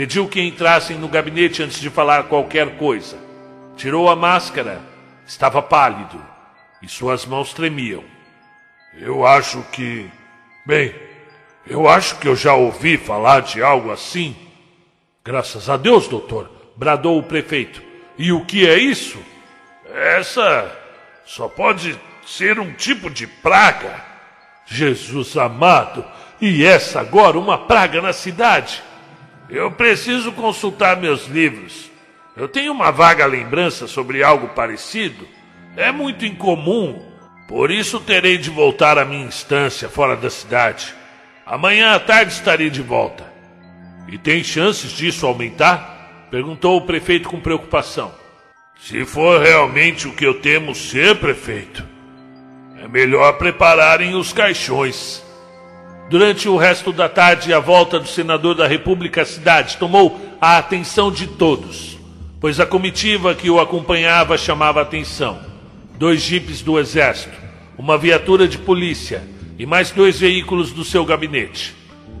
Pediu que entrassem no gabinete antes de falar qualquer coisa. Tirou a máscara. Estava pálido e suas mãos tremiam. Eu acho que. Bem, eu acho que eu já ouvi falar de algo assim. Graças a Deus, doutor, bradou o prefeito. E o que é isso? Essa só pode ser um tipo de praga. Jesus amado, e essa agora uma praga na cidade? Eu preciso consultar meus livros. Eu tenho uma vaga lembrança sobre algo parecido. É muito incomum, por isso terei de voltar à minha instância fora da cidade. Amanhã à tarde estarei de volta. E tem chances disso aumentar? Perguntou o prefeito com preocupação. Se for realmente o que eu temo ser, prefeito, é melhor prepararem os caixões. Durante o resto da tarde, a volta do senador da República à cidade tomou a atenção de todos, pois a comitiva que o acompanhava chamava atenção. Dois jipes do exército, uma viatura de polícia e mais dois veículos do seu gabinete.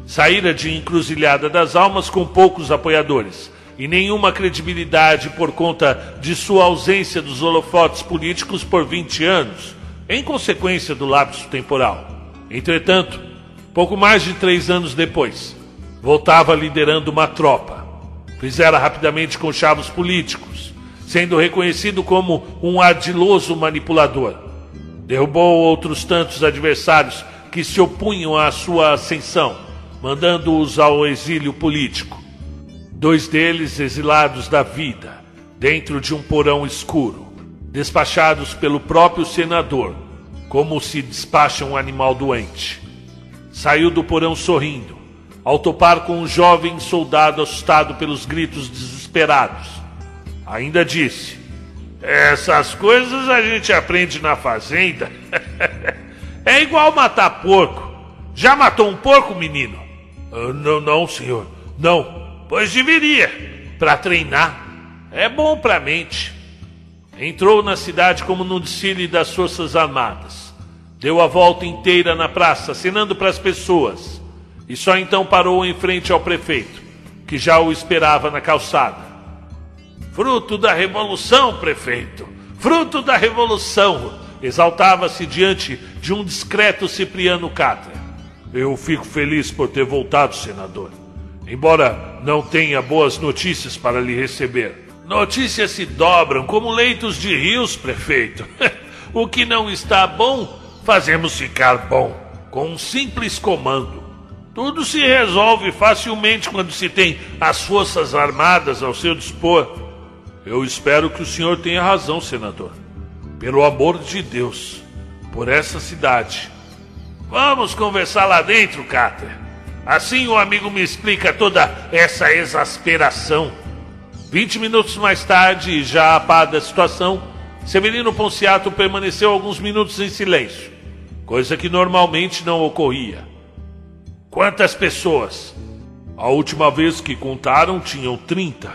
Saíra de Encruzilhada das Almas com poucos apoiadores e nenhuma credibilidade por conta de sua ausência dos holofotes políticos por 20 anos, em consequência do lapso temporal. Entretanto, pouco mais de três anos depois, voltava liderando uma tropa. Fizera rapidamente com chavos políticos, sendo reconhecido como um ardiloso manipulador. Derrubou outros tantos adversários que se opunham à sua ascensão, mandando-os ao exílio político. Dois deles exilados da vida, dentro de um porão escuro, despachados pelo próprio senador, como se despacha um animal doente. Saiu do porão sorrindo, ao topar com um jovem soldado assustado pelos gritos desesperados. Ainda disse: Essas coisas a gente aprende na fazenda. é igual matar porco. Já matou um porco, menino? Uh, não, não, senhor. Não. Pois deveria, para treinar. É bom para a mente. Entrou na cidade como no desfile das Forças Armadas. Deu a volta inteira na praça, assinando para as pessoas, e só então parou em frente ao prefeito, que já o esperava na calçada. Fruto da revolução, prefeito! Fruto da revolução! Exaltava-se diante de um discreto Cipriano Catra. Eu fico feliz por ter voltado, senador. Embora não tenha boas notícias para lhe receber. Notícias se dobram como leitos de rios, prefeito. o que não está bom fazemos ficar bom com um simples comando. Tudo se resolve facilmente quando se tem as forças armadas ao seu dispor. Eu espero que o senhor tenha razão, senador. Pelo amor de Deus, por essa cidade. Vamos conversar lá dentro, Carter. Assim o amigo me explica toda essa exasperação. Vinte minutos mais tarde, já a par da situação, Severino Ponciato permaneceu alguns minutos em silêncio, coisa que normalmente não ocorria. Quantas pessoas? A última vez que contaram tinham 30.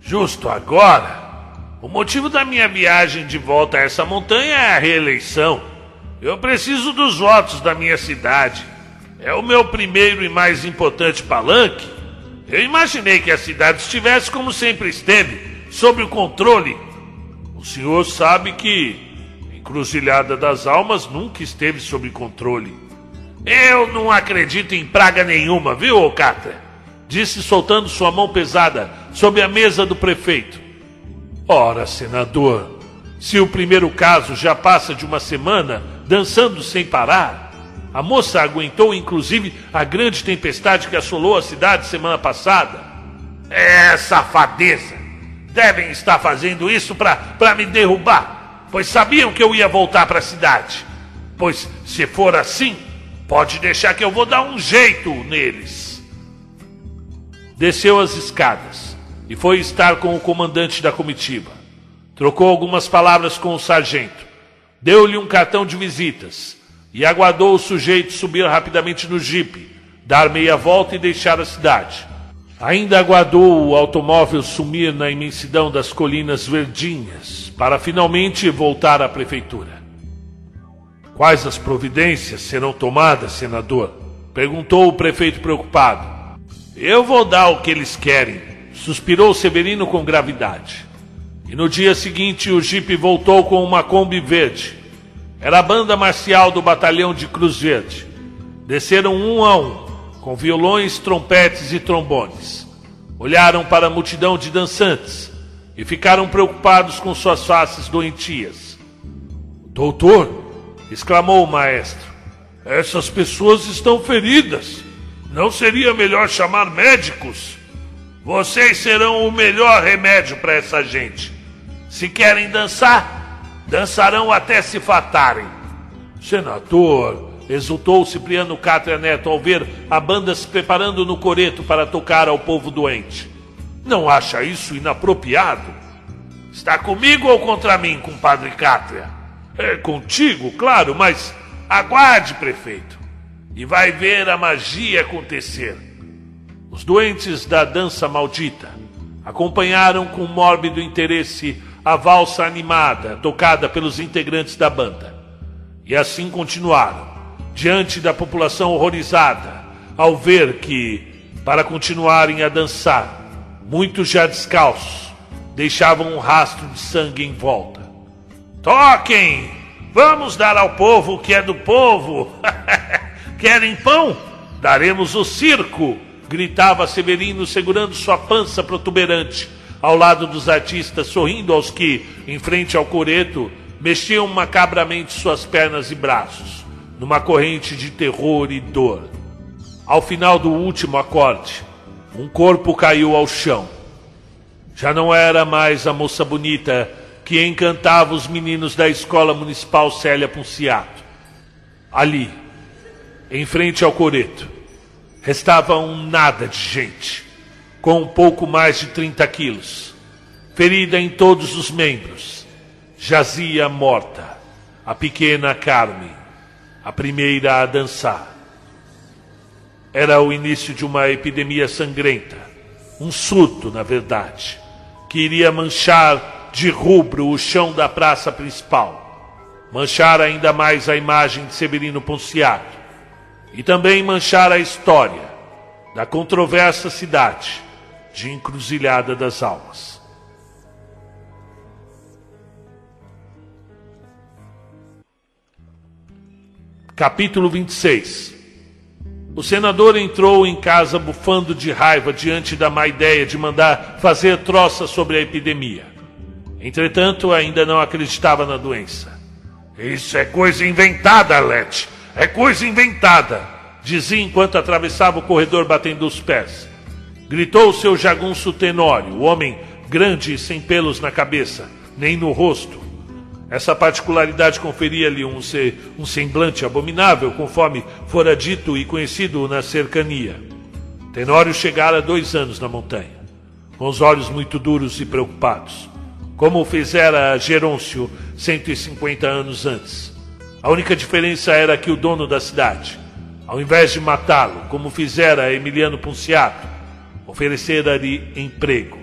Justo agora? O motivo da minha viagem de volta a essa montanha é a reeleição. Eu preciso dos votos da minha cidade. É o meu primeiro e mais importante palanque. Eu imaginei que a cidade estivesse como sempre esteve, sob o controle senhor sabe que Encruzilhada das Almas nunca esteve sob controle. Eu não acredito em praga nenhuma, viu, Ocatra? Disse soltando sua mão pesada sobre a mesa do prefeito. Ora, senador, se o primeiro caso já passa de uma semana dançando sem parar, a moça aguentou inclusive a grande tempestade que assolou a cidade semana passada. É safadeza! Devem estar fazendo isso para me derrubar, pois sabiam que eu ia voltar para a cidade. Pois se for assim, pode deixar que eu vou dar um jeito neles. Desceu as escadas e foi estar com o comandante da comitiva. Trocou algumas palavras com o sargento. Deu-lhe um cartão de visitas e aguardou o sujeito subir rapidamente no jipe, dar meia volta e deixar a cidade. Ainda aguardou o automóvel sumir na imensidão das colinas verdinhas para finalmente voltar à prefeitura. Quais as providências serão tomadas, senador? perguntou o prefeito preocupado. Eu vou dar o que eles querem, suspirou Severino com gravidade. E no dia seguinte o jipe voltou com uma Kombi verde. Era a banda marcial do batalhão de Cruz Verde. Desceram um a um, com violões, trompetes e trombones. Olharam para a multidão de dançantes e ficaram preocupados com suas faces doentias. Doutor, exclamou o maestro, essas pessoas estão feridas. Não seria melhor chamar médicos? Vocês serão o melhor remédio para essa gente. Se querem dançar, dançarão até se fatarem. Senador, exultou Cipriano Cátria Neto ao ver a banda se preparando no coreto para tocar ao povo doente. Não acha isso inapropriado? Está comigo ou contra mim, compadre Cátria? É contigo, claro, mas aguarde, prefeito e vai ver a magia acontecer. Os doentes da dança maldita acompanharam com mórbido interesse a valsa animada tocada pelos integrantes da banda. E assim continuaram, diante da população horrorizada, ao ver que, para continuarem a dançar, muitos já descalços deixavam um rastro de sangue em volta. Toquem! Vamos dar ao povo o que é do povo! Querem pão? Daremos o circo! gritava Severino, segurando sua pança protuberante, ao lado dos artistas, sorrindo aos que, em frente ao coreto, mexiam macabramente suas pernas e braços, numa corrente de terror e dor. Ao final do último acorde, um corpo caiu ao chão. Já não era mais a moça bonita que encantava os meninos da escola municipal Célia Punciato. Ali, em frente ao coreto, restava um nada de gente, com um pouco mais de 30 quilos, ferida em todos os membros, jazia morta, a pequena Carmen, a primeira a dançar. Era o início de uma epidemia sangrenta, um surto, na verdade, que iria manchar de rubro o chão da praça principal, manchar ainda mais a imagem de Severino Ponciato, e também manchar a história da controversa cidade de Encruzilhada das Almas. Capítulo 26 O senador entrou em casa bufando de raiva diante da má ideia de mandar fazer troça sobre a epidemia. Entretanto, ainda não acreditava na doença. Isso é coisa inventada, Lete. É coisa inventada, dizia enquanto atravessava o corredor batendo os pés. Gritou o seu jagunço Tenório, o homem grande e sem pelos na cabeça, nem no rosto. Essa particularidade conferia-lhe um, um semblante abominável, conforme fora dito e conhecido na cercania. Tenório chegara dois anos na montanha, com os olhos muito duros e preocupados, como o fizera Gerôncio 150 anos antes. A única diferença era que o dono da cidade, ao invés de matá-lo, como fizera Emiliano Punciato, oferecera-lhe emprego.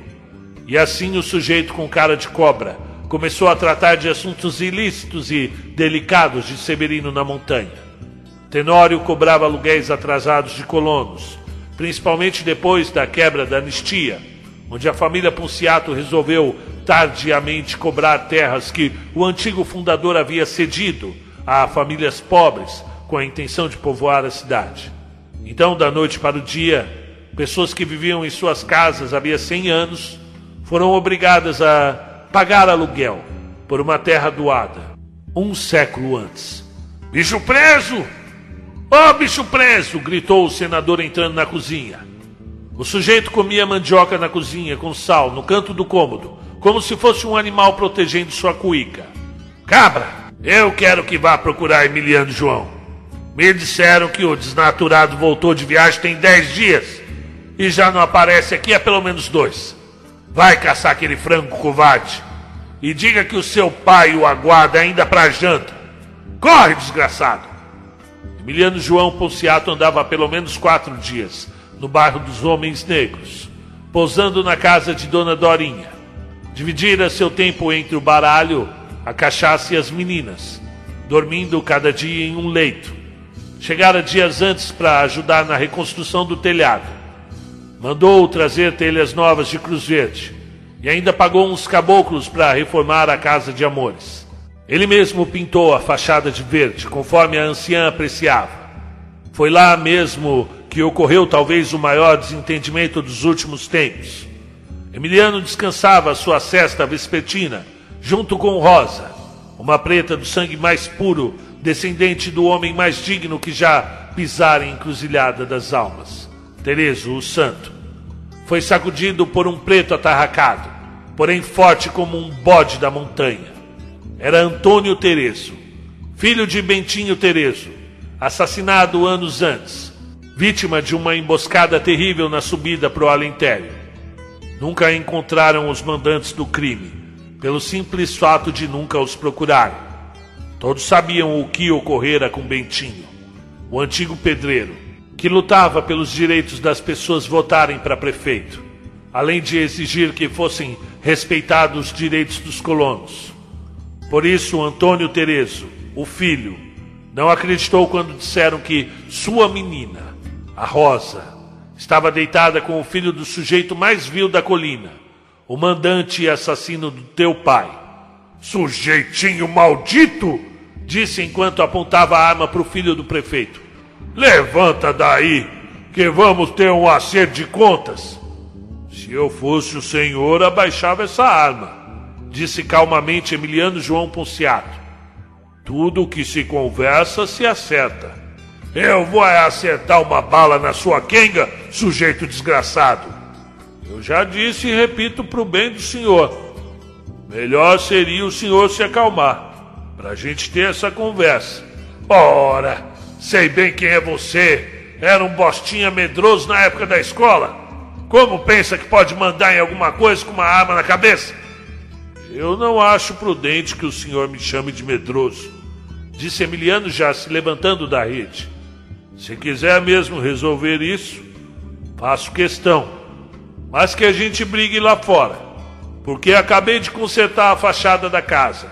E assim o sujeito com cara de cobra começou a tratar de assuntos ilícitos e delicados de Severino na montanha. Tenório cobrava aluguéis atrasados de colonos, principalmente depois da quebra da anistia, onde a família Punciato resolveu tardiamente cobrar terras que o antigo fundador havia cedido a famílias pobres com a intenção de povoar a cidade. Então, da noite para o dia, pessoas que viviam em suas casas havia 100 anos foram obrigadas a pagar aluguel por uma terra doada um século antes. Bicho preso! Oh, bicho preso! gritou o senador entrando na cozinha. O sujeito comia mandioca na cozinha com sal no canto do cômodo, como se fosse um animal protegendo sua cuíca. Cabra! Eu quero que vá procurar Emiliano João. Me disseram que o desnaturado voltou de viagem tem dez dias e já não aparece aqui há pelo menos dois. Vai caçar aquele frango covarde e diga que o seu pai o aguarda ainda para janta. Corre, desgraçado! Emiliano João Ponciato andava há pelo menos quatro dias no bairro dos Homens Negros, posando na casa de Dona Dorinha. Dividira seu tempo entre o baralho a cachaça e as meninas, dormindo cada dia em um leito. Chegara dias antes para ajudar na reconstrução do telhado. Mandou trazer telhas novas de Cruz Verde e ainda pagou uns caboclos para reformar a casa de amores. Ele mesmo pintou a fachada de verde, conforme a anciã apreciava. Foi lá mesmo que ocorreu talvez o maior desentendimento dos últimos tempos. Emiliano descansava a sua cesta vespertina, junto com Rosa, uma preta do sangue mais puro, descendente do homem mais digno que já pisara em encruzilhada das almas, Tereso, o santo. Foi sacudido por um preto atarracado, porém forte como um bode da montanha. Era Antônio Tereso, filho de Bentinho Tereso, assassinado anos antes, vítima de uma emboscada terrível na subida para o Alentério. Nunca encontraram os mandantes do crime, pelo simples fato de nunca os procurarem. Todos sabiam o que ocorrera com Bentinho, o antigo pedreiro, que lutava pelos direitos das pessoas votarem para prefeito, além de exigir que fossem respeitados os direitos dos colonos. Por isso, Antônio Tereso, o filho, não acreditou quando disseram que sua menina, a Rosa, Estava deitada com o filho do sujeito mais vil da colina, o mandante e assassino do teu pai. Sujeitinho maldito! Disse enquanto apontava a arma para o filho do prefeito. Levanta daí, que vamos ter um acerto de contas. Se eu fosse o senhor, abaixava essa arma, disse calmamente Emiliano João Ponciato. Tudo o que se conversa se acerta. Eu vou acertar uma bala na sua quenga, sujeito desgraçado. Eu já disse e repito para o bem do senhor. Melhor seria o senhor se acalmar, para a gente ter essa conversa. Ora, sei bem quem é você. Era um bostinha medroso na época da escola. Como pensa que pode mandar em alguma coisa com uma arma na cabeça? Eu não acho prudente que o senhor me chame de medroso, disse Emiliano já se levantando da rede. Se quiser mesmo resolver isso, faço questão. Mas que a gente brigue lá fora, porque acabei de consertar a fachada da casa.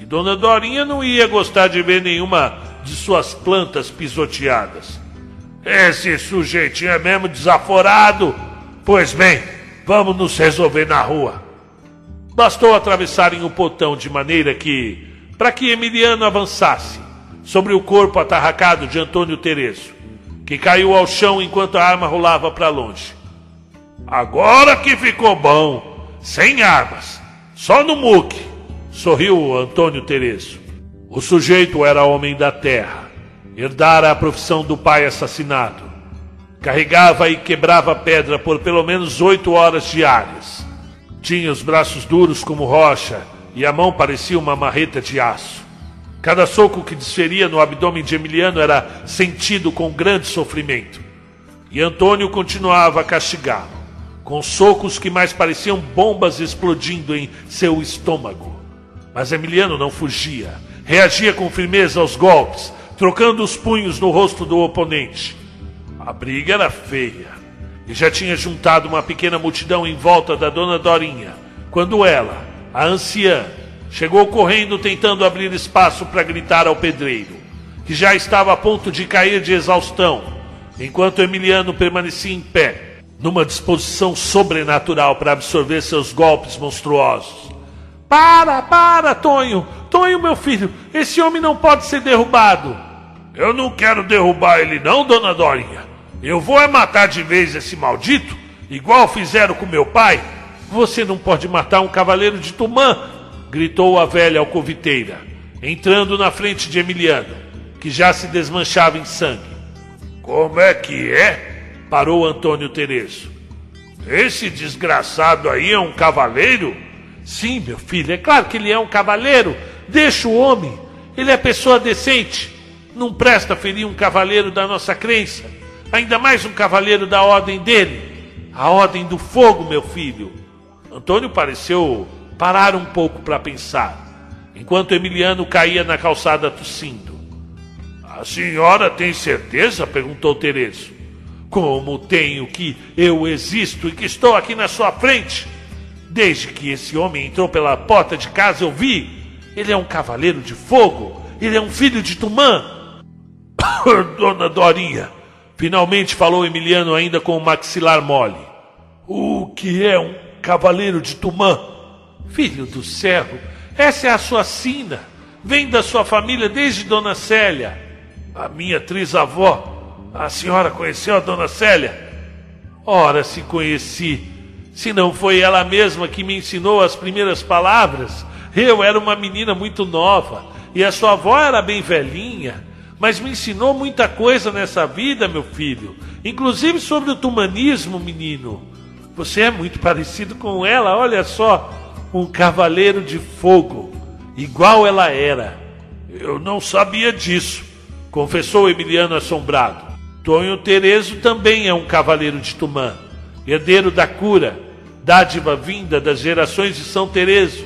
E Dona Dorinha não ia gostar de ver nenhuma de suas plantas pisoteadas. Esse sujeitinho é mesmo desaforado. Pois bem, vamos nos resolver na rua. Bastou atravessarem o portão de maneira que, para que Emiliano avançasse, sobre o corpo atarracado de Antônio Tereso, que caiu ao chão enquanto a arma rolava para longe. Agora que ficou bom, sem armas, só no muque, sorriu Antônio Tereso. O sujeito era homem da terra, herdara a profissão do pai assassinado. Carregava e quebrava pedra por pelo menos oito horas diárias. Tinha os braços duros como rocha e a mão parecia uma marreta de aço. Cada soco que desferia no abdômen de Emiliano era sentido com grande sofrimento. E Antônio continuava a castigá-lo, com socos que mais pareciam bombas explodindo em seu estômago. Mas Emiliano não fugia, reagia com firmeza aos golpes, trocando os punhos no rosto do oponente. A briga era feia, e já tinha juntado uma pequena multidão em volta da dona Dorinha, quando ela, a anciã, Chegou correndo tentando abrir espaço para gritar ao pedreiro, que já estava a ponto de cair de exaustão, enquanto Emiliano permanecia em pé, numa disposição sobrenatural para absorver seus golpes monstruosos. Para, para, Tonho! Tonho, meu filho, esse homem não pode ser derrubado. Eu não quero derrubar ele, não, dona Dorinha. Eu vou é matar de vez esse maldito, igual fizeram com meu pai. Você não pode matar um cavaleiro de Tumã, gritou a velha alcoviteira, entrando na frente de Emiliano, que já se desmanchava em sangue. Como é que é? parou Antônio Tereso. Esse desgraçado aí é um cavaleiro? Sim, meu filho, é claro que ele é um cavaleiro. Deixa o homem. Ele é pessoa decente. Não presta ferir um cavaleiro da nossa crença. Ainda mais um cavaleiro da ordem dele. A ordem do fogo, meu filho. Antônio pareceu parar um pouco para pensar, enquanto Emiliano caía na calçada tossindo. A senhora tem certeza? perguntou Tereso. Como tenho que eu existo e que estou aqui na sua frente? Desde que esse homem entrou pela porta de casa, eu vi. Ele é um cavaleiro de fogo. Ele é um filho de Tumã. Dona Dorinha, Finalmente falou Emiliano ainda com o maxilar mole. O que é um cavaleiro de Tumã? Filho do céu, essa é a sua sina. Vem da sua família desde Dona Célia. A minha trisavó. A senhora conheceu a Dona Célia? Ora, se conheci. Se não foi ela mesma que me ensinou as primeiras palavras, eu era uma menina muito nova e a sua avó era bem velhinha mas me ensinou muita coisa nessa vida, meu filho, inclusive sobre o tumanismo, menino. Você é muito parecido com ela, olha só, um cavaleiro de fogo, igual ela era. Eu não sabia disso, confessou Emiliano assombrado. Tonho Terezo também é um cavaleiro de Tumã, herdeiro da cura, dádiva vinda das gerações de São Terezo,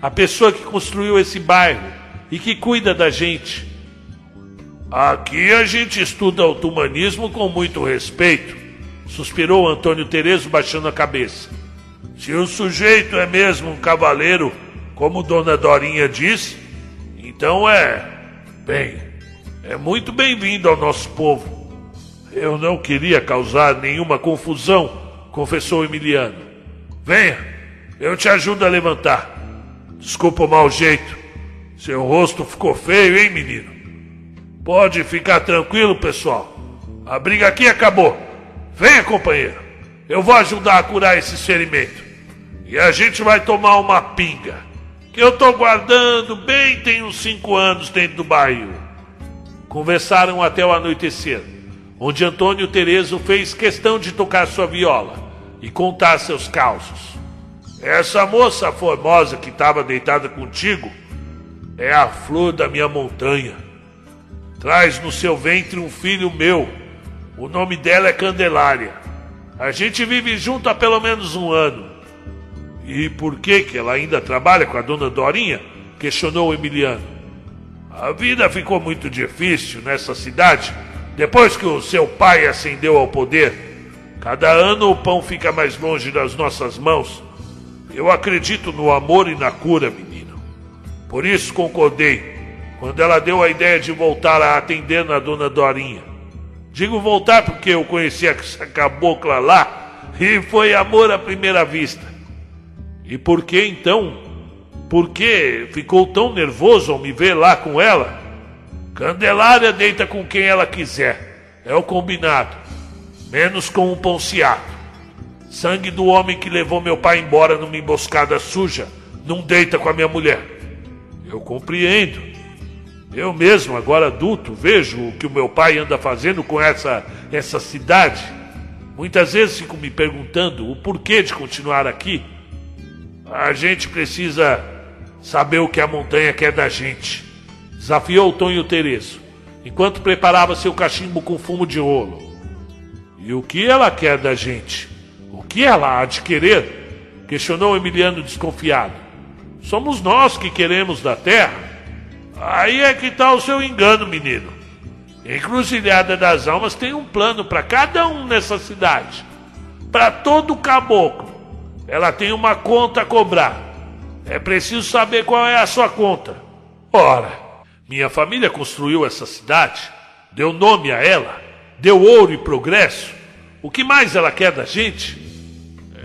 a pessoa que construiu esse bairro e que cuida da gente. Aqui a gente estuda o tumanismo com muito respeito, suspirou Antônio Terezo baixando a cabeça. Se o sujeito é mesmo um cavaleiro, como Dona Dorinha disse, então é. Bem, é muito bem-vindo ao nosso povo. Eu não queria causar nenhuma confusão, confessou Emiliano. Venha, eu te ajudo a levantar. Desculpa o mau jeito. Seu rosto ficou feio, hein, menino? Pode ficar tranquilo, pessoal. A briga aqui acabou. Venha, companheiro. Eu vou ajudar a curar esse ferimento. E a gente vai tomar uma pinga. Que eu tô guardando bem tem uns cinco anos dentro do barril. Conversaram até o anoitecer, onde Antônio Terezo fez questão de tocar sua viola e contar seus causos. Essa moça formosa que estava deitada contigo é a flor da minha montanha. Traz no seu ventre um filho meu. O nome dela é Candelária. A gente vive junto há pelo menos um ano. E por que que ela ainda trabalha com a dona Dorinha? Questionou Emiliano. A vida ficou muito difícil nessa cidade depois que o seu pai ascendeu ao poder. Cada ano o pão fica mais longe das nossas mãos. Eu acredito no amor e na cura, menino. Por isso concordei quando ela deu a ideia de voltar a atender na dona Dorinha. Digo voltar porque eu conheci essa cabocla lá e foi amor à primeira vista. E por que então? Por que ficou tão nervoso ao me ver lá com ela? Candelária deita com quem ela quiser, é o combinado, menos com um ponciado. Sangue do homem que levou meu pai embora numa emboscada suja não deita com a minha mulher. Eu compreendo. Eu mesmo, agora adulto, vejo o que o meu pai anda fazendo com essa, essa cidade. Muitas vezes fico me perguntando o porquê de continuar aqui. A gente precisa saber o que a montanha quer da gente. Desafiou Tonho Terezo, enquanto preparava seu cachimbo com fumo de rolo. E o que ela quer da gente? Que ela há de querer? Questionou Emiliano desconfiado. Somos nós que queremos da terra. Aí é que está o seu engano, menino. Encruzilhada das Almas tem um plano para cada um nessa cidade. Para todo caboclo. Ela tem uma conta a cobrar. É preciso saber qual é a sua conta. Ora, minha família construiu essa cidade, deu nome a ela, deu ouro e progresso. O que mais ela quer da gente?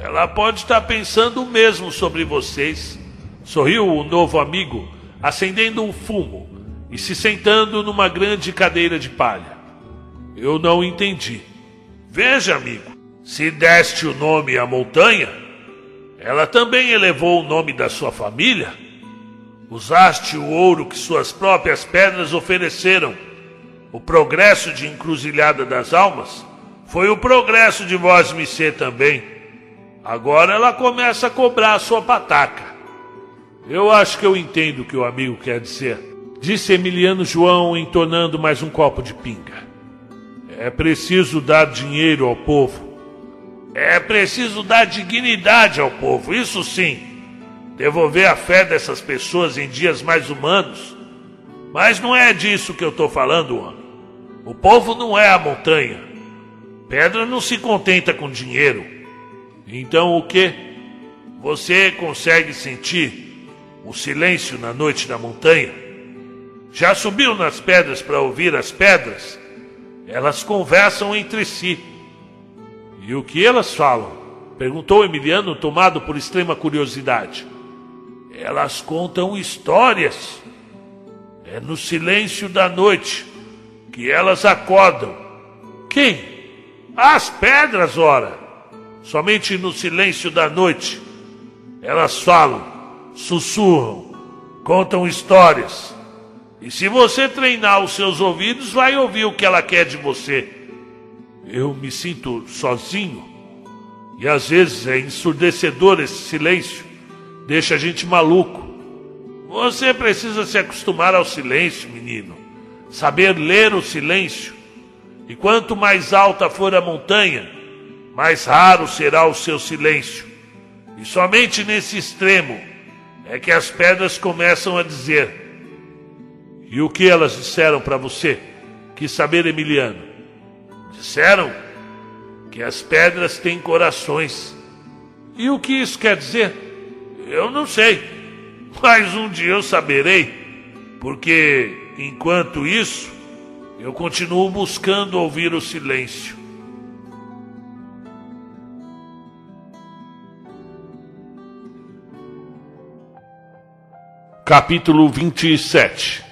Ela pode estar pensando o mesmo sobre vocês. Sorriu o novo amigo acendendo um fumo e se sentando numa grande cadeira de palha. Eu não entendi. Veja, amigo, se deste o nome à montanha, ela também elevou o nome da sua família. Usaste o ouro que suas próprias pedras ofereceram. O progresso de encruzilhada das almas foi o progresso de vós ser também. Agora ela começa a cobrar a sua pataca. Eu acho que eu entendo o que o amigo quer dizer, disse Emiliano João, entonando mais um copo de pinga. É preciso dar dinheiro ao povo. É preciso dar dignidade ao povo, isso sim. Devolver a fé dessas pessoas em dias mais humanos. Mas não é disso que eu estou falando, homem. O povo não é a montanha. Pedra não se contenta com dinheiro. Então o que? Você consegue sentir o silêncio na noite da montanha? Já subiu nas pedras para ouvir as pedras? Elas conversam entre si. E o que elas falam? Perguntou Emiliano, tomado por extrema curiosidade. Elas contam histórias. É no silêncio da noite que elas acordam. Quem? As pedras, ora. Somente no silêncio da noite elas falam, sussurram, contam histórias. E se você treinar os seus ouvidos, vai ouvir o que ela quer de você. Eu me sinto sozinho. E às vezes é ensurdecedor esse silêncio. Deixa a gente maluco. Você precisa se acostumar ao silêncio, menino. Saber ler o silêncio. E quanto mais alta for a montanha, mais raro será o seu silêncio. E somente nesse extremo é que as pedras começam a dizer: e o que elas disseram para você? Quis saber, Emiliano. Disseram que as pedras têm corações. E o que isso quer dizer? Eu não sei. Mas um dia eu saberei. Porque enquanto isso, eu continuo buscando ouvir o silêncio. Capítulo 27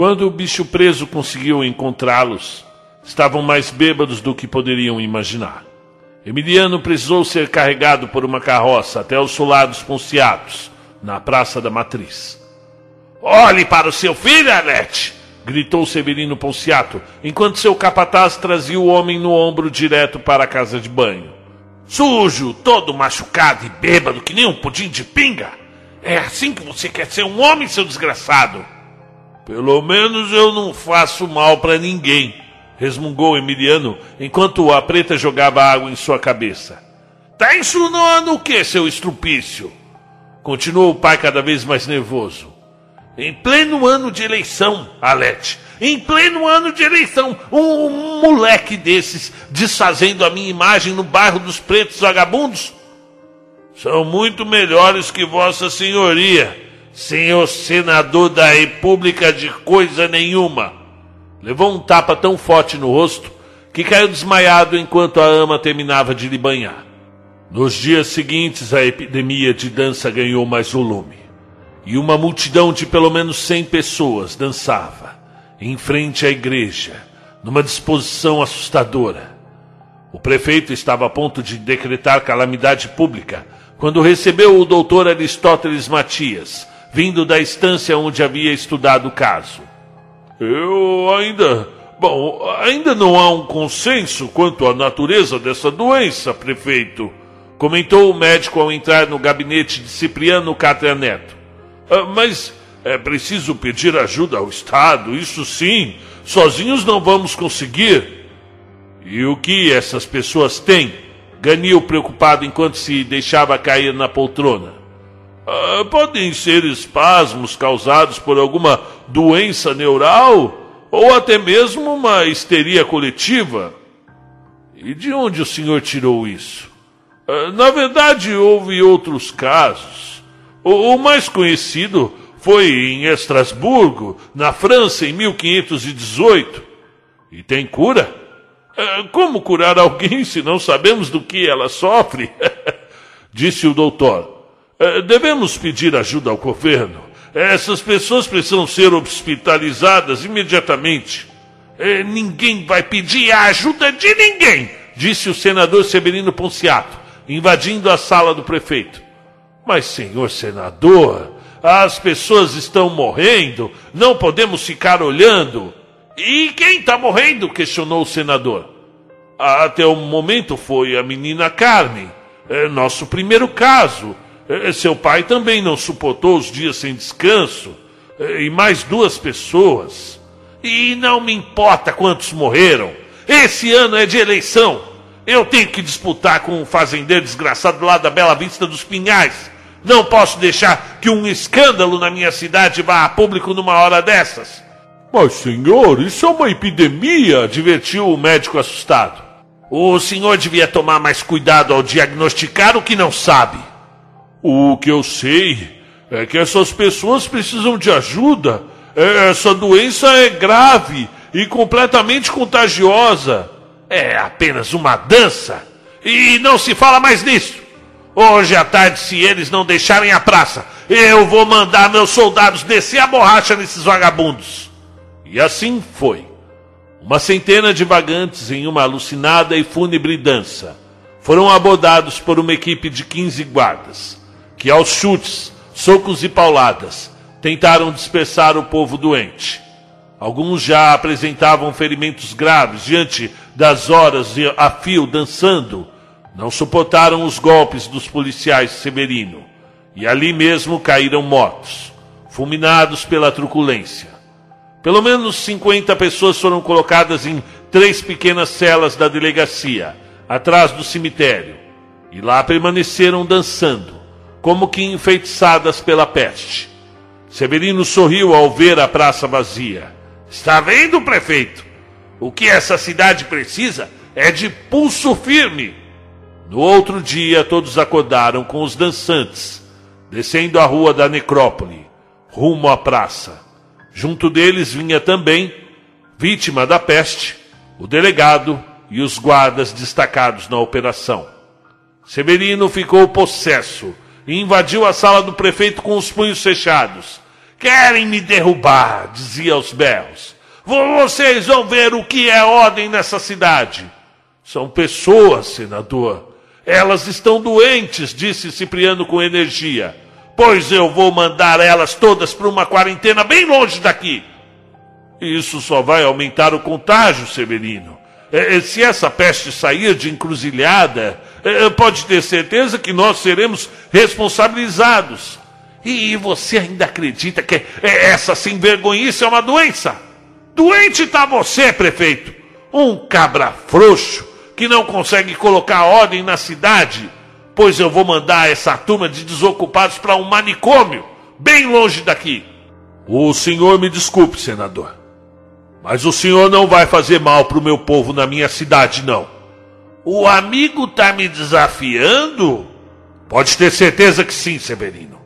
quando o bicho preso conseguiu encontrá-los, estavam mais bêbados do que poderiam imaginar. Emiliano precisou ser carregado por uma carroça até os solados ponciados, na Praça da Matriz. Olhe para o seu filho, Anete! gritou Severino Ponciato, enquanto seu capataz trazia o homem no ombro direto para a casa de banho. Sujo, todo machucado e bêbado, que nem um pudim de pinga! É assim que você quer ser um homem, seu desgraçado! Pelo menos eu não faço mal para ninguém, resmungou Emiliano enquanto a preta jogava água em sua cabeça. Tá insinuando o que, seu estrupício? Continuou o pai cada vez mais nervoso. Em pleno ano de eleição, Alete, em pleno ano de eleição, um, um moleque desses desfazendo a minha imagem no bairro dos pretos vagabundos? São muito melhores que Vossa Senhoria senhor senador da República de coisa nenhuma. Levou um tapa tão forte no rosto que caiu desmaiado enquanto a ama terminava de lhe banhar. Nos dias seguintes, a epidemia de dança ganhou mais volume. E uma multidão de pelo menos cem pessoas dançava, em frente à igreja, numa disposição assustadora. O prefeito estava a ponto de decretar calamidade pública quando recebeu o doutor Aristóteles Matias, vindo da estância onde havia estudado o caso. Eu ainda. Bom, ainda não há um consenso quanto à natureza dessa doença, prefeito, comentou o médico ao entrar no gabinete de Cipriano Cátria Neto. Ah, mas é preciso pedir ajuda ao Estado, isso sim. Sozinhos não vamos conseguir. E o que essas pessoas têm? Ganil preocupado enquanto se deixava cair na poltrona. Ah, podem ser espasmos causados por alguma doença neural ou até mesmo uma histeria coletiva. E de onde o senhor tirou isso? Ah, na verdade, houve outros casos. O, o mais conhecido foi em Estrasburgo, na França, em 1518. E tem cura? Ah, como curar alguém se não sabemos do que ela sofre? Disse o doutor. É, devemos pedir ajuda ao governo. Essas pessoas precisam ser hospitalizadas imediatamente. É, ninguém vai pedir a ajuda de ninguém, disse o senador Severino Ponciato, invadindo a sala do prefeito. Mas, senhor senador, as pessoas estão morrendo, não podemos ficar olhando. E quem está morrendo? questionou o senador. Até o momento foi a menina Carmen, é nosso primeiro caso. É, seu pai também não suportou os dias sem descanso. É, e mais duas pessoas. E não me importa quantos morreram. Esse ano é de eleição. Eu tenho que disputar com um fazendeiro desgraçado lá da Bela Vista dos Pinhais. Não posso deixar que um escândalo na minha cidade vá a público numa hora dessas. Mas, senhor, isso é uma epidemia, advertiu o médico assustado. O senhor devia tomar mais cuidado ao diagnosticar o que não sabe. O que eu sei é que essas pessoas precisam de ajuda. É, essa doença é grave e completamente contagiosa. É apenas uma dança. E não se fala mais nisso. Hoje à tarde, se eles não deixarem a praça, eu vou mandar meus soldados descer a borracha nesses vagabundos. E assim foi. Uma centena de vagantes em uma alucinada e fúnebre dança foram abordados por uma equipe de 15 guardas, que aos chutes, socos e pauladas tentaram dispersar o povo doente. Alguns já apresentavam ferimentos graves diante das horas a fio dançando. Não suportaram os golpes dos policiais Severino e ali mesmo caíram mortos, fulminados pela truculência. Pelo menos 50 pessoas foram colocadas em três pequenas celas da delegacia, atrás do cemitério, e lá permaneceram dançando, como que enfeitiçadas pela peste. Severino sorriu ao ver a praça vazia. Está vendo, prefeito? O que essa cidade precisa é de pulso firme. No outro dia, todos acordaram com os dançantes, descendo a rua da necrópole, rumo à praça. Junto deles vinha também, vítima da peste, o delegado e os guardas destacados na operação. Severino ficou possesso e invadiu a sala do prefeito com os punhos fechados. Querem me derrubar, dizia aos berros. Vocês vão ver o que é ordem nessa cidade. São pessoas, senador. Elas estão doentes, disse Cipriano com energia. Pois eu vou mandar elas todas para uma quarentena bem longe daqui. Isso só vai aumentar o contágio, Severino. É, é, se essa peste sair de encruzilhada, é, pode ter certeza que nós seremos responsabilizados. E você ainda acredita que essa sem vergonhice é uma doença? Doente está você, prefeito. Um cabra frouxo que não consegue colocar ordem na cidade. Pois eu vou mandar essa turma de desocupados para um manicômio, bem longe daqui. O senhor me desculpe, senador. Mas o senhor não vai fazer mal para o meu povo na minha cidade, não. O amigo está me desafiando? Pode ter certeza que sim, Severino.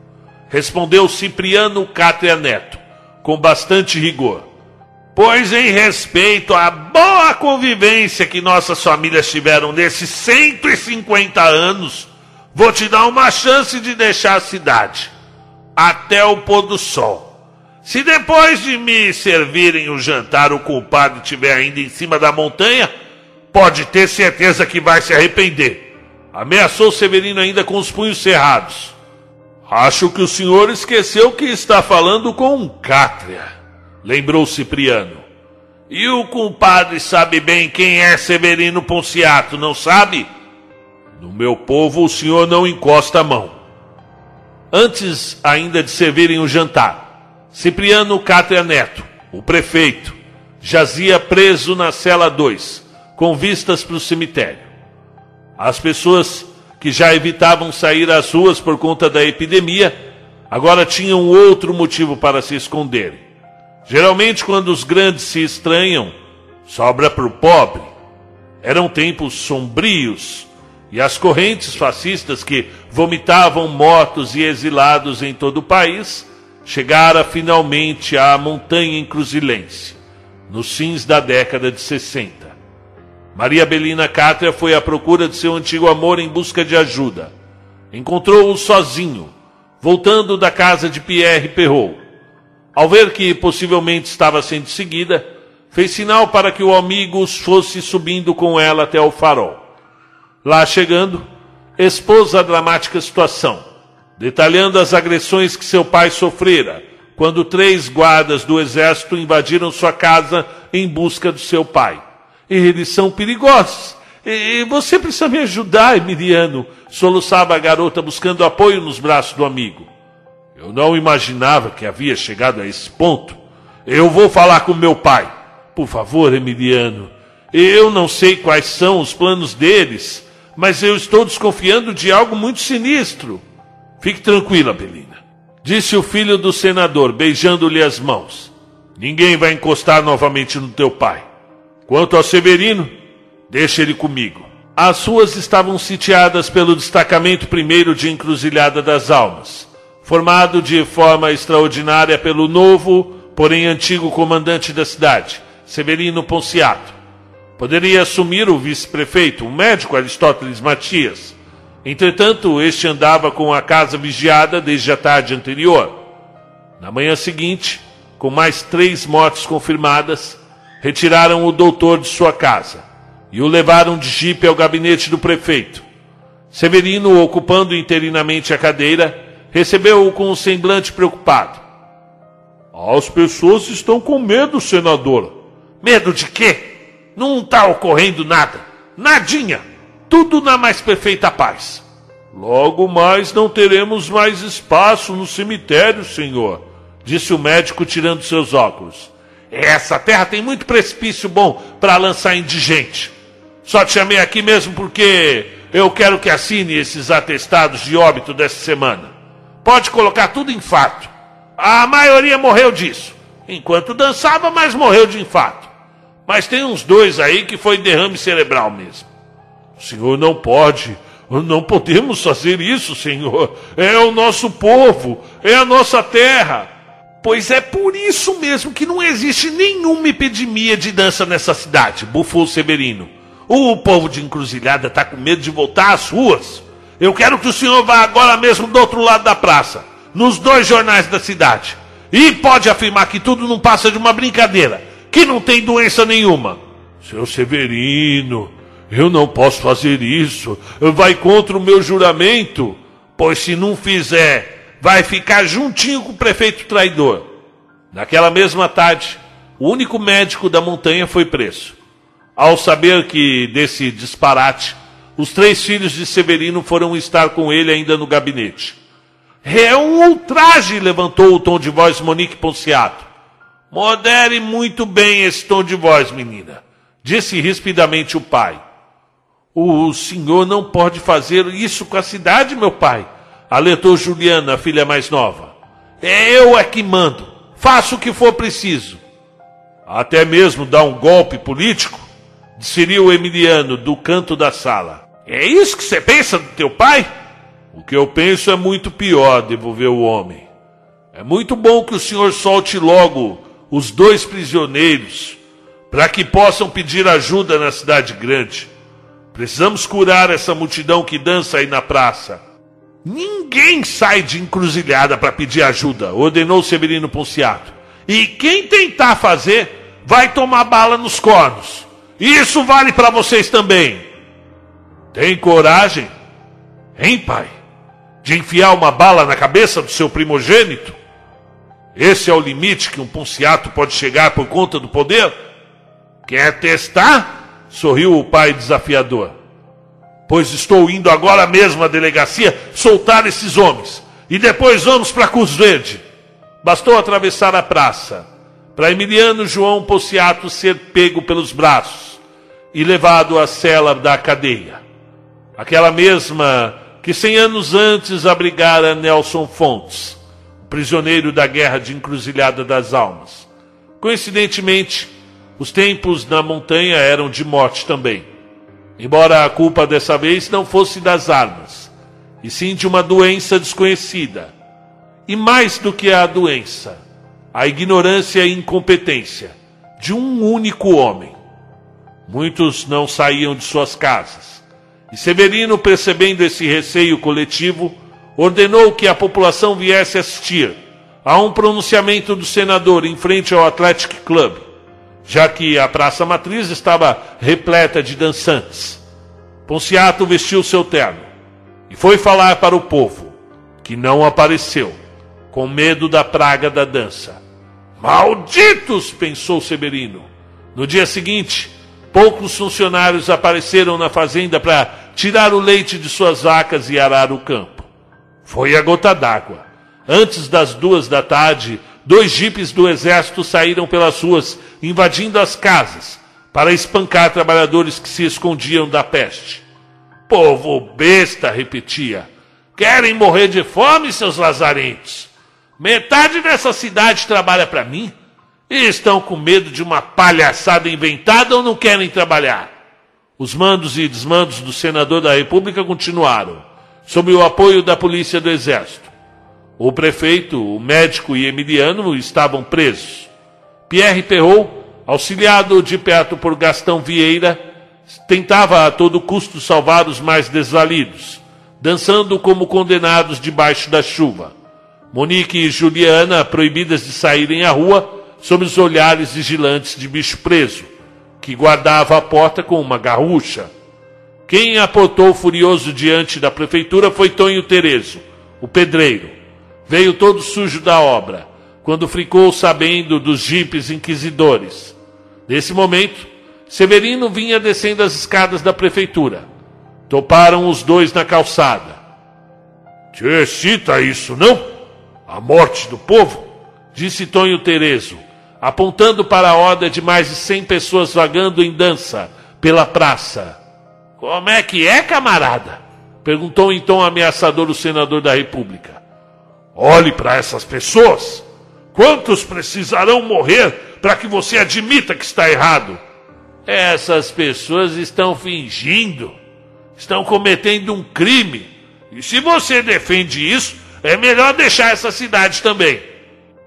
Respondeu Cipriano Cátria Neto, com bastante rigor. Pois, em respeito à boa convivência que nossas famílias tiveram nesses 150 anos, vou te dar uma chance de deixar a cidade até o pôr do sol. Se depois de me servirem o jantar o culpado estiver ainda em cima da montanha, pode ter certeza que vai se arrepender. Ameaçou Severino ainda com os punhos cerrados. Acho que o senhor esqueceu que está falando com um cátria, lembrou Cipriano. E o compadre sabe bem quem é Severino Ponciato, não sabe? No meu povo o senhor não encosta a mão. Antes ainda de servirem o jantar, Cipriano Cátria Neto, o prefeito, jazia preso na cela 2, com vistas para o cemitério. As pessoas que já evitavam sair às ruas por conta da epidemia, agora tinham outro motivo para se esconderem. Geralmente, quando os grandes se estranham, sobra para o pobre. Eram tempos sombrios e as correntes fascistas que vomitavam mortos e exilados em todo o país chegara finalmente à montanha encruzilhense, nos fins da década de 60. Maria Belina Cátria foi à procura de seu antigo amor em busca de ajuda. Encontrou-o sozinho, voltando da casa de Pierre Perrault. Ao ver que possivelmente estava sendo seguida, fez sinal para que o amigo fosse subindo com ela até o farol. Lá chegando, expôs a dramática situação detalhando as agressões que seu pai sofrera quando três guardas do exército invadiram sua casa em busca do seu pai. Eles são perigosos. E você precisa me ajudar, Emiliano, soluçava a garota buscando apoio nos braços do amigo. Eu não imaginava que havia chegado a esse ponto. Eu vou falar com meu pai. Por favor, Emiliano. Eu não sei quais são os planos deles, mas eu estou desconfiando de algo muito sinistro. Fique tranquila, Belina, disse o filho do senador, beijando-lhe as mãos. Ninguém vai encostar novamente no teu pai. Quanto ao Severino, deixa ele comigo. As ruas estavam sitiadas pelo destacamento primeiro de Encruzilhada das Almas, formado de forma extraordinária pelo novo, porém antigo comandante da cidade, Severino Ponciato. Poderia assumir o vice-prefeito, o médico Aristóteles Matias. Entretanto, este andava com a casa vigiada desde a tarde anterior. Na manhã seguinte, com mais três mortes confirmadas, retiraram o doutor de sua casa e o levaram de jipe ao gabinete do prefeito. Severino, ocupando interinamente a cadeira, recebeu-o com um semblante preocupado. As pessoas estão com medo, senador. Medo de quê? Não está ocorrendo nada. Nadinha. Tudo na mais perfeita paz. Logo mais não teremos mais espaço no cemitério, senhor, disse o médico tirando seus óculos. Essa terra tem muito precipício bom para lançar indigente. Só te chamei aqui mesmo porque eu quero que assine esses atestados de óbito dessa semana. Pode colocar tudo em fato. A maioria morreu disso. Enquanto dançava, mas morreu de infarto. Mas tem uns dois aí que foi derrame cerebral mesmo. O senhor não pode. Não podemos fazer isso, senhor. É o nosso povo. É a nossa terra. Pois é por isso mesmo que não existe nenhuma epidemia de dança nessa cidade, bufou Severino. O povo de encruzilhada está com medo de voltar às ruas. Eu quero que o senhor vá agora mesmo do outro lado da praça, nos dois jornais da cidade. E pode afirmar que tudo não passa de uma brincadeira, que não tem doença nenhuma. Seu Severino, eu não posso fazer isso. Vai contra o meu juramento. Pois se não fizer, vai ficar juntinho com o prefeito traidor. Naquela mesma tarde, o único médico da montanha foi preso. Ao saber que desse disparate, os três filhos de Severino foram estar com ele ainda no gabinete. É um ultraje, levantou o tom de voz Monique Ponciato. Modere muito bem esse tom de voz, menina, disse rispidamente o pai. O senhor não pode fazer isso com a cidade, meu pai, alertou Juliana, a filha mais nova. É eu é que mando. Faça o que for preciso. Até mesmo dar um golpe político? O Emiliano, do canto da sala. É isso que você pensa do teu pai? O que eu penso é muito pior, devolveu o homem. É muito bom que o senhor solte logo os dois prisioneiros, para que possam pedir ajuda na cidade grande. Precisamos curar essa multidão que dança aí na praça. Ninguém sai de encruzilhada para pedir ajuda, ordenou Severino Ponciato. E quem tentar fazer, vai tomar bala nos cornos. Isso vale para vocês também. Tem coragem, hein, pai, de enfiar uma bala na cabeça do seu primogênito? Esse é o limite que um ponciato pode chegar por conta do poder? Quer testar? sorriu o pai desafiador. Pois estou indo agora mesmo à delegacia soltar esses homens. E depois vamos para Cruz Verde. Bastou atravessar a praça para Emiliano João Ponciato ser pego pelos braços e levado à cela da cadeia. Aquela mesma que cem anos antes abrigara Nelson Fontes, prisioneiro da guerra de encruzilhada das almas. Coincidentemente, os tempos na montanha eram de morte também. Embora a culpa dessa vez não fosse das armas, e sim de uma doença desconhecida. E mais do que a doença, a ignorância e incompetência de um único homem. Muitos não saíam de suas casas. E Severino, percebendo esse receio coletivo, ordenou que a população viesse assistir a um pronunciamento do senador em frente ao Athletic Club, já que a Praça Matriz estava repleta de dançantes. Ponciato vestiu seu terno e foi falar para o povo, que não apareceu, com medo da praga da dança. Malditos! pensou Severino. No dia seguinte, poucos funcionários apareceram na fazenda para tirar o leite de suas vacas e arar o campo. Foi a gota d'água. Antes das duas da tarde, dois jipes do exército saíram pelas ruas, invadindo as casas, para espancar trabalhadores que se escondiam da peste. Povo besta, repetia. Querem morrer de fome, seus lazarentos? Metade dessa cidade trabalha para mim e estão com medo de uma palhaçada inventada ou não querem trabalhar. Os mandos e desmandos do senador da República continuaram, sob o apoio da polícia do Exército. O prefeito, o médico e Emiliano estavam presos. Pierre Perrault auxiliado de perto por Gastão Vieira, tentava a todo custo salvar os mais desvalidos, dançando como condenados debaixo da chuva. Monique e Juliana, proibidas de saírem à rua, sob os olhares vigilantes de bicho preso, que guardava a porta com uma garrucha. Quem aportou furioso diante da prefeitura foi Tonho Terezo, o pedreiro. Veio todo sujo da obra, quando ficou sabendo dos jipes inquisidores. Nesse momento, Severino vinha descendo as escadas da prefeitura. Toparam os dois na calçada. Te excita isso, não? A morte do povo? Disse Tonho Terezo, apontando para a horda de mais de cem pessoas vagando em dança pela praça. Como é que é, camarada? Perguntou em tom ameaçador o senador da República. Olhe para essas pessoas. Quantos precisarão morrer para que você admita que está errado? Essas pessoas estão fingindo, estão cometendo um crime. E se você defende isso, é melhor deixar essa cidade também.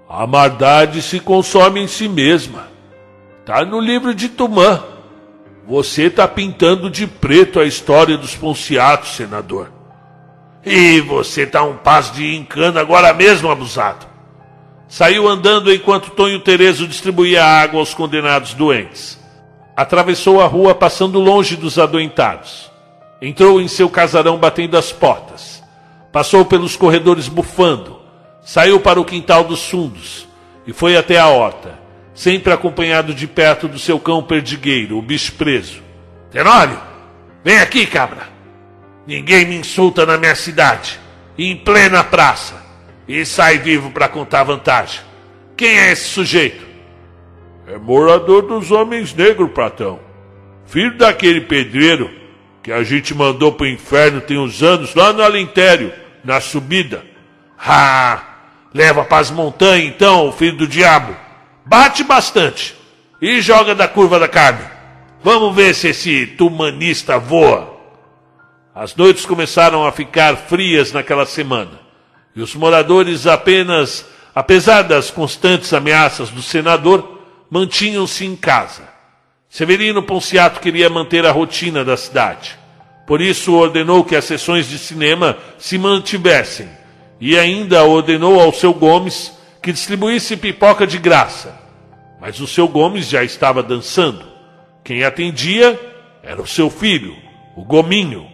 A maldade se consome em si mesma. Está no livro de Tumã. Você está pintando de preto a história dos Ponciatos, senador. E você está um passo de encana agora mesmo, abusado. Saiu andando enquanto Tonho Terezo distribuía água aos condenados doentes. Atravessou a rua passando longe dos adoentados. Entrou em seu casarão batendo as portas. Passou pelos corredores bufando. Saiu para o quintal dos fundos e foi até a horta sempre acompanhado de perto do seu cão perdigueiro, o bicho preso. Tenório, vem aqui, cabra. Ninguém me insulta na minha cidade, em plena praça, e sai vivo para contar vantagem. Quem é esse sujeito? É morador dos homens negros, Platão. Filho daquele pedreiro que a gente mandou pro inferno tem uns anos lá no Alentério, na subida. Ah, leva pras montanhas então, filho do diabo. Bate bastante e joga da curva da carne. Vamos ver se esse tumanista voa. As noites começaram a ficar frias naquela semana e os moradores apenas, apesar das constantes ameaças do senador, mantinham-se em casa. Severino Ponciato queria manter a rotina da cidade. Por isso ordenou que as sessões de cinema se mantivessem e ainda ordenou ao seu Gomes que distribuísse pipoca de graça. Mas o seu Gomes já estava dançando. Quem atendia era o seu filho, o Gominho,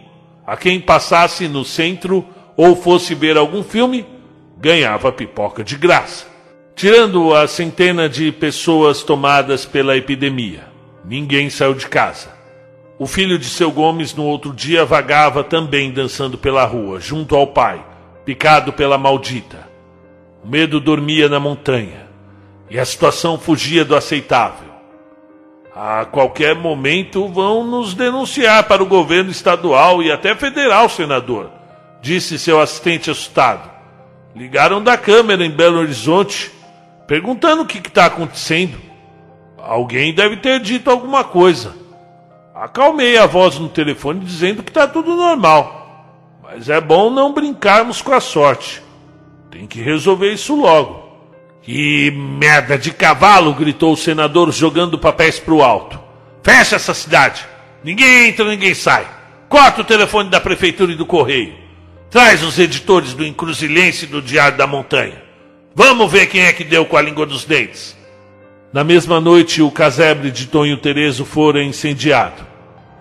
a quem passasse no centro ou fosse ver algum filme, ganhava pipoca de graça. Tirando a centena de pessoas tomadas pela epidemia, ninguém saiu de casa. O filho de seu Gomes no outro dia vagava também dançando pela rua, junto ao pai, picado pela maldita. O medo dormia na montanha e a situação fugia do aceitável. A qualquer momento vão nos denunciar para o governo estadual e até federal, senador, disse seu assistente assustado. Ligaram da câmera em Belo Horizonte, perguntando o que está acontecendo. Alguém deve ter dito alguma coisa. Acalmei a voz no telefone dizendo que está tudo normal. Mas é bom não brincarmos com a sorte. Tem que resolver isso logo. Que merda de cavalo! gritou o senador jogando papéis para o alto. Fecha essa cidade! Ninguém entra, ninguém sai! Corta o telefone da prefeitura e do correio. Traz os editores do Encruzilhense e do Diário da Montanha. Vamos ver quem é que deu com a língua dos dentes. Na mesma noite, o casebre de Tonho Terezo fora incendiado.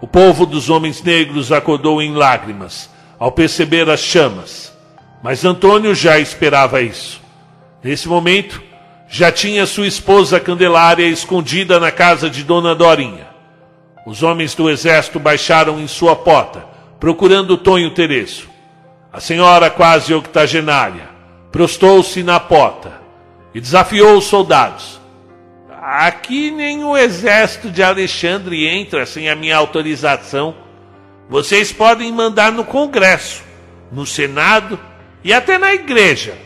O povo dos homens negros acordou em lágrimas ao perceber as chamas. Mas Antônio já esperava isso. Nesse momento, já tinha sua esposa Candelária escondida na casa de Dona Dorinha. Os homens do exército baixaram em sua porta, procurando Tonho Terezo. A senhora, quase octogenária, prostou-se na porta e desafiou os soldados. Aqui nem o exército de Alexandre entra sem a minha autorização. Vocês podem mandar no Congresso, no Senado e até na igreja.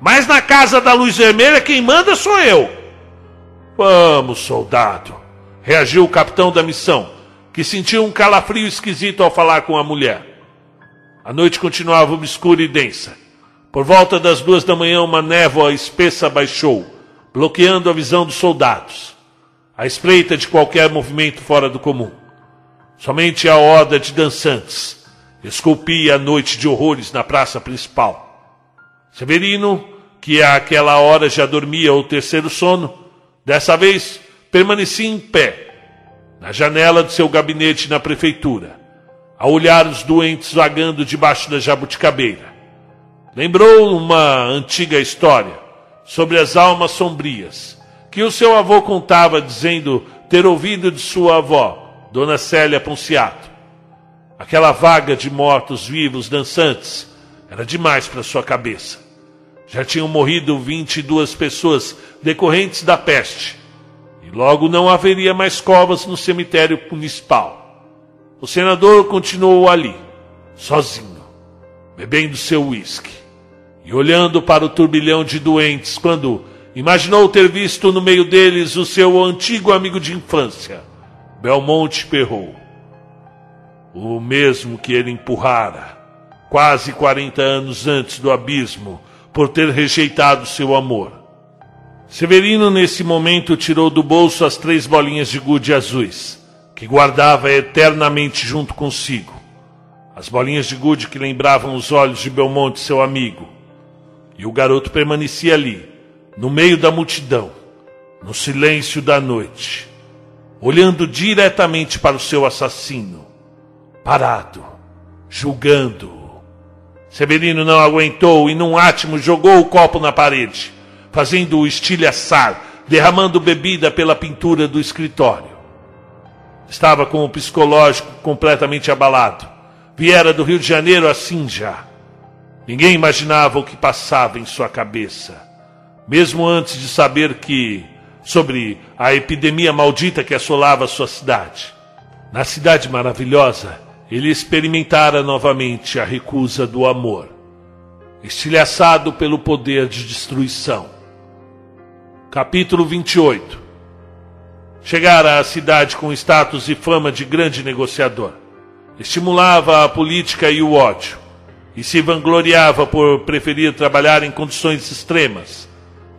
Mas na casa da luz vermelha quem manda sou eu. Vamos, soldado, reagiu o capitão da missão, que sentiu um calafrio esquisito ao falar com a mulher. A noite continuava obscura e densa. Por volta das duas da manhã, uma névoa espessa baixou, bloqueando a visão dos soldados. à espreita de qualquer movimento fora do comum. Somente a horda de dançantes esculpia a noite de horrores na praça principal. Severino, que àquela hora já dormia o terceiro sono, dessa vez permanecia em pé, na janela de seu gabinete na prefeitura, a olhar os doentes vagando debaixo da jabuticabeira. Lembrou uma antiga história sobre as almas sombrias, que o seu avô contava dizendo ter ouvido de sua avó, Dona Célia Ponciato. Aquela vaga de mortos-vivos dançantes era demais para sua cabeça. Já tinham morrido 22 pessoas decorrentes da peste, e logo não haveria mais covas no cemitério municipal. O senador continuou ali, sozinho, bebendo seu uísque e olhando para o turbilhão de doentes quando imaginou ter visto no meio deles o seu antigo amigo de infância, Belmonte Perrou. O mesmo que ele empurrara, quase 40 anos antes do abismo, por ter rejeitado seu amor. Severino, nesse momento, tirou do bolso as três bolinhas de gude azuis, que guardava eternamente junto consigo. As bolinhas de gude que lembravam os olhos de Belmonte, seu amigo. E o garoto permanecia ali, no meio da multidão, no silêncio da noite olhando diretamente para o seu assassino, parado, julgando-o. Severino não aguentou e, num átimo, jogou o copo na parede, fazendo-o estilhaçar, derramando bebida pela pintura do escritório. Estava com o psicológico completamente abalado. Viera do Rio de Janeiro assim já. Ninguém imaginava o que passava em sua cabeça. Mesmo antes de saber que sobre a epidemia maldita que assolava sua cidade. Na cidade maravilhosa, ele experimentara novamente a recusa do amor, estilhaçado pelo poder de destruição. Capítulo 28 Chegara à cidade com status e fama de grande negociador. Estimulava a política e o ódio, e se vangloriava por preferir trabalhar em condições extremas,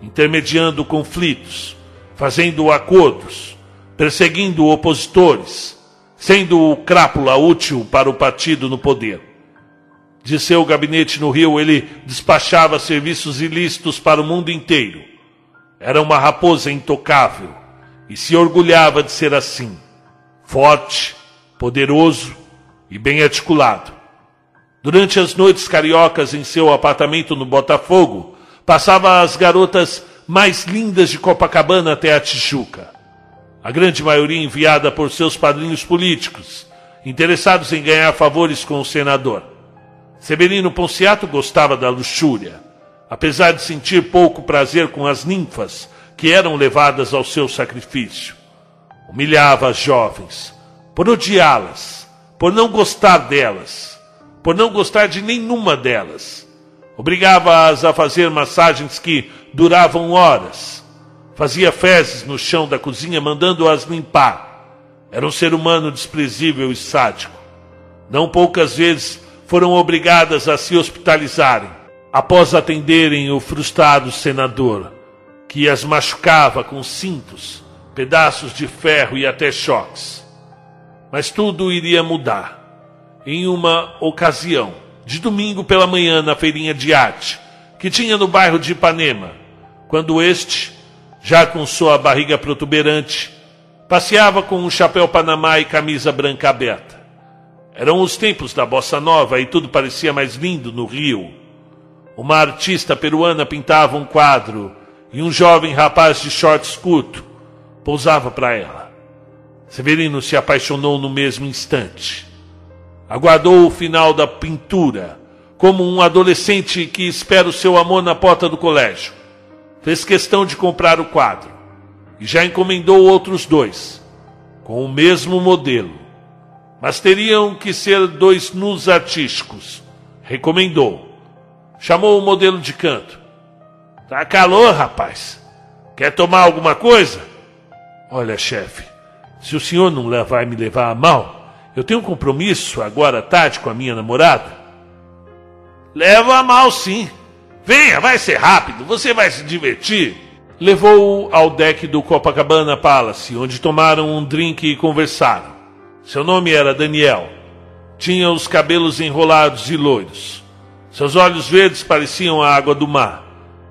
intermediando conflitos, fazendo acordos, perseguindo opositores, sendo o crápula útil para o partido no poder. De seu gabinete no Rio, ele despachava serviços ilícitos para o mundo inteiro. Era uma raposa intocável e se orgulhava de ser assim, forte, poderoso e bem articulado. Durante as noites cariocas em seu apartamento no Botafogo, passava as garotas mais lindas de Copacabana até a Tijuca. A grande maioria enviada por seus padrinhos políticos, interessados em ganhar favores com o senador. Severino Ponciato gostava da luxúria, apesar de sentir pouco prazer com as ninfas que eram levadas ao seu sacrifício. Humilhava as jovens, por odiá-las, por não gostar delas, por não gostar de nenhuma delas. Obrigava-as a fazer massagens que duravam horas. Fazia fezes no chão da cozinha, mandando-as limpar. Era um ser humano desprezível e sádico. Não poucas vezes foram obrigadas a se hospitalizarem, após atenderem o frustrado senador, que as machucava com cintos, pedaços de ferro e até choques. Mas tudo iria mudar. Em uma ocasião, de domingo pela manhã na feirinha de arte, que tinha no bairro de Ipanema, quando este, já com sua barriga protuberante, passeava com um chapéu panamá e camisa branca aberta. Eram os tempos da bossa nova e tudo parecia mais lindo no Rio. Uma artista peruana pintava um quadro e um jovem rapaz de shorts curto pousava para ela. Severino se apaixonou no mesmo instante. Aguardou o final da pintura como um adolescente que espera o seu amor na porta do colégio. Fez questão de comprar o quadro e já encomendou outros dois, com o mesmo modelo. Mas teriam que ser dois nus artísticos. Recomendou. Chamou o modelo de canto. Tá calor, rapaz. Quer tomar alguma coisa? Olha, chefe, se o senhor não vai me levar a mal, eu tenho um compromisso agora à tarde com a minha namorada. Leva a mal sim. Venha, vai ser rápido, você vai se divertir. levou-o ao deck do Copacabana Palace, onde tomaram um drink e conversaram. Seu nome era Daniel. Tinha os cabelos enrolados e loiros. Seus olhos verdes pareciam a água do mar,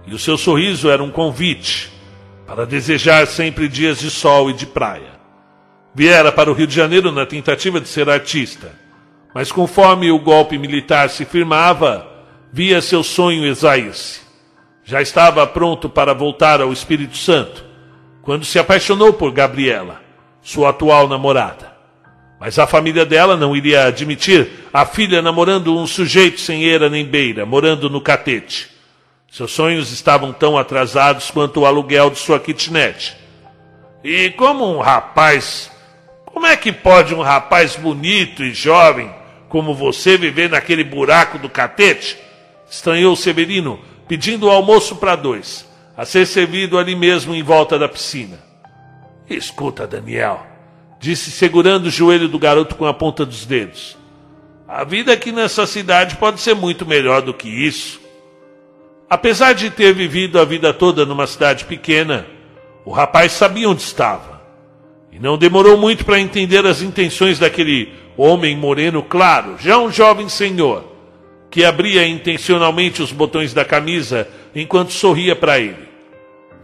e o seu sorriso era um convite para desejar sempre dias de sol e de praia. Viera para o Rio de Janeiro na tentativa de ser artista, mas conforme o golpe militar se firmava, via seu sonho esvair-se. Já estava pronto para voltar ao Espírito Santo, quando se apaixonou por Gabriela, sua atual namorada. Mas a família dela não iria admitir a filha namorando um sujeito sem eira nem beira, morando no catete. Seus sonhos estavam tão atrasados quanto o aluguel de sua kitnet. E como um rapaz, como é que pode um rapaz bonito e jovem como você viver naquele buraco do catete? Estranhou Severino, pedindo o almoço para dois, a ser servido ali mesmo em volta da piscina. Escuta, Daniel, disse segurando o joelho do garoto com a ponta dos dedos. A vida aqui nessa cidade pode ser muito melhor do que isso. Apesar de ter vivido a vida toda numa cidade pequena, o rapaz sabia onde estava. E não demorou muito para entender as intenções daquele homem moreno claro, já um jovem senhor, que abria intencionalmente os botões da camisa enquanto sorria para ele.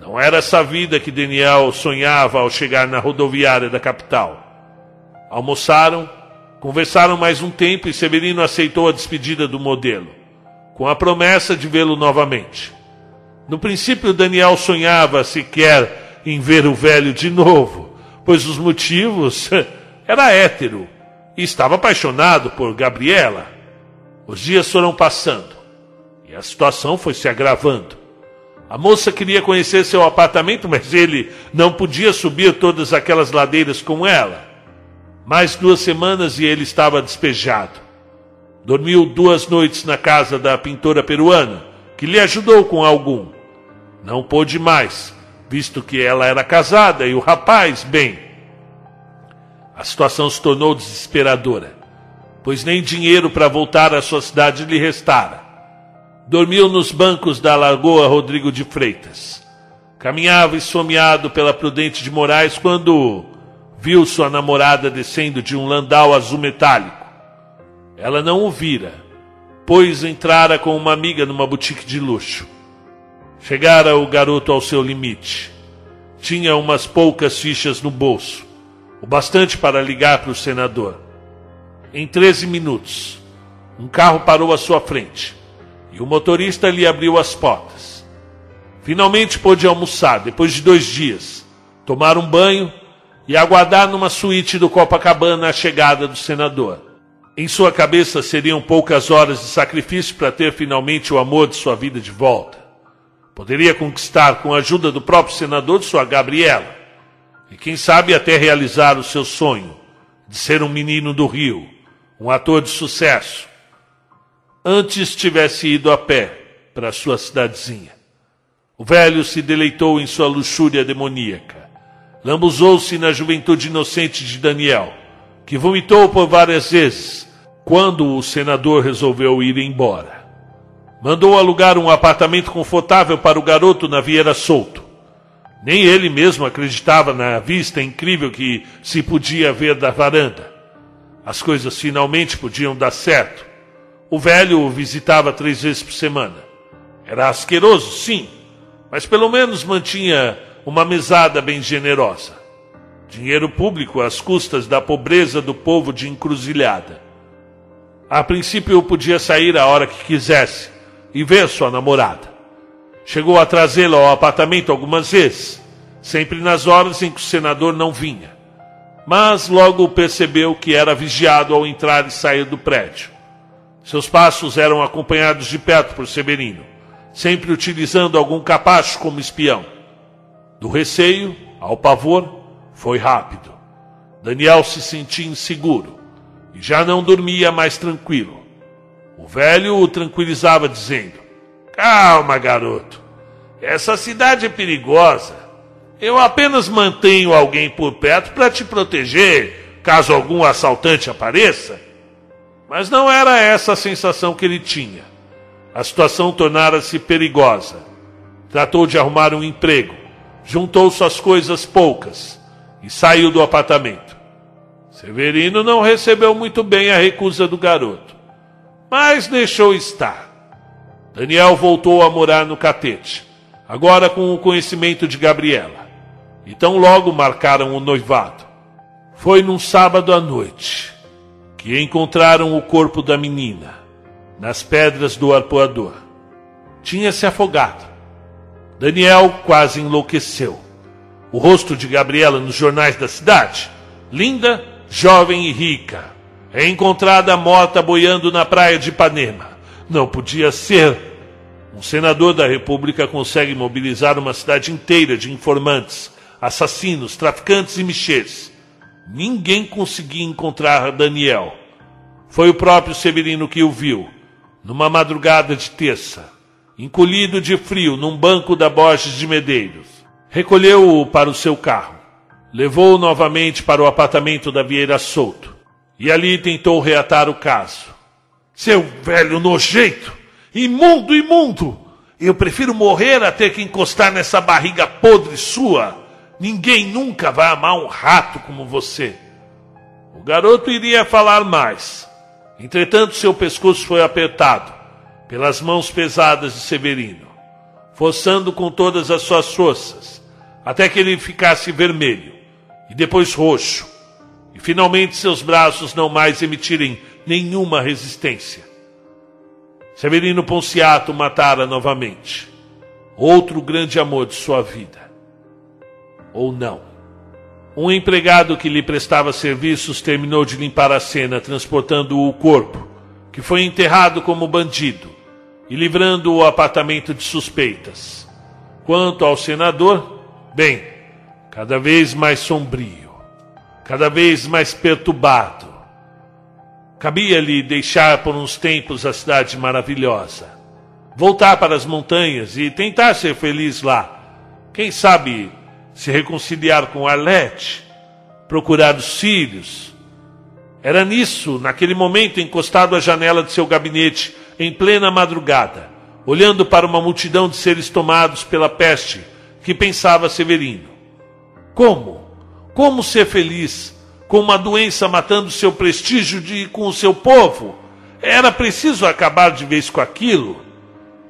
Não era essa vida que Daniel sonhava ao chegar na rodoviária da capital. Almoçaram, conversaram mais um tempo e Severino aceitou a despedida do modelo, com a promessa de vê-lo novamente. No princípio, Daniel sonhava sequer em ver o velho de novo, pois os motivos era hétero e estava apaixonado por Gabriela. Os dias foram passando e a situação foi se agravando. A moça queria conhecer seu apartamento, mas ele não podia subir todas aquelas ladeiras com ela. Mais duas semanas e ele estava despejado. Dormiu duas noites na casa da pintora peruana, que lhe ajudou com algum. Não pôde mais, visto que ela era casada e o rapaz, bem. A situação se tornou desesperadora, pois nem dinheiro para voltar à sua cidade lhe restara. Dormiu nos bancos da Lagoa Rodrigo de Freitas. Caminhava esfomeado pela Prudente de Moraes quando viu sua namorada descendo de um landau azul metálico. Ela não o vira, pois entrara com uma amiga numa boutique de luxo. Chegara o garoto ao seu limite. Tinha umas poucas fichas no bolso, o bastante para ligar para o senador. Em 13 minutos, um carro parou à sua frente e o motorista lhe abriu as portas. Finalmente pôde almoçar, depois de dois dias, tomar um banho e aguardar numa suíte do Copacabana a chegada do senador. Em sua cabeça seriam poucas horas de sacrifício para ter finalmente o amor de sua vida de volta. Poderia conquistar com a ajuda do próprio senador sua Gabriela. E quem sabe até realizar o seu sonho de ser um menino do Rio, um ator de sucesso, antes tivesse ido a pé para sua cidadezinha. O velho se deleitou em sua luxúria demoníaca. Lambuzou-se na juventude inocente de Daniel, que vomitou por várias vezes quando o senador resolveu ir embora. Mandou alugar um apartamento confortável para o garoto na Vieira Solto. Nem ele mesmo acreditava na vista incrível que se podia ver da varanda. As coisas finalmente podiam dar certo. O velho o visitava três vezes por semana. Era asqueroso, sim, mas pelo menos mantinha uma mesada bem generosa. Dinheiro público às custas da pobreza do povo de encruzilhada. A princípio podia sair a hora que quisesse e ver sua namorada. Chegou a trazê-la ao apartamento algumas vezes, sempre nas horas em que o senador não vinha. Mas logo percebeu que era vigiado ao entrar e sair do prédio. Seus passos eram acompanhados de perto por Severino, sempre utilizando algum capacho como espião. Do receio ao pavor, foi rápido. Daniel se sentia inseguro e já não dormia mais tranquilo. O velho o tranquilizava, dizendo: Calma, garoto. Essa cidade é perigosa. Eu apenas mantenho alguém por perto para te proteger caso algum assaltante apareça. Mas não era essa a sensação que ele tinha. A situação tornara-se perigosa. Tratou de arrumar um emprego, juntou suas coisas poucas e saiu do apartamento. Severino não recebeu muito bem a recusa do garoto, mas deixou estar. Daniel voltou a morar no catete, agora com o conhecimento de Gabriela. E tão logo marcaram o noivado. Foi num sábado à noite que encontraram o corpo da menina nas pedras do arpoador. Tinha se afogado. Daniel quase enlouqueceu. O rosto de Gabriela nos jornais da cidade, linda, jovem e rica, é encontrada morta boiando na praia de Ipanema. Não podia ser. Um senador da República consegue mobilizar uma cidade inteira de informantes, assassinos, traficantes e mexeres. Ninguém conseguia encontrar Daniel. Foi o próprio Severino que o viu, numa madrugada de terça, encolhido de frio num banco da Borges de Medeiros. Recolheu-o para o seu carro, levou-o novamente para o apartamento da Vieira Souto e ali tentou reatar o caso. Seu velho nojento! Imundo, imundo! Eu prefiro morrer a ter que encostar nessa barriga podre sua. Ninguém nunca vai amar um rato como você. O garoto iria falar mais. Entretanto, seu pescoço foi apertado pelas mãos pesadas de Severino, forçando com todas as suas forças, até que ele ficasse vermelho e depois roxo, e finalmente seus braços não mais emitirem nenhuma resistência. Severino Ponciato matara novamente outro grande amor de sua vida. Ou não. Um empregado que lhe prestava serviços terminou de limpar a cena, transportando o corpo, que foi enterrado como bandido, e livrando o apartamento de suspeitas. Quanto ao senador, bem, cada vez mais sombrio, cada vez mais perturbado. Cabia-lhe deixar por uns tempos a cidade maravilhosa, voltar para as montanhas e tentar ser feliz lá. Quem sabe se reconciliar com Arlete, procurar os filhos. Era nisso, naquele momento, encostado à janela de seu gabinete, em plena madrugada, olhando para uma multidão de seres tomados pela peste, que pensava Severino. Como? Como ser feliz com uma doença matando seu prestígio de com o seu povo? Era preciso acabar de vez com aquilo.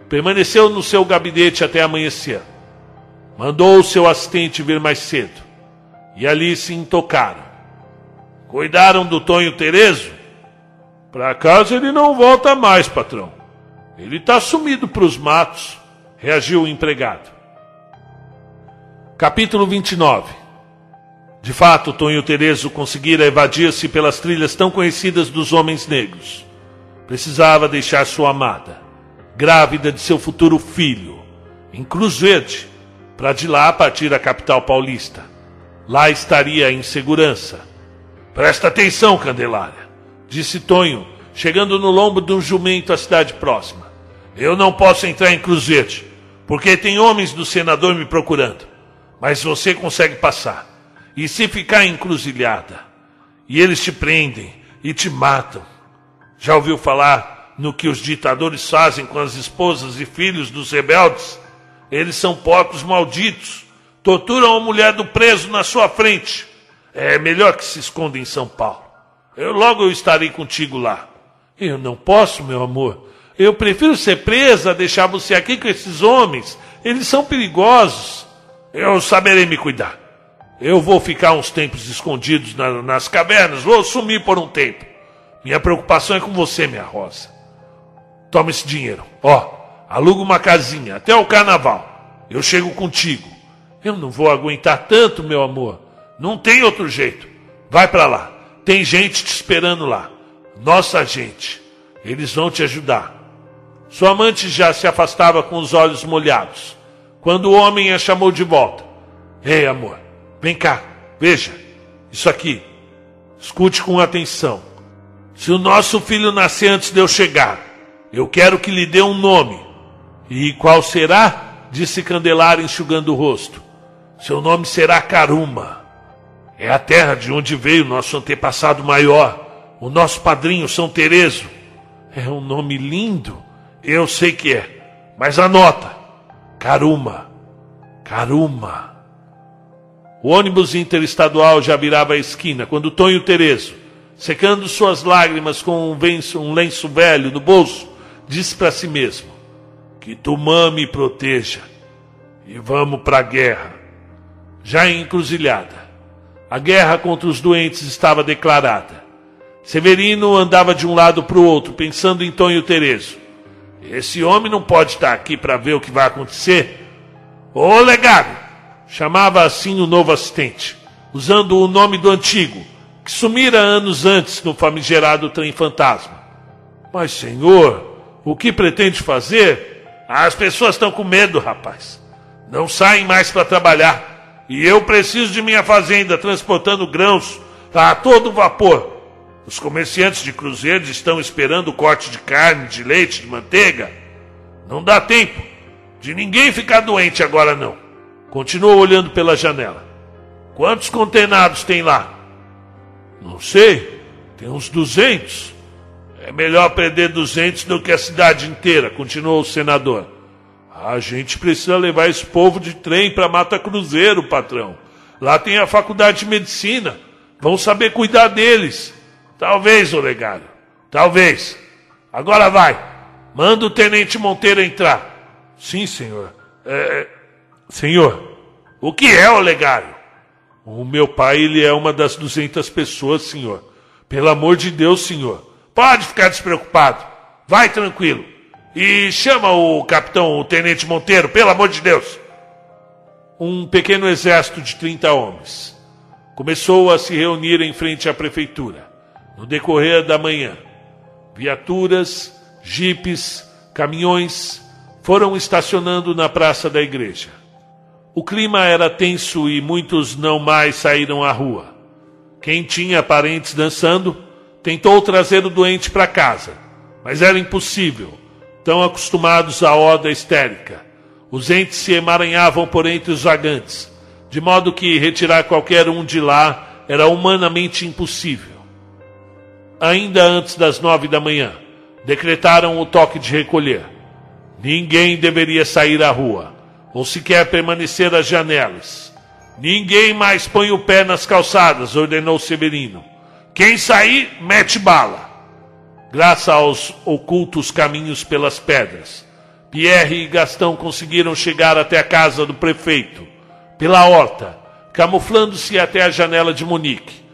Permaneceu no seu gabinete até amanhecer. Mandou o seu assistente vir mais cedo. E ali se intocaram. Cuidaram do Tonho Terezo? Para casa ele não volta mais, patrão. Ele está sumido para os matos, reagiu o empregado. Capítulo 29 De fato, Tonho Terezo conseguira evadir-se pelas trilhas tão conhecidas dos homens negros. Precisava deixar sua amada, grávida de seu futuro filho, em Cruz Verde, para de lá partir a capital paulista. Lá estaria em segurança. Presta atenção, Candelária, disse Tonho, chegando no lombo de um jumento à cidade próxima. Eu não posso entrar em Cruzete, porque tem homens do senador me procurando. Mas você consegue passar. E se ficar encruzilhada, e eles te prendem e te matam. Já ouviu falar no que os ditadores fazem com as esposas e filhos dos rebeldes? Eles são porcos malditos. Torturam a mulher do preso na sua frente. É melhor que se esconda em São Paulo. Eu logo eu estarei contigo lá. Eu não posso, meu amor. Eu prefiro ser presa a deixar você aqui com esses homens. Eles são perigosos. Eu saberei me cuidar. Eu vou ficar uns tempos escondidos na, nas cavernas, vou sumir por um tempo. Minha preocupação é com você, minha rosa. Toma esse dinheiro. Ó, aluga uma casinha até o carnaval. Eu chego contigo. Eu não vou aguentar tanto, meu amor. Não tem outro jeito. Vai para lá. Tem gente te esperando lá. Nossa gente. Eles vão te ajudar. Sua amante já se afastava com os olhos molhados. Quando o homem a chamou de volta. Ei, amor, vem cá, veja. Isso aqui. Escute com atenção. Se o nosso filho nascer antes de eu chegar, eu quero que lhe dê um nome. E qual será? disse Candelária enxugando o rosto. Seu nome será Caruma. É a terra de onde veio nosso antepassado maior, o nosso padrinho São Terezo. É um nome lindo. Eu sei que é. Mas anota. Caruma. Caruma. O ônibus interestadual já virava a esquina quando Tonho Terezo, secando suas lágrimas com um lenço velho no bolso, disse para si mesmo: Que Tumã me proteja e vamos para a guerra. Já em encruzilhada, a guerra contra os doentes estava declarada. Severino andava de um lado para o outro, pensando em Tonho Terezo. Esse homem não pode estar aqui para ver o que vai acontecer. Ô legado! Chamava assim o novo assistente, usando o nome do antigo, que sumira anos antes no famigerado trem fantasma. Mas, senhor, o que pretende fazer? As pessoas estão com medo, rapaz. Não saem mais para trabalhar. E eu preciso de minha fazenda transportando grãos a todo vapor. Os comerciantes de cruzeiros estão esperando o corte de carne, de leite, de manteiga. Não dá tempo de ninguém ficar doente agora não. Continuou olhando pela janela. Quantos condenados tem lá? Não sei. Tem uns duzentos. É melhor perder duzentos do que a cidade inteira, continuou o senador. A gente precisa levar esse povo de trem para Mata Cruzeiro, patrão. Lá tem a faculdade de medicina. Vão saber cuidar deles. Talvez, Olegário. Talvez. Agora vai. Manda o tenente Monteiro entrar. Sim, senhor. É, Senhor, o que é o legário? O meu pai, ele é uma das duzentas pessoas, senhor. Pelo amor de Deus, senhor. Pode ficar despreocupado. Vai tranquilo. E chama o capitão, o tenente Monteiro, pelo amor de Deus. Um pequeno exército de 30 homens começou a se reunir em frente à prefeitura. No decorrer da manhã, viaturas, jipes, caminhões foram estacionando na praça da igreja. O clima era tenso e muitos não mais saíram à rua. Quem tinha parentes dançando tentou trazer o doente para casa, mas era impossível, tão acostumados à oda histérica. Os entes se emaranhavam por entre os vagantes, de modo que retirar qualquer um de lá era humanamente impossível. Ainda antes das nove da manhã, decretaram o toque de recolher. Ninguém deveria sair à rua ou sequer permanecer às janelas. Ninguém mais põe o pé nas calçadas, ordenou Severino. Quem sair, mete bala. Graças aos ocultos caminhos pelas pedras, Pierre e Gastão conseguiram chegar até a casa do prefeito, pela horta, camuflando-se até a janela de Monique,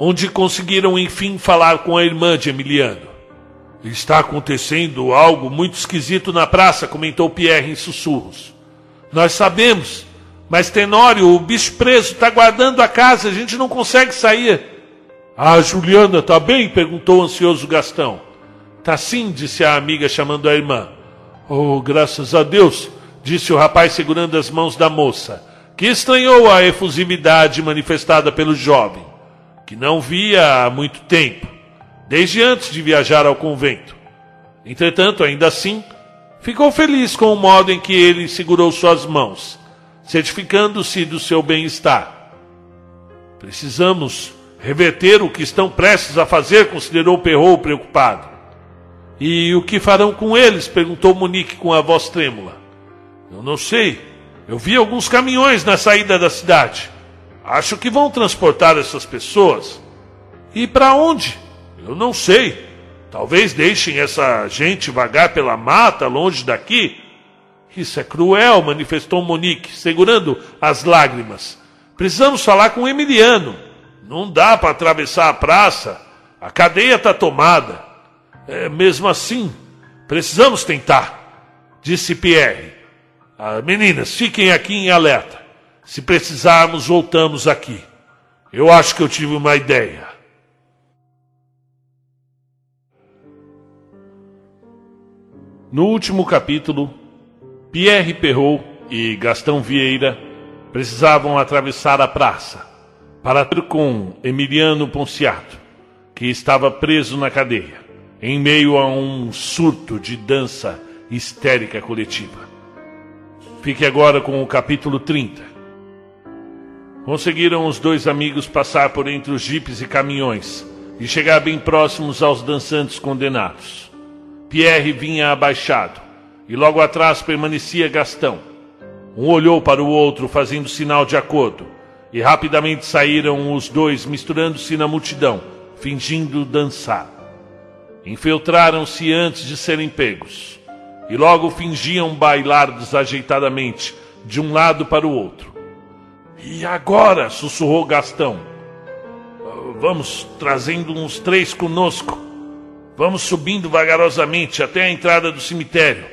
onde conseguiram enfim falar com a irmã de Emiliano. Está acontecendo algo muito esquisito na praça, comentou Pierre em sussurros. Nós sabemos. Mas Tenório, o bicho preso, está guardando a casa, a gente não consegue sair. Ah, Juliana, tá bem? perguntou o ansioso Gastão. Tá sim, disse a amiga chamando a irmã. Oh, graças a Deus, disse o rapaz segurando as mãos da moça, que estranhou a efusividade manifestada pelo jovem, que não via há muito tempo, desde antes de viajar ao convento. Entretanto, ainda assim, Ficou feliz com o modo em que ele segurou suas mãos, certificando-se do seu bem-estar. Precisamos reverter o que estão prestes a fazer, considerou Perrault preocupado. E o que farão com eles? perguntou Monique com a voz trêmula. Eu não sei. Eu vi alguns caminhões na saída da cidade. Acho que vão transportar essas pessoas. E para onde? Eu não sei. Talvez deixem essa gente vagar pela mata longe daqui. Isso é cruel, manifestou Monique, segurando as lágrimas. Precisamos falar com Emiliano. Não dá para atravessar a praça. A cadeia está tomada. É, mesmo assim, precisamos tentar, disse Pierre. Ah, meninas, fiquem aqui em alerta. Se precisarmos, voltamos aqui. Eu acho que eu tive uma ideia. No último capítulo, Pierre Perrault e Gastão Vieira precisavam atravessar a praça para ter com Emiliano Ponciato, que estava preso na cadeia, em meio a um surto de dança histérica coletiva. Fique agora com o capítulo 30. Conseguiram os dois amigos passar por entre os jipes e caminhões e chegar bem próximos aos dançantes condenados. Pierre vinha abaixado, e logo atrás permanecia Gastão. Um olhou para o outro, fazendo sinal de acordo, e rapidamente saíram os dois, misturando-se na multidão, fingindo dançar. Infiltraram-se antes de serem pegos, e logo fingiam bailar desajeitadamente, de um lado para o outro. E agora? sussurrou Gastão. Vamos trazendo uns três conosco. Vamos subindo vagarosamente até a entrada do cemitério.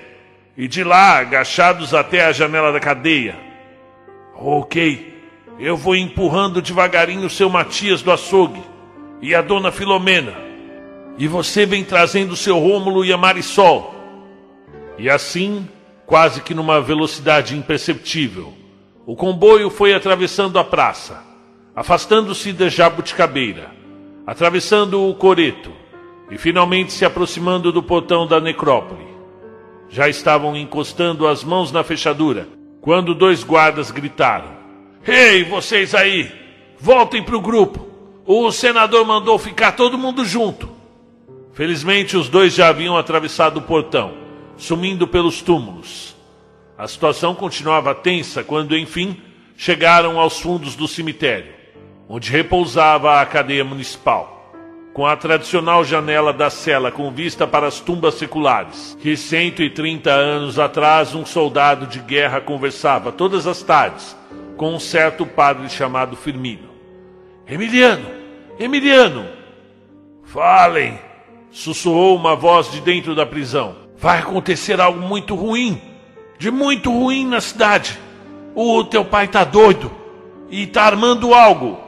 E de lá, agachados até a janela da cadeia. Ok. Eu vou empurrando devagarinho o seu Matias do açougue e a dona Filomena. E você vem trazendo o seu Rômulo e a Marisol. E assim, quase que numa velocidade imperceptível, o comboio foi atravessando a praça, afastando-se da jabuticabeira, atravessando o coreto e finalmente se aproximando do portão da necrópole. Já estavam encostando as mãos na fechadura quando dois guardas gritaram: Ei, vocês aí! Voltem para o grupo! O senador mandou ficar todo mundo junto. Felizmente, os dois já haviam atravessado o portão, sumindo pelos túmulos. A situação continuava tensa quando, enfim, chegaram aos fundos do cemitério, onde repousava a cadeia municipal, com a tradicional janela da cela com vista para as tumbas seculares, que 130 anos atrás um soldado de guerra conversava todas as tardes com um certo padre chamado Firmino. Emiliano! Emiliano! Falem! sussurrou uma voz de dentro da prisão. Vai acontecer algo muito ruim, de muito ruim na cidade. O teu pai tá doido e tá armando algo.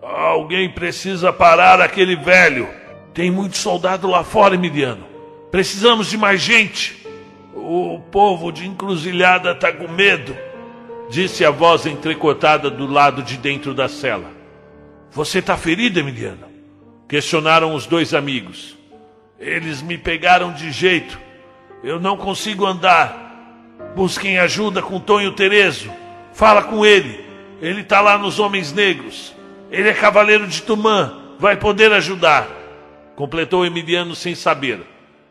Alguém precisa parar aquele velho. Tem muito soldado lá fora, Emiliano. Precisamos de mais gente. O povo de encruzilhada tá com medo disse a voz entrecortada do lado de dentro da cela. Você está ferido, Emiliano? Questionaram os dois amigos. Eles me pegaram de jeito. Eu não consigo andar. Busquem ajuda com Tonho Terezo. Fala com ele. Ele está lá nos Homens Negros. Ele é cavaleiro de Tumã. Vai poder ajudar. Completou Emiliano sem saber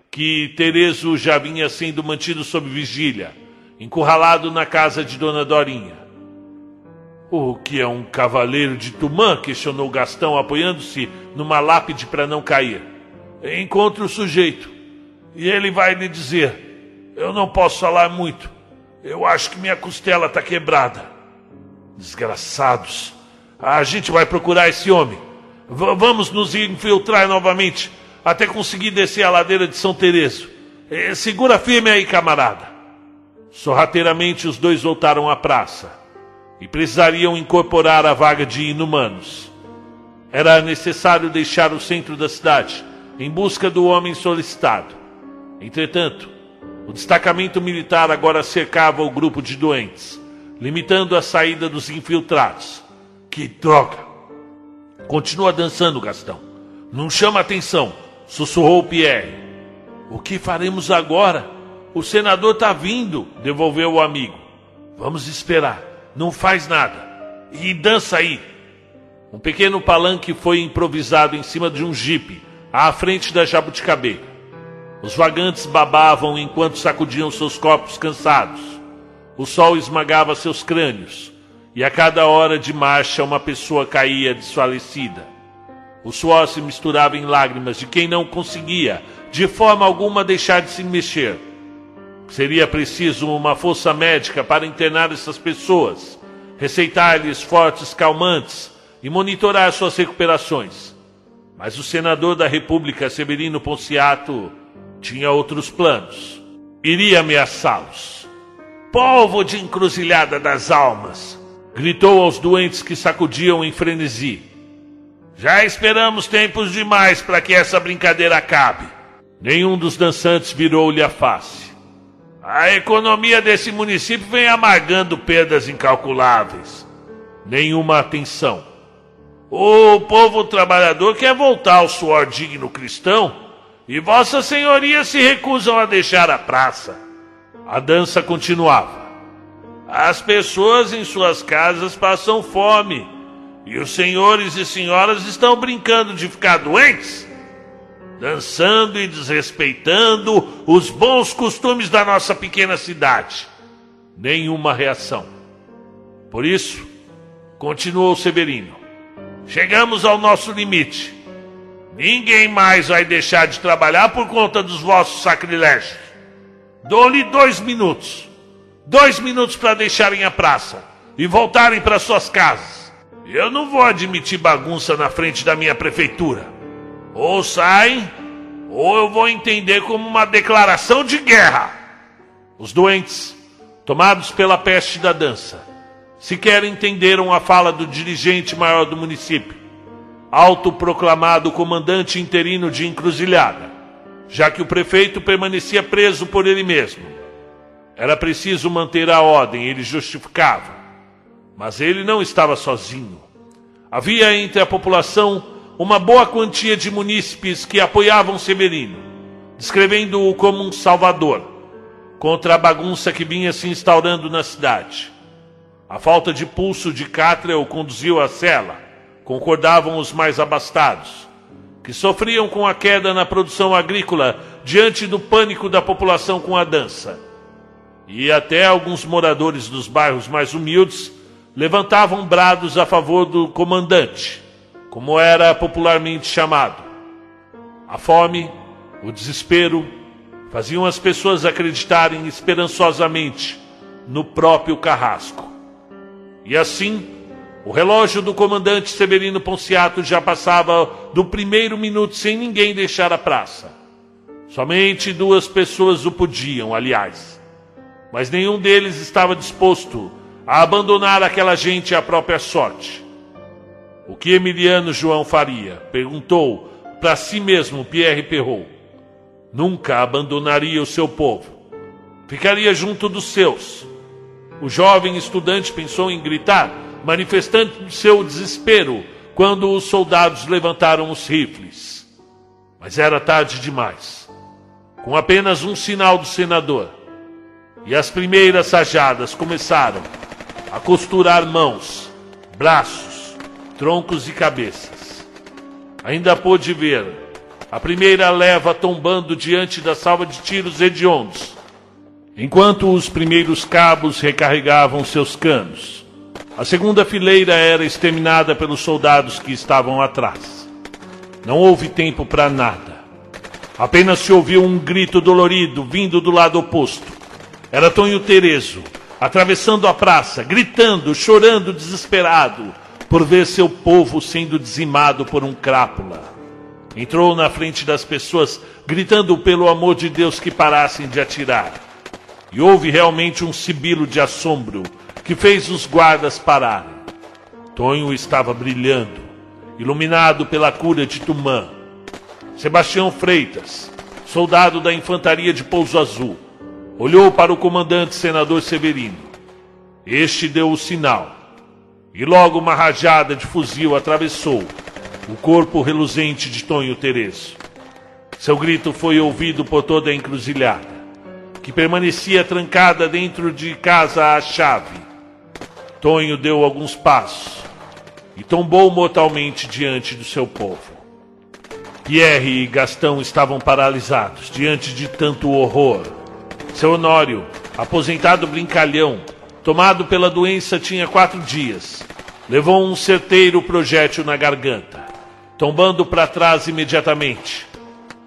que Terezo já vinha sendo mantido sob vigília encurralado na casa de Dona Dorinha. O que é um cavaleiro de Tumã? questionou Gastão, apoiando-se numa lápide para não cair. Encontre o sujeito e ele vai lhe dizer: Eu não posso falar muito. Eu acho que minha costela está quebrada. Desgraçados. A gente vai procurar esse homem. V vamos nos infiltrar novamente até conseguir descer a ladeira de São Tereso. Eh, segura firme aí, camarada. Sorrateiramente os dois voltaram à praça e precisariam incorporar a vaga de inumanos. Era necessário deixar o centro da cidade em busca do homem solicitado. Entretanto, o destacamento militar agora cercava o grupo de doentes, limitando a saída dos infiltrados. Que droga! Continua dançando, Gastão. Não chama atenção, sussurrou Pierre. O que faremos agora? O senador está vindo, devolveu o amigo. Vamos esperar. Não faz nada. E dança aí. Um pequeno palanque foi improvisado em cima de um jipe, à frente da jabuticabeira. Os vagantes babavam enquanto sacudiam seus corpos cansados. O sol esmagava seus crânios, e a cada hora de marcha uma pessoa caía desfalecida. O suor se misturava em lágrimas de quem não conseguia, de forma alguma, deixar de se mexer Seria preciso uma força médica para internar essas pessoas, receitar-lhes fortes calmantes e monitorar suas recuperações. Mas o senador da República, Severino Ponciato, tinha outros planos. Iria ameaçá-los. Polvo de encruzilhada das almas! gritou aos doentes que sacudiam em frenesi. Já esperamos tempos demais para que essa brincadeira acabe. Nenhum dos dançantes virou-lhe a face. A economia desse município vem amargando perdas incalculáveis. Nenhuma atenção. O povo trabalhador quer voltar ao suor digno cristão e Vossa Senhoria se recusam a deixar a praça. A dança continuava. As pessoas em suas casas passam fome e os senhores e senhoras estão brincando de ficar doentes dançando e desrespeitando os bons costumes da nossa pequena cidade. Nenhuma reação. Por isso, Continuou Severino. Chegamos ao nosso limite. Ninguém mais vai deixar de trabalhar por conta dos vossos sacrilégios. Dou-lhe dois minutos. Dois minutos para deixarem a praça e voltarem para suas casas. Eu não vou admitir bagunça na frente da minha prefeitura. Ou saem, ou eu vou entender como uma declaração de guerra. Os doentes, tomados pela peste da dança, sequer entenderam a fala do dirigente maior do município, autoproclamado comandante interino de encruzilhada, já que o prefeito permanecia preso por ele mesmo. Era preciso manter a ordem, ele justificava. Mas ele não estava sozinho. Havia entre a população uma boa quantia de munícipes que apoiavam Severino, descrevendo-o como um salvador contra a bagunça que vinha se instaurando na cidade. A falta de pulso de Cátria o conduziu à cela, concordavam os mais abastados, que sofriam com a queda na produção agrícola diante do pânico da população com a dança. E até alguns moradores dos bairros mais humildes levantavam brados a favor do comandante, como era popularmente chamado. A fome, o desespero, faziam as pessoas acreditarem esperançosamente no próprio carrasco. E assim, o relógio do comandante Severino Ponciato já passava do primeiro minuto sem ninguém deixar a praça. Somente duas pessoas o podiam, aliás. Mas nenhum deles estava disposto a abandonar aquela gente à própria sorte. O que Emiliano João faria? Perguntou para si mesmo Pierre Perrault. Nunca abandonaria o seu povo. Ficaria junto dos seus. O jovem estudante pensou em gritar, manifestando seu desespero quando os soldados levantaram os rifles. Mas era tarde demais. Com apenas um sinal do senador, e as primeiras sajadas começaram a costurar mãos, braços, troncos e cabeças. Ainda pôde ver a primeira leva tombando diante da salva de tiros hediondos, enquanto os primeiros cabos recarregavam seus canos. A segunda fileira era exterminada pelos soldados que estavam atrás. Não houve tempo para nada. Apenas se ouviu um grito dolorido vindo do lado oposto. Era Tonho Terezo, atravessando a praça, gritando, chorando desesperado por ver seu povo sendo dizimado por um crápula. Entrou na frente das pessoas, gritando pelo amor de Deus que parassem de atirar. E houve realmente um sibilo de assombro que fez os guardas pararem. Tonho estava brilhando, iluminado pela cura de Tumã. Sebastião Freitas, soldado da infantaria de Pouso Azul, olhou para o comandante senador Severino. Este deu o sinal, e logo uma rajada de fuzil atravessou o corpo reluzente de Tonho Terezo. Seu grito foi ouvido por toda a encruzilhada, que permanecia trancada dentro de casa à chave. Tonho deu alguns passos e tombou mortalmente diante do seu povo. Pierre e Gastão estavam paralisados diante de tanto horror seu Honório, aposentado brincalhão, tomado pela doença tinha quatro dias, levou um certeiro projétil na garganta, tombando para trás imediatamente.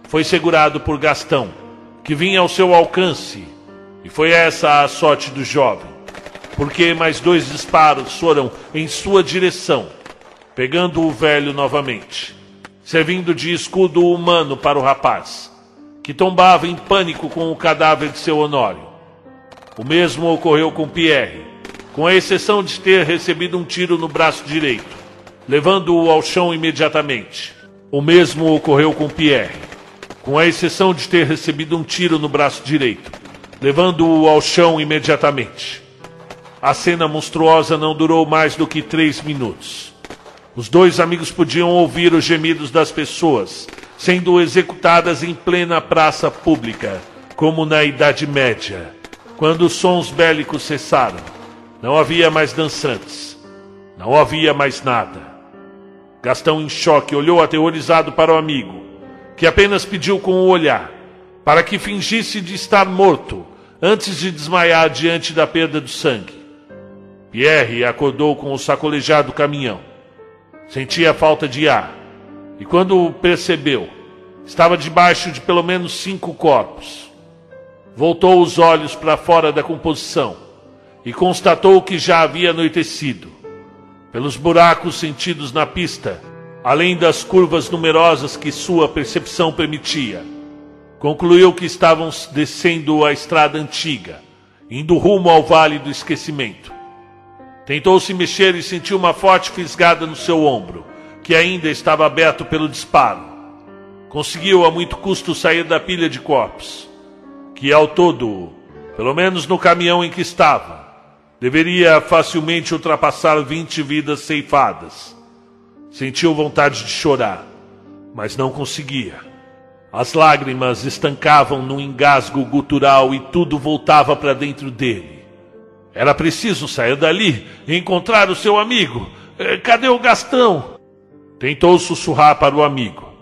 Foi segurado por Gastão, que vinha ao seu alcance, e foi essa a sorte do jovem, porque mais dois disparos foram em sua direção, pegando o velho novamente, servindo de escudo humano para o rapaz que tombava em pânico com o cadáver de seu Honório. O mesmo ocorreu com Pierre, com a exceção de ter recebido um tiro no braço direito, levando-o ao chão imediatamente. O mesmo ocorreu com Pierre, com a exceção de ter recebido um tiro no braço direito, levando-o ao chão imediatamente. A cena monstruosa não durou mais do que três minutos. Os dois amigos podiam ouvir os gemidos das pessoas sendo executadas em plena praça pública, como na Idade Média, quando os sons bélicos cessaram. Não havia mais dançantes, não havia mais nada. Gastão, em choque, olhou aterrorizado para o amigo, que apenas pediu com o olhar, para que fingisse de estar morto antes de desmaiar diante da perda do sangue. Pierre acordou com o sacolejar do caminhão. Sentia falta de ar e, quando percebeu, estava debaixo de pelo menos cinco corpos. Voltou os olhos para fora da composição e constatou que já havia anoitecido. Pelos buracos sentidos na pista, além das curvas numerosas que sua percepção permitia, concluiu que estavam descendo a estrada antiga, indo rumo ao Vale do Esquecimento. Tentou se mexer e sentiu uma forte fisgada no seu ombro, que ainda estava aberto pelo disparo. Conseguiu a muito custo sair da pilha de corpos, que ao todo, pelo menos no caminhão em que estava, deveria facilmente ultrapassar vinte vidas ceifadas. Sentiu vontade de chorar, mas não conseguia. As lágrimas estancavam num engasgo gutural e tudo voltava para dentro dele. Era preciso sair dali e encontrar o seu amigo. Eh, cadê o Gastão? Tentou sussurrar para o amigo,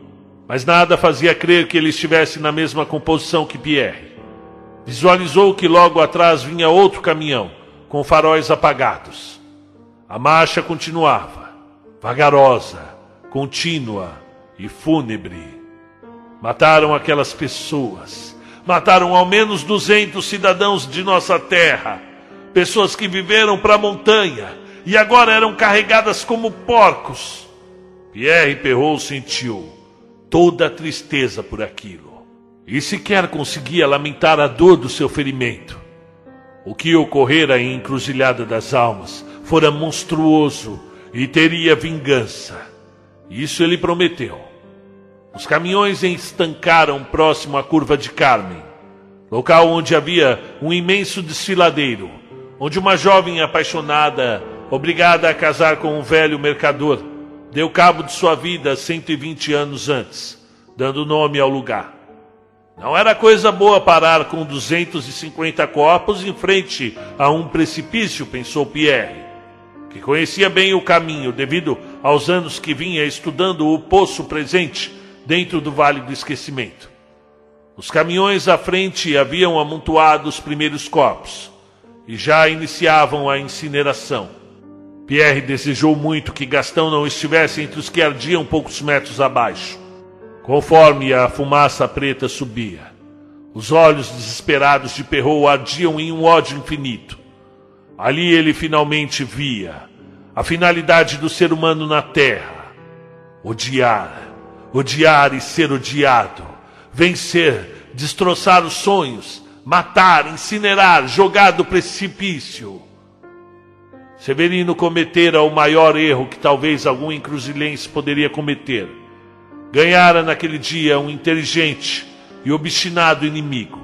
mas nada fazia crer que ele estivesse na mesma composição que Pierre. Visualizou que logo atrás vinha outro caminhão, com faróis apagados. A marcha continuava, vagarosa, contínua e fúnebre. Mataram aquelas pessoas. Mataram ao menos 200 cidadãos de nossa terra. Pessoas que viveram para a montanha e agora eram carregadas como porcos. Pierre Perrault sentiu toda a tristeza por aquilo e sequer conseguia lamentar a dor do seu ferimento. O que ocorrera em Encruzilhada das Almas fora monstruoso e teria vingança. Isso ele prometeu. Os caminhões estancaram próximo à curva de Carmen, local onde havia um imenso desfiladeiro, onde uma jovem apaixonada, obrigada a casar com um velho mercador, deu cabo de sua vida 120 anos antes, dando nome ao lugar. Não era coisa boa parar com 250 corpos em frente a um precipício, pensou Pierre, que conhecia bem o caminho devido aos anos que vinha estudando o poço presente dentro do Vale do Esquecimento. Os caminhões à frente haviam amontoado os primeiros corpos e já iniciavam a incineração. Pierre desejou muito que Gastão não estivesse entre os que ardiam poucos metros abaixo. Conforme a fumaça preta subia, os olhos desesperados de Perrault ardiam em um ódio infinito. Ali ele finalmente via a finalidade do ser humano na terra: odiar, odiar e ser odiado, vencer, destroçar os sonhos, matar, incinerar, jogar do precipício. Severino cometera o maior erro que talvez algum encruzilhense poderia cometer ganhara naquele dia um inteligente e obstinado inimigo.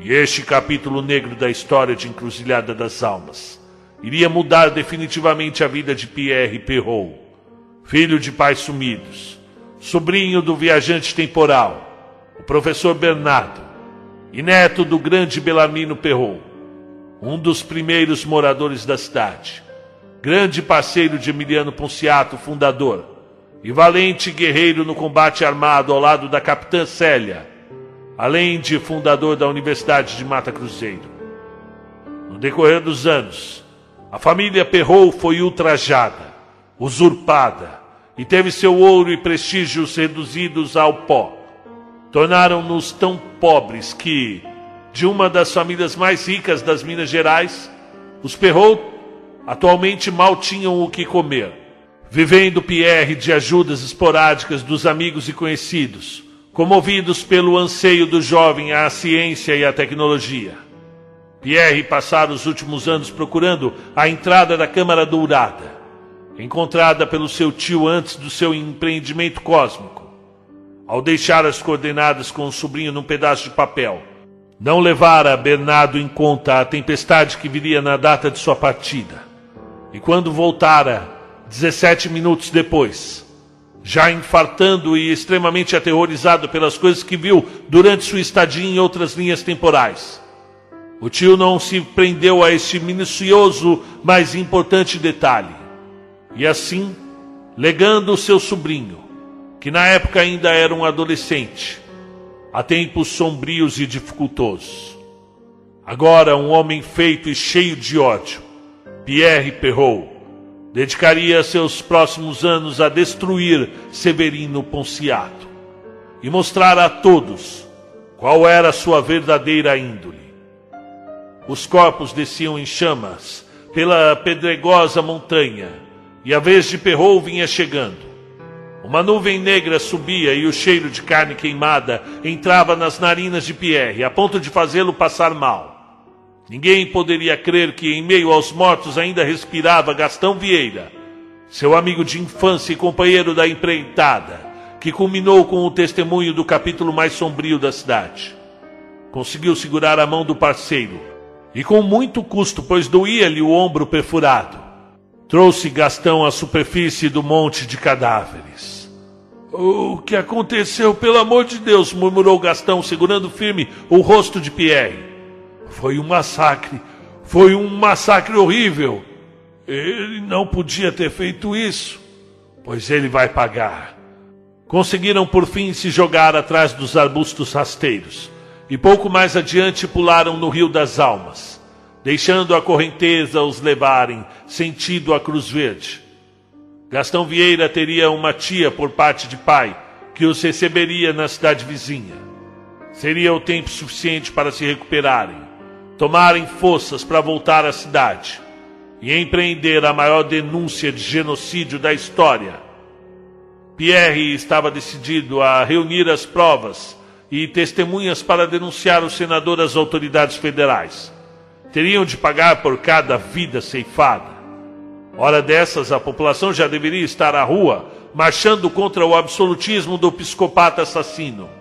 E este capítulo negro da história de Encruzilhada das Almas iria mudar definitivamente a vida de Pierre Perrault, filho de pais sumidos, sobrinho do viajante temporal, o professor Bernardo, e neto do grande Belarmino Perrault, um dos primeiros moradores da cidade, grande parceiro de Emiliano Ponciato, fundador e valente guerreiro no combate armado ao lado da capitã Célia, além de fundador da Universidade de Mata Cruzeiro. No decorrer dos anos, a família Perrou foi ultrajada, usurpada e teve seu ouro e prestígios reduzidos ao pó. Tornaram-nos tão pobres que, de uma das famílias mais ricas das Minas Gerais, os Perrou atualmente mal tinham o que comer vivendo Pierre de ajudas esporádicas dos amigos e conhecidos, comovidos pelo anseio do jovem à ciência e à tecnologia. Pierre passara os últimos anos procurando a entrada da Câmara Dourada, encontrada pelo seu tio antes do seu empreendimento cósmico. Ao deixar as coordenadas com o sobrinho num pedaço de papel, não levara Bernardo em conta a tempestade que viria na data de sua partida. E quando voltara, 17 minutos depois, já infartando e extremamente aterrorizado pelas coisas que viu durante sua estadia em outras linhas temporais. O tio não se prendeu a este minucioso, mas importante detalhe. E assim, legando seu sobrinho, que na época ainda era um adolescente, a tempos sombrios e dificultosos. Agora, um homem feito e cheio de ódio, Pierre Perrault dedicaria seus próximos anos a destruir Severino Ponciato e mostrar a todos qual era sua verdadeira índole. Os corpos desciam em chamas pela pedregosa montanha e a vez de Perrault vinha chegando. Uma nuvem negra subia e o cheiro de carne queimada entrava nas narinas de Pierre, a ponto de fazê-lo passar mal. Ninguém poderia crer que em meio aos mortos ainda respirava Gastão Vieira, seu amigo de infância e companheiro da empreitada, que culminou com o testemunho do capítulo mais sombrio da cidade. Conseguiu segurar a mão do parceiro, e com muito custo, pois doía-lhe o ombro perfurado, trouxe Gastão à superfície do monte de cadáveres. O que aconteceu, pelo amor de Deus? murmurou Gastão, segurando firme o rosto de Pierre. Foi um massacre. Foi um massacre horrível. Ele não podia ter feito isso, pois ele vai pagar. Conseguiram por fim se jogar atrás dos arbustos rasteiros e pouco mais adiante pularam no Rio das Almas, deixando a correnteza os levarem sentido a Cruz Verde. Gastão Vieira teria uma tia por parte de pai que os receberia na cidade vizinha. Seria o tempo suficiente para se recuperarem tomarem forças para voltar à cidade e empreender a maior denúncia de genocídio da história. Pierre estava decidido a reunir as provas e testemunhas para denunciar o senador às autoridades federais. Teriam de pagar por cada vida ceifada. Hora dessas, a população já deveria estar à rua, marchando contra o absolutismo do psicopata assassino.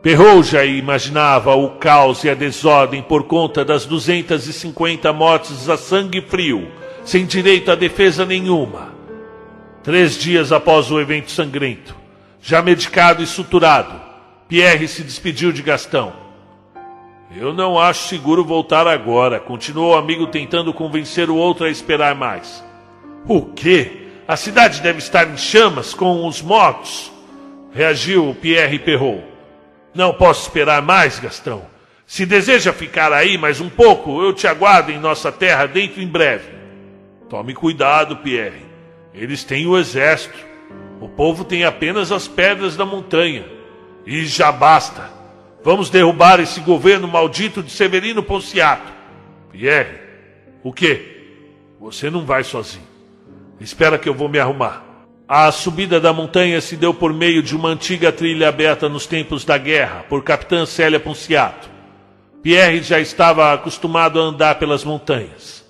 Perrault já imaginava o caos e a desordem por conta das 250 mortes a sangue frio, sem direito a defesa nenhuma. Três dias após o evento sangrento, já medicado e suturado, Pierre se despediu de Gastão. Eu não acho seguro voltar agora, continuou o amigo tentando convencer o outro a esperar mais. O quê? A cidade deve estar em chamas com os mortos? Reagiu Pierre Perrault. Não posso esperar mais, Gastão. Se deseja ficar aí mais um pouco, eu te aguardo em nossa terra dentro em breve. Tome cuidado, Pierre. Eles têm o exército. O povo tem apenas as pedras da montanha. E já basta. Vamos derrubar esse governo maldito de Severino Ponciato. Pierre, o quê? Você não vai sozinho. Espera que eu vou me arrumar. A subida da montanha se deu por meio de uma antiga trilha aberta nos tempos da guerra, por capitã Célia Ponciato. Pierre já estava acostumado a andar pelas montanhas.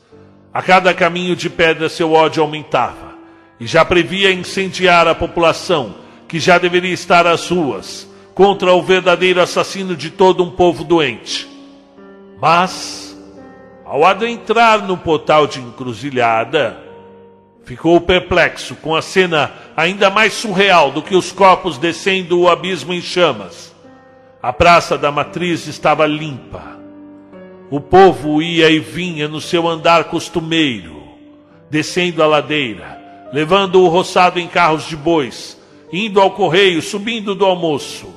A cada caminho de pedra seu ódio aumentava, e já previa incendiar a população, que já deveria estar às ruas, contra o verdadeiro assassino de todo um povo doente. Mas, ao adentrar no portal de encruzilhada, Ficou perplexo com a cena ainda mais surreal do que os corpos descendo o abismo em chamas. A praça da matriz estava limpa. O povo ia e vinha no seu andar costumeiro, descendo a ladeira, levando o roçado em carros de bois, indo ao correio, subindo do almoço.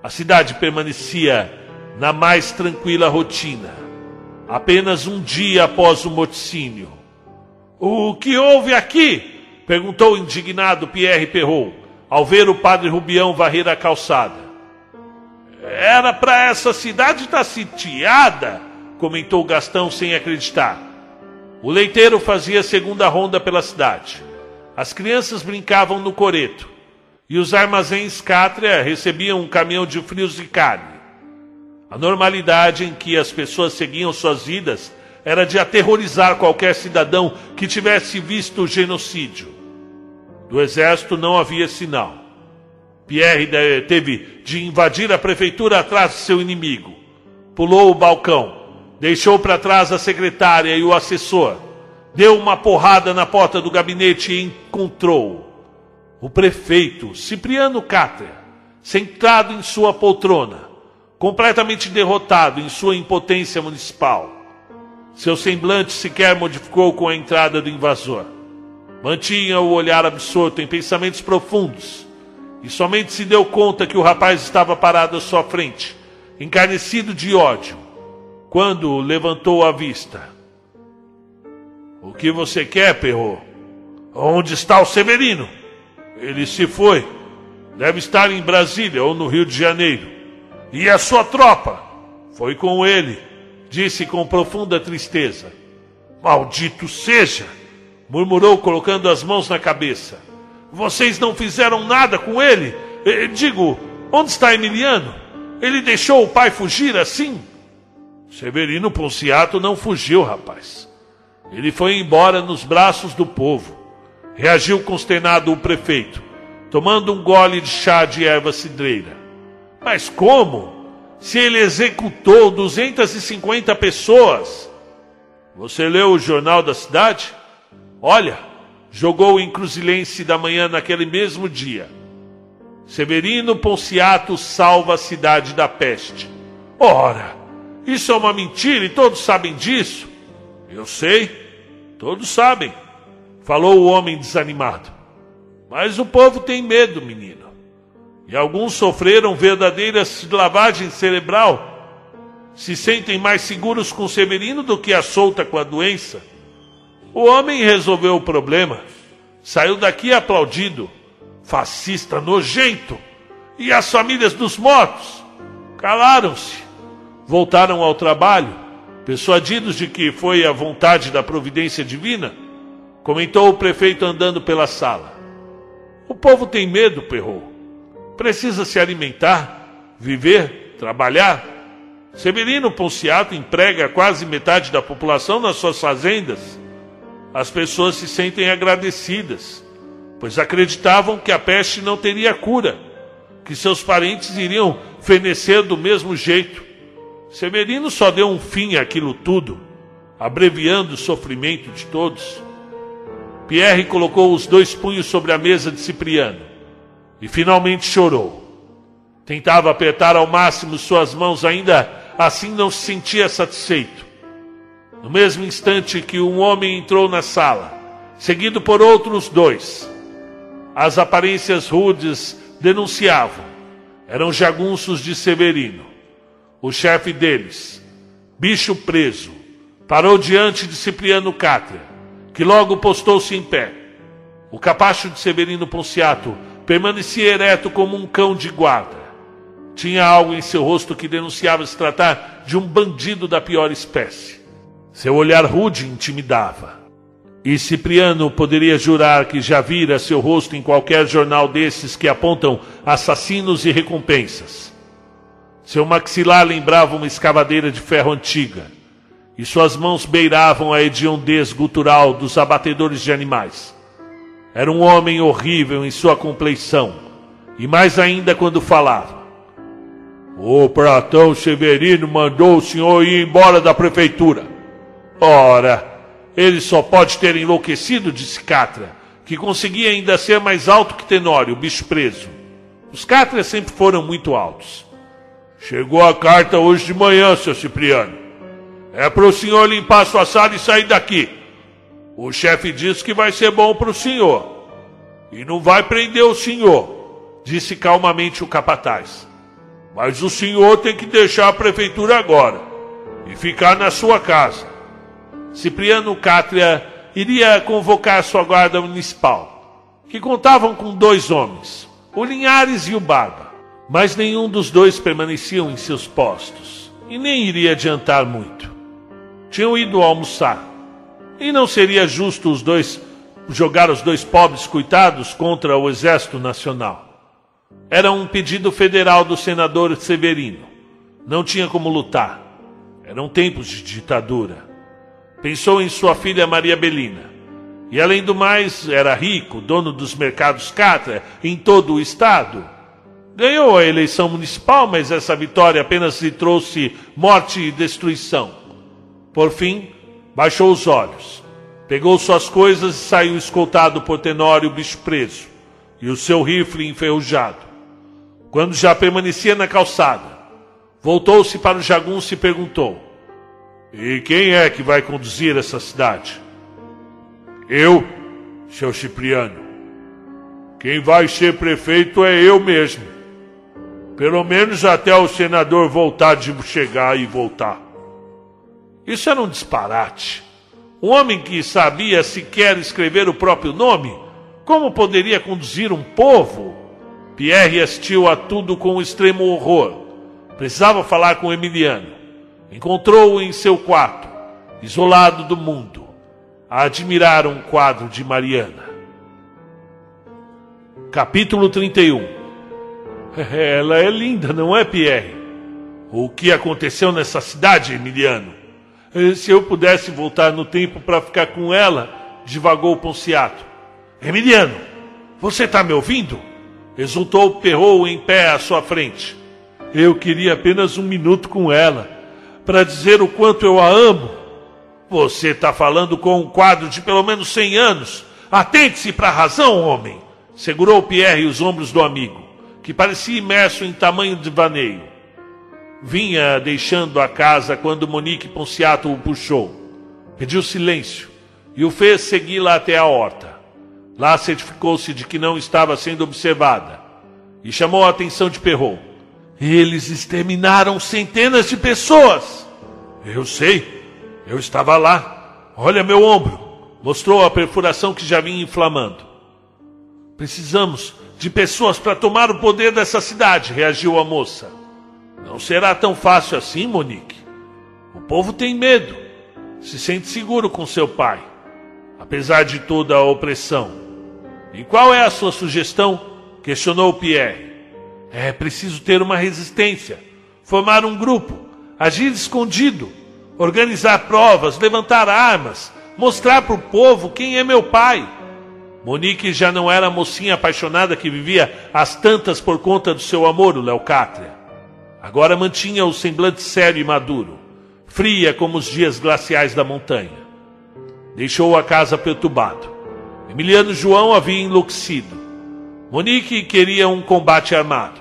A cidade permanecia na mais tranquila rotina, apenas um dia após o morticínio. O que houve aqui? perguntou indignado Pierre Perrault, ao ver o padre Rubião varrer a calçada. Era para essa cidade estar sitiada, comentou Gastão sem acreditar. O leiteiro fazia segunda ronda pela cidade. As crianças brincavam no coreto. E os armazéns Cátria recebiam um caminhão de frios e carne. A normalidade em que as pessoas seguiam suas vidas era de aterrorizar qualquer cidadão que tivesse visto o genocídio. Do exército não havia sinal. Pierre teve de invadir a prefeitura atrás de seu inimigo. Pulou o balcão, deixou para trás a secretária e o assessor, deu uma porrada na porta do gabinete e encontrou o prefeito Cipriano Cátria, sentado em sua poltrona, completamente derrotado em sua impotência municipal. Seu semblante sequer modificou com a entrada do invasor. Mantinha o olhar absorto em pensamentos profundos e somente se deu conta que o rapaz estava parado à sua frente, encarnecido de ódio, quando levantou a vista. O que você quer, Perro? Onde está o Severino? Ele se foi. Deve estar em Brasília ou no Rio de Janeiro. E a sua tropa? Foi com ele, disse com profunda tristeza. Maldito seja! murmurou colocando as mãos na cabeça. Vocês não fizeram nada com ele? Eh, digo, onde está Emiliano? Ele deixou o pai fugir assim? Severino Ponciato não fugiu, rapaz. Ele foi embora nos braços do povo. Reagiu consternado o prefeito, tomando um gole de chá de erva cidreira. Mas como? Se ele executou 250 pessoas. Você leu o jornal da cidade? Olha, jogou o encruzilhense da manhã naquele mesmo dia. Severino Ponciato salva a cidade da peste. Ora, isso é uma mentira e todos sabem disso. Eu sei, todos sabem, falou o homem desanimado. Mas o povo tem medo, menino. E alguns sofreram verdadeiras lavagem cerebral. Se sentem mais seguros com Severino do que a solta com a doença. O homem resolveu o problema. Saiu daqui aplaudido. Fascista nojento. E as famílias dos mortos calaram-se. Voltaram ao trabalho, persuadidos de que foi a vontade da providência divina. Comentou o prefeito andando pela sala. O povo tem medo, perrou. Precisa se alimentar, viver, trabalhar. Severino Ponciato emprega quase metade da população nas suas fazendas as pessoas se sentem agradecidas, pois acreditavam que a peste não teria cura, que seus parentes iriam fenecer do mesmo jeito. Severino só deu um fim àquilo tudo, abreviando o sofrimento de todos. Pierre colocou os dois punhos sobre a mesa de Cipriano e finalmente chorou. Tentava apertar ao máximo suas mãos, ainda assim não se sentia satisfeito. No mesmo instante que um homem entrou na sala, seguido por outros dois, as aparências rudes denunciavam. Eram jagunços de Severino. O chefe deles, bicho preso, parou diante de Cipriano Cátria, que logo postou-se em pé. O capacho de Severino Ponciato permanecia ereto como um cão de guarda. Tinha algo em seu rosto que denunciava se tratar de um bandido da pior espécie. Seu olhar rude intimidava. E Cipriano poderia jurar que já vira seu rosto em qualquer jornal desses que apontam assassinos e recompensas. Seu maxilar lembrava uma escavadeira de ferro antiga, e suas mãos beiravam a hediondez gutural dos abatedores de animais. Era um homem horrível em sua compleição, e mais ainda quando falava. O Pratão Severino mandou o senhor ir embora da prefeitura. Ora, ele só pode ter enlouquecido, disse Catra, que conseguia ainda ser mais alto que Tenório, o bicho preso. Os Cátrias sempre foram muito altos. Chegou a carta hoje de manhã, seu Cipriano. É para o senhor limpar sua sala e sair daqui. O chefe disse que vai ser bom para o senhor. E não vai prender o senhor, disse calmamente o capataz. Mas o senhor tem que deixar a prefeitura agora e ficar na sua casa. Cipriano Cátria iria convocar sua guarda municipal, que contavam com dois homens, o Linhares e o Barba, mas nenhum dos dois permaneciam em seus postos, e nem iria adiantar muito. Tinham ido almoçar, e não seria justo os dois jogar os dois pobres coitados contra o Exército Nacional. Era um pedido federal do senador Severino. Não tinha como lutar. Eram tempos de ditadura. Pensou em sua filha Maria Belina. E além do mais, era rico, dono dos mercados Catra em todo o estado. Ganhou a eleição municipal, mas essa vitória apenas lhe trouxe morte e destruição. Por fim, baixou os olhos, pegou suas coisas e saiu escoltado por Tenório Bicho Preso e o seu rifle enferrujado. Quando já permanecia na calçada, voltou-se para o jagunço e perguntou: e quem é que vai conduzir essa cidade? Eu, seu Cipriano. Quem vai ser prefeito é eu mesmo. Pelo menos até o senador voltar de chegar e voltar. Isso era um disparate. Um homem que sabia sequer escrever o próprio nome, como poderia conduzir um povo? Pierre assistiu a tudo com extremo horror. Precisava falar com Emiliano. Encontrou-o em seu quarto, isolado do mundo, a admirar um quadro de Mariana. Capítulo 31 Ela é linda, não é, Pierre? O que aconteceu nessa cidade, Emiliano? Se eu pudesse voltar no tempo para ficar com ela, divagou Ponciato. Emiliano, você está me ouvindo? Exultou Perrou em pé à sua frente. Eu queria apenas um minuto com ela, para dizer o quanto eu a amo. Você está falando com um quadro de pelo menos cem anos. Atente-se para a razão, homem. Segurou Pierre os ombros do amigo, que parecia imerso em tamanho de vaneio. Vinha deixando a casa quando Monique Ponciato o puxou. Pediu silêncio e o fez segui-la até a horta. Lá certificou-se de que não estava sendo observada e chamou a atenção de Perrault. Eles exterminaram centenas de pessoas. Eu sei, eu estava lá. Olha meu ombro. Mostrou a perfuração que já vinha inflamando. Precisamos de pessoas para tomar o poder dessa cidade, reagiu a moça. Não será tão fácil assim, Monique. O povo tem medo. Se sente seguro com seu pai, apesar de toda a opressão. E qual é a sua sugestão? questionou Pierre. É preciso ter uma resistência, formar um grupo, agir escondido, organizar provas, levantar armas, mostrar para o povo quem é meu pai. Monique já não era a mocinha apaixonada que vivia às tantas por conta do seu amor, o Leocátria. Agora mantinha o semblante sério e maduro, fria como os dias glaciais da montanha. Deixou a casa perturbado. Emiliano João havia enlouquecido. Monique queria um combate armado.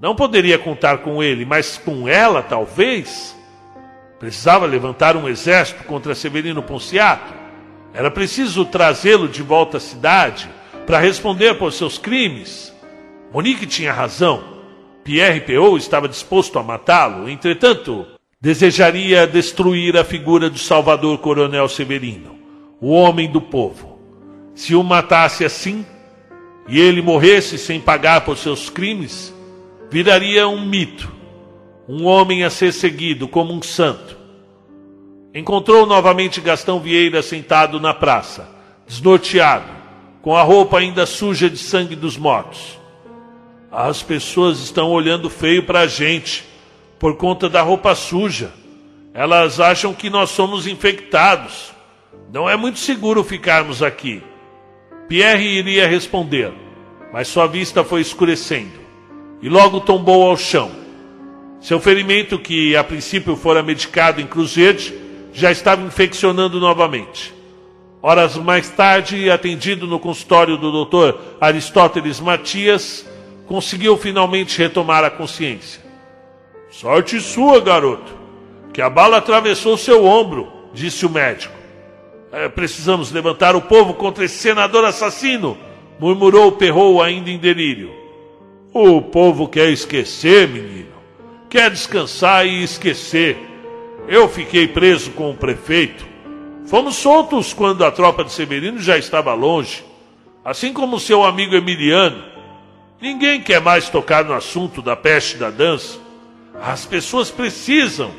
Não poderia contar com ele, mas com ela, talvez. Precisava levantar um exército contra Severino Ponciato. Era preciso trazê-lo de volta à cidade para responder por seus crimes. Monique tinha razão. Pierre Peot estava disposto a matá-lo, entretanto, desejaria destruir a figura do Salvador Coronel Severino, o homem do povo. Se o matasse assim, e ele morresse sem pagar por seus crimes, viraria um mito, um homem a ser seguido como um santo. Encontrou novamente Gastão Vieira sentado na praça, desnorteado, com a roupa ainda suja de sangue dos mortos. As pessoas estão olhando feio para a gente por conta da roupa suja. Elas acham que nós somos infectados. Não é muito seguro ficarmos aqui. Pierre iria responder, mas sua vista foi escurecendo e logo tombou ao chão. Seu ferimento, que a princípio fora medicado em Cruz Verde, já estava infeccionando novamente. Horas mais tarde, atendido no consultório do Dr. Aristóteles Matias, conseguiu finalmente retomar a consciência. Sorte sua, garoto, que a bala atravessou seu ombro, disse o médico. É, precisamos levantar o povo contra esse senador assassino, murmurou Perrou ainda em delírio. O povo quer esquecer, menino. Quer descansar e esquecer. Eu fiquei preso com o prefeito. Fomos soltos quando a tropa de Severino já estava longe, assim como seu amigo Emiliano. Ninguém quer mais tocar no assunto da peste da dança. As pessoas precisam,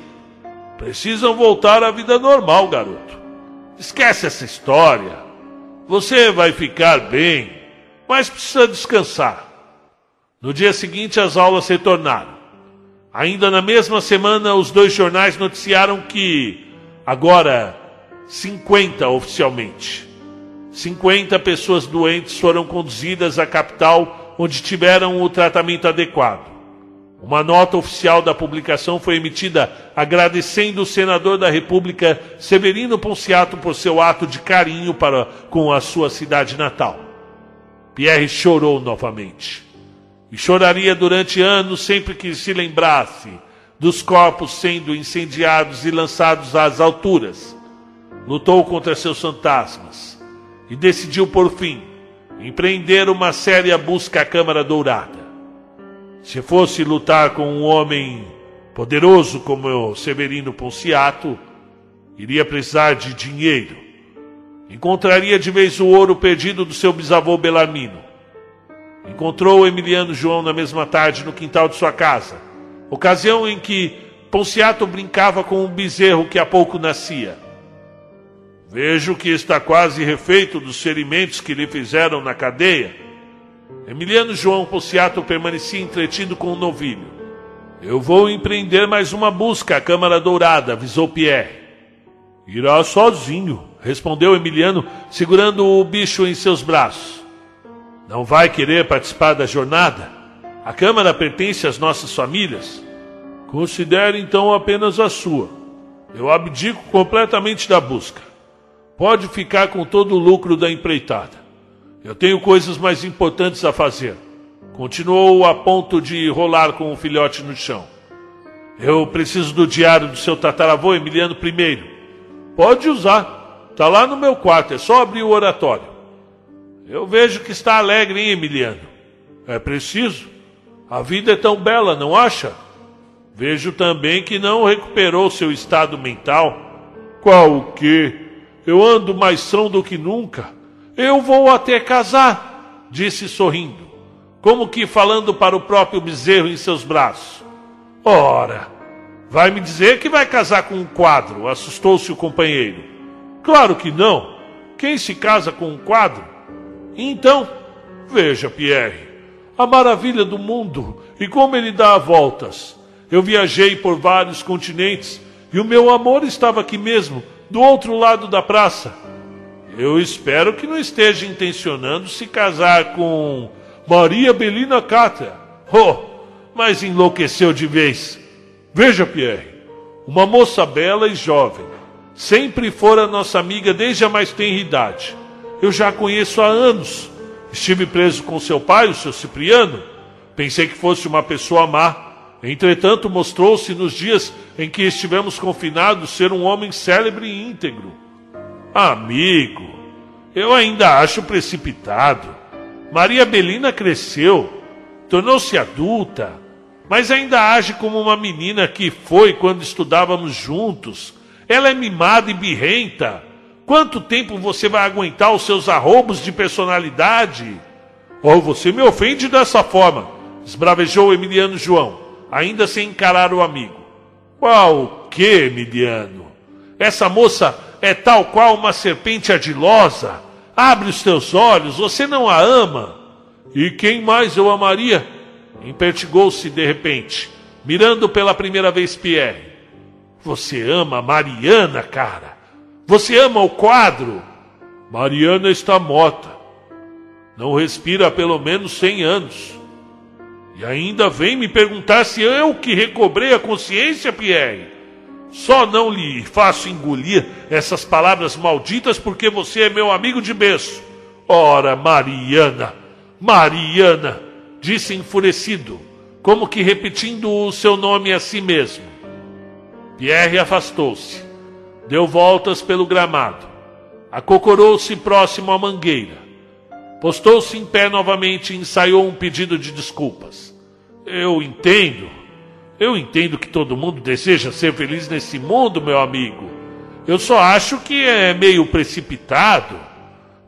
precisam voltar à vida normal, garoto. Esquece essa história. Você vai ficar bem, mas precisa descansar. No dia seguinte, as aulas retornaram. Ainda na mesma semana, os dois jornais noticiaram que, agora, 50 oficialmente, 50 pessoas doentes foram conduzidas à capital onde tiveram o tratamento adequado. Uma nota oficial da publicação foi emitida agradecendo o senador da República Severino Ponciato por seu ato de carinho para com a sua cidade natal. Pierre chorou novamente. E choraria durante anos sempre que se lembrasse dos corpos sendo incendiados e lançados às alturas. Lutou contra seus fantasmas e decidiu por fim empreender uma séria busca à Câmara Dourada. Se fosse lutar com um homem poderoso como o Severino Ponciato, Iria precisar de dinheiro. Encontraria de vez o ouro perdido do seu bisavô Belarmino. Encontrou Emiliano João na mesma tarde no quintal de sua casa, ocasião em que Ponciato brincava com um bezerro que há pouco nascia. Vejo que está quase refeito dos ferimentos que lhe fizeram na cadeia. Emiliano João Ponciato permanecia entretido com o novilho. Eu vou empreender mais uma busca à Câmara Dourada, avisou Pierre. Irá sozinho, respondeu Emiliano, segurando o bicho em seus braços. Não vai querer participar da jornada? A Câmara pertence às nossas famílias. Considere então apenas a sua. Eu abdico completamente da busca. Pode ficar com todo o lucro da empreitada. Eu tenho coisas mais importantes a fazer. Continuou a ponto de rolar com o filhote no chão. Eu preciso do diário do seu tataravô Emiliano I. Pode usar. Está lá no meu quarto, é só abrir o oratório. Eu vejo que está alegre, hein, Emiliano? É preciso. A vida é tão bela, não acha? Vejo também que não recuperou seu estado mental. Qual o quê? Eu ando mais são do que nunca. Eu vou até casar, disse sorrindo, como que falando para o próprio bezerro em seus braços. Ora, vai me dizer que vai casar com um quadro? Assustou-se o companheiro. Claro que não. Quem se casa com um quadro? Então, veja, Pierre, a maravilha do mundo e como ele dá voltas. Eu viajei por vários continentes e o meu amor estava aqui mesmo, do outro lado da praça. Eu espero que não esteja intencionando se casar com Maria Belina Catra. Oh, mas enlouqueceu de vez. Veja, Pierre, uma moça bela e jovem. Sempre fora nossa amiga desde a mais tenra idade. Eu já a conheço há anos. Estive preso com seu pai, o seu Cipriano. Pensei que fosse uma pessoa má Entretanto, mostrou-se nos dias em que estivemos confinados ser um homem célebre e íntegro. Amigo, eu ainda acho precipitado. Maria Belina cresceu, tornou-se adulta, mas ainda age como uma menina que foi quando estudávamos juntos. Ela é mimada e birrenta. Quanto tempo você vai aguentar os seus arrobos de personalidade? Ou oh, você me ofende dessa forma, esbravejou Emiliano João ainda sem encarar o amigo. Qual que, Emiliano? Essa moça é tal qual uma serpente ardilosa. Abre os teus olhos, você não a ama. E quem mais eu amaria? Impertigou-se de repente, mirando pela primeira vez Pierre. Você ama Mariana, cara. Você ama o quadro. Mariana está morta. Não respira há pelo menos cem anos. E ainda vem me perguntar se eu que recobrei a consciência, Pierre. Só não lhe faço engolir essas palavras malditas porque você é meu amigo de berço. Ora, Mariana, Mariana, disse enfurecido, como que repetindo o seu nome a si mesmo. Pierre afastou-se, deu voltas pelo gramado, acocorou-se próximo à mangueira Postou-se em pé novamente e ensaiou um pedido de desculpas. Eu entendo. Eu entendo que todo mundo deseja ser feliz nesse mundo, meu amigo. Eu só acho que é meio precipitado.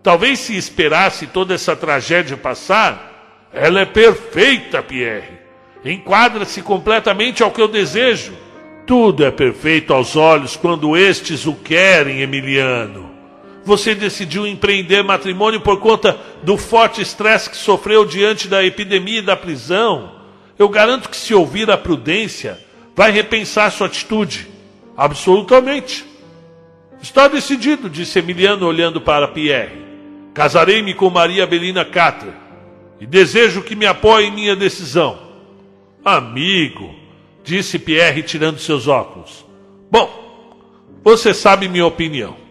Talvez se esperasse toda essa tragédia passar. Ela é perfeita, Pierre. Enquadra-se completamente ao que eu desejo. Tudo é perfeito aos olhos quando estes o querem, Emiliano você decidiu empreender matrimônio por conta do forte estresse que sofreu diante da epidemia e da prisão, eu garanto que se ouvir a prudência, vai repensar sua atitude. Absolutamente. Está decidido, disse Emiliano olhando para Pierre. Casarei-me com Maria Belina Catra e desejo que me apoie em minha decisão. Amigo, disse Pierre tirando seus óculos. Bom, você sabe minha opinião.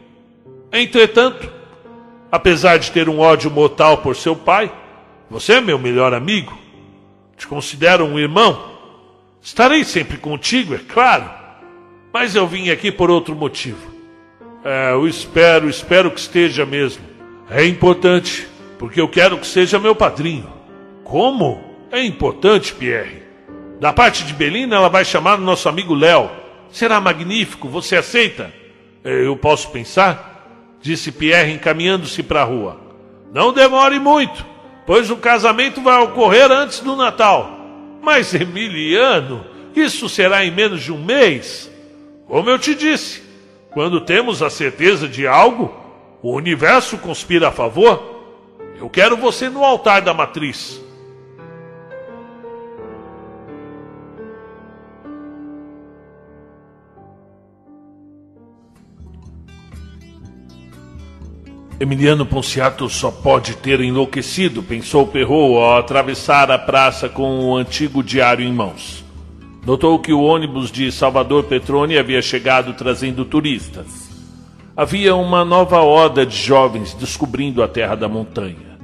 Entretanto, apesar de ter um ódio mortal por seu pai, você é meu melhor amigo. Te considero um irmão. Estarei sempre contigo, é claro. Mas eu vim aqui por outro motivo. É, eu espero, espero que esteja mesmo. É importante, porque eu quero que seja meu padrinho. Como? É importante, Pierre. Da parte de Belina, ela vai chamar o nosso amigo Léo. Será magnífico, você aceita? Eu posso pensar? Disse Pierre, encaminhando-se para a rua. Não demore muito, pois o casamento vai ocorrer antes do Natal. Mas, Emiliano, isso será em menos de um mês. Como eu te disse, quando temos a certeza de algo, o universo conspira a favor. Eu quero você no altar da matriz. Emiliano Ponciato só pode ter enlouquecido, pensou Perrault ao atravessar a praça com o antigo diário em mãos. Notou que o ônibus de Salvador Petrone havia chegado trazendo turistas. Havia uma nova horda de jovens descobrindo a terra da montanha.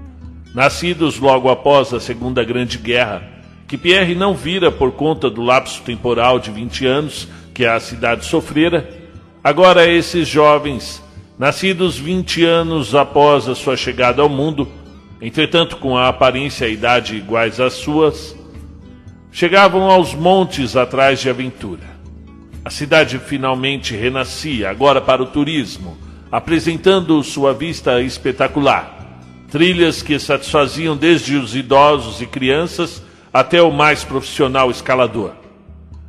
Nascidos logo após a Segunda Grande Guerra, que Pierre não vira por conta do lapso temporal de 20 anos que a cidade sofrera, agora esses jovens nascidos 20 anos após a sua chegada ao mundo, entretanto com a aparência e idade iguais às suas, chegavam aos montes atrás de aventura. A cidade finalmente renascia, agora para o turismo, apresentando sua vista espetacular. Trilhas que satisfaziam desde os idosos e crianças até o mais profissional escalador.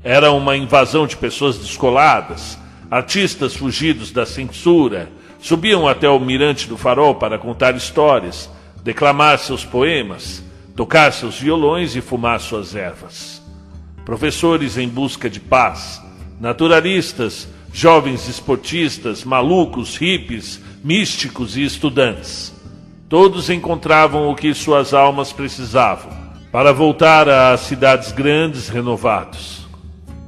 Era uma invasão de pessoas descoladas, artistas fugidos da censura, Subiam até o mirante do farol para contar histórias, declamar seus poemas, tocar seus violões e fumar suas ervas. Professores em busca de paz, naturalistas, jovens esportistas, malucos, hippies, místicos e estudantes. Todos encontravam o que suas almas precisavam para voltar às cidades grandes renovados.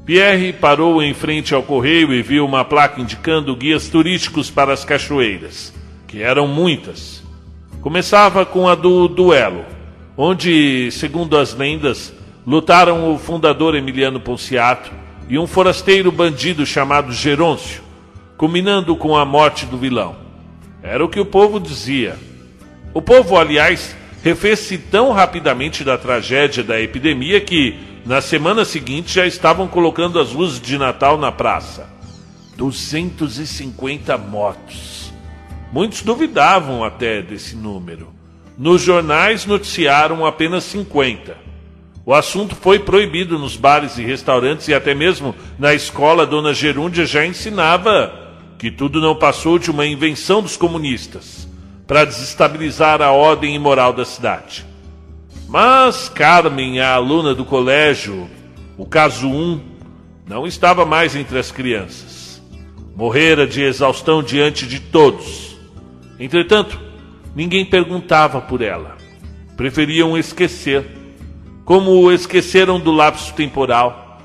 Pierre parou em frente ao correio e viu uma placa indicando guias turísticos para as cachoeiras, que eram muitas. Começava com a do duelo, onde, segundo as lendas, lutaram o fundador Emiliano Ponciato e um forasteiro bandido chamado Gerôncio, culminando com a morte do vilão. Era o que o povo dizia. O povo, aliás, refez-se tão rapidamente da tragédia da epidemia que na semana seguinte já estavam colocando as luzes de Natal na praça. 250 mortos. Muitos duvidavam até desse número. Nos jornais noticiaram apenas 50. O assunto foi proibido nos bares e restaurantes e até mesmo na escola Dona Gerúndia já ensinava que tudo não passou de uma invenção dos comunistas para desestabilizar a ordem e moral da cidade. Mas Carmen, a aluna do colégio, o caso 1, não estava mais entre as crianças. Morrera de exaustão diante de todos. Entretanto, ninguém perguntava por ela. Preferiam esquecer, como esqueceram do lapso temporal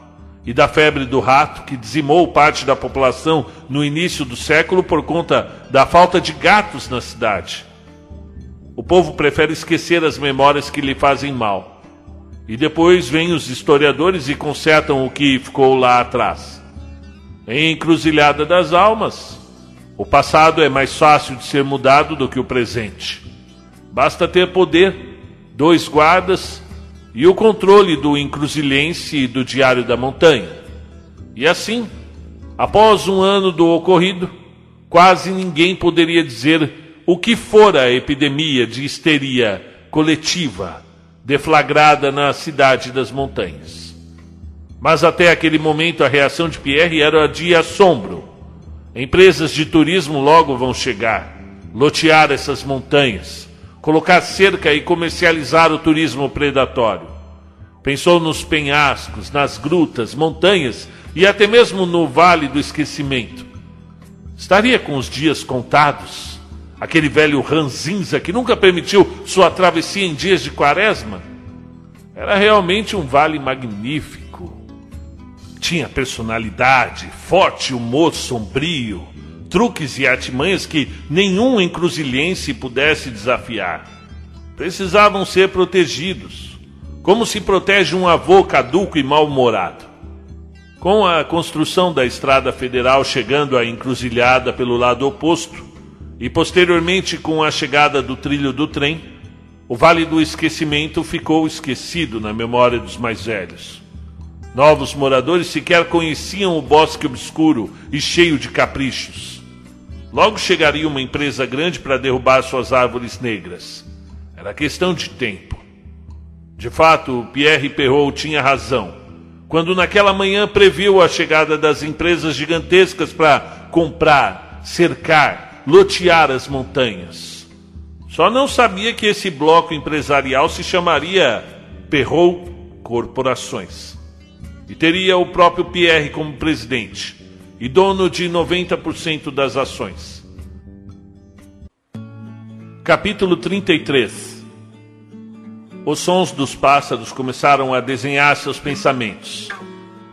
e da febre do rato que dizimou parte da população no início do século por conta da falta de gatos na cidade. O povo prefere esquecer as memórias que lhe fazem mal. E depois vêm os historiadores e consertam o que ficou lá atrás. Em Encruzilhada das Almas, o passado é mais fácil de ser mudado do que o presente. Basta ter poder, dois guardas e o controle do encruzilhense e do Diário da Montanha. E assim, após um ano do ocorrido, quase ninguém poderia dizer o que fora a epidemia de histeria coletiva deflagrada na cidade das montanhas. Mas até aquele momento a reação de Pierre era de assombro. Empresas de turismo logo vão chegar, lotear essas montanhas, colocar cerca e comercializar o turismo predatório. Pensou nos penhascos, nas grutas, montanhas e até mesmo no Vale do Esquecimento. Estaria com os dias contados aquele velho ranzinza que nunca permitiu sua travessia em dias de quaresma, era realmente um vale magnífico. Tinha personalidade, forte humor sombrio, truques e artimanhas que nenhum encruzilhense pudesse desafiar. Precisavam ser protegidos, como se protege um avô caduco e mal-humorado. Com a construção da estrada federal chegando à encruzilhada pelo lado oposto, e posteriormente, com a chegada do trilho do trem, o Vale do Esquecimento ficou esquecido na memória dos mais velhos. Novos moradores sequer conheciam o bosque obscuro e cheio de caprichos. Logo chegaria uma empresa grande para derrubar suas árvores negras. Era questão de tempo. De fato, Pierre Perrault tinha razão, quando naquela manhã previu a chegada das empresas gigantescas para comprar, cercar, lotear as montanhas. Só não sabia que esse bloco empresarial se chamaria Perrault Corporações. E teria o próprio Pierre como presidente e dono de 90% das ações. Capítulo 33 Os sons dos pássaros começaram a desenhar seus pensamentos.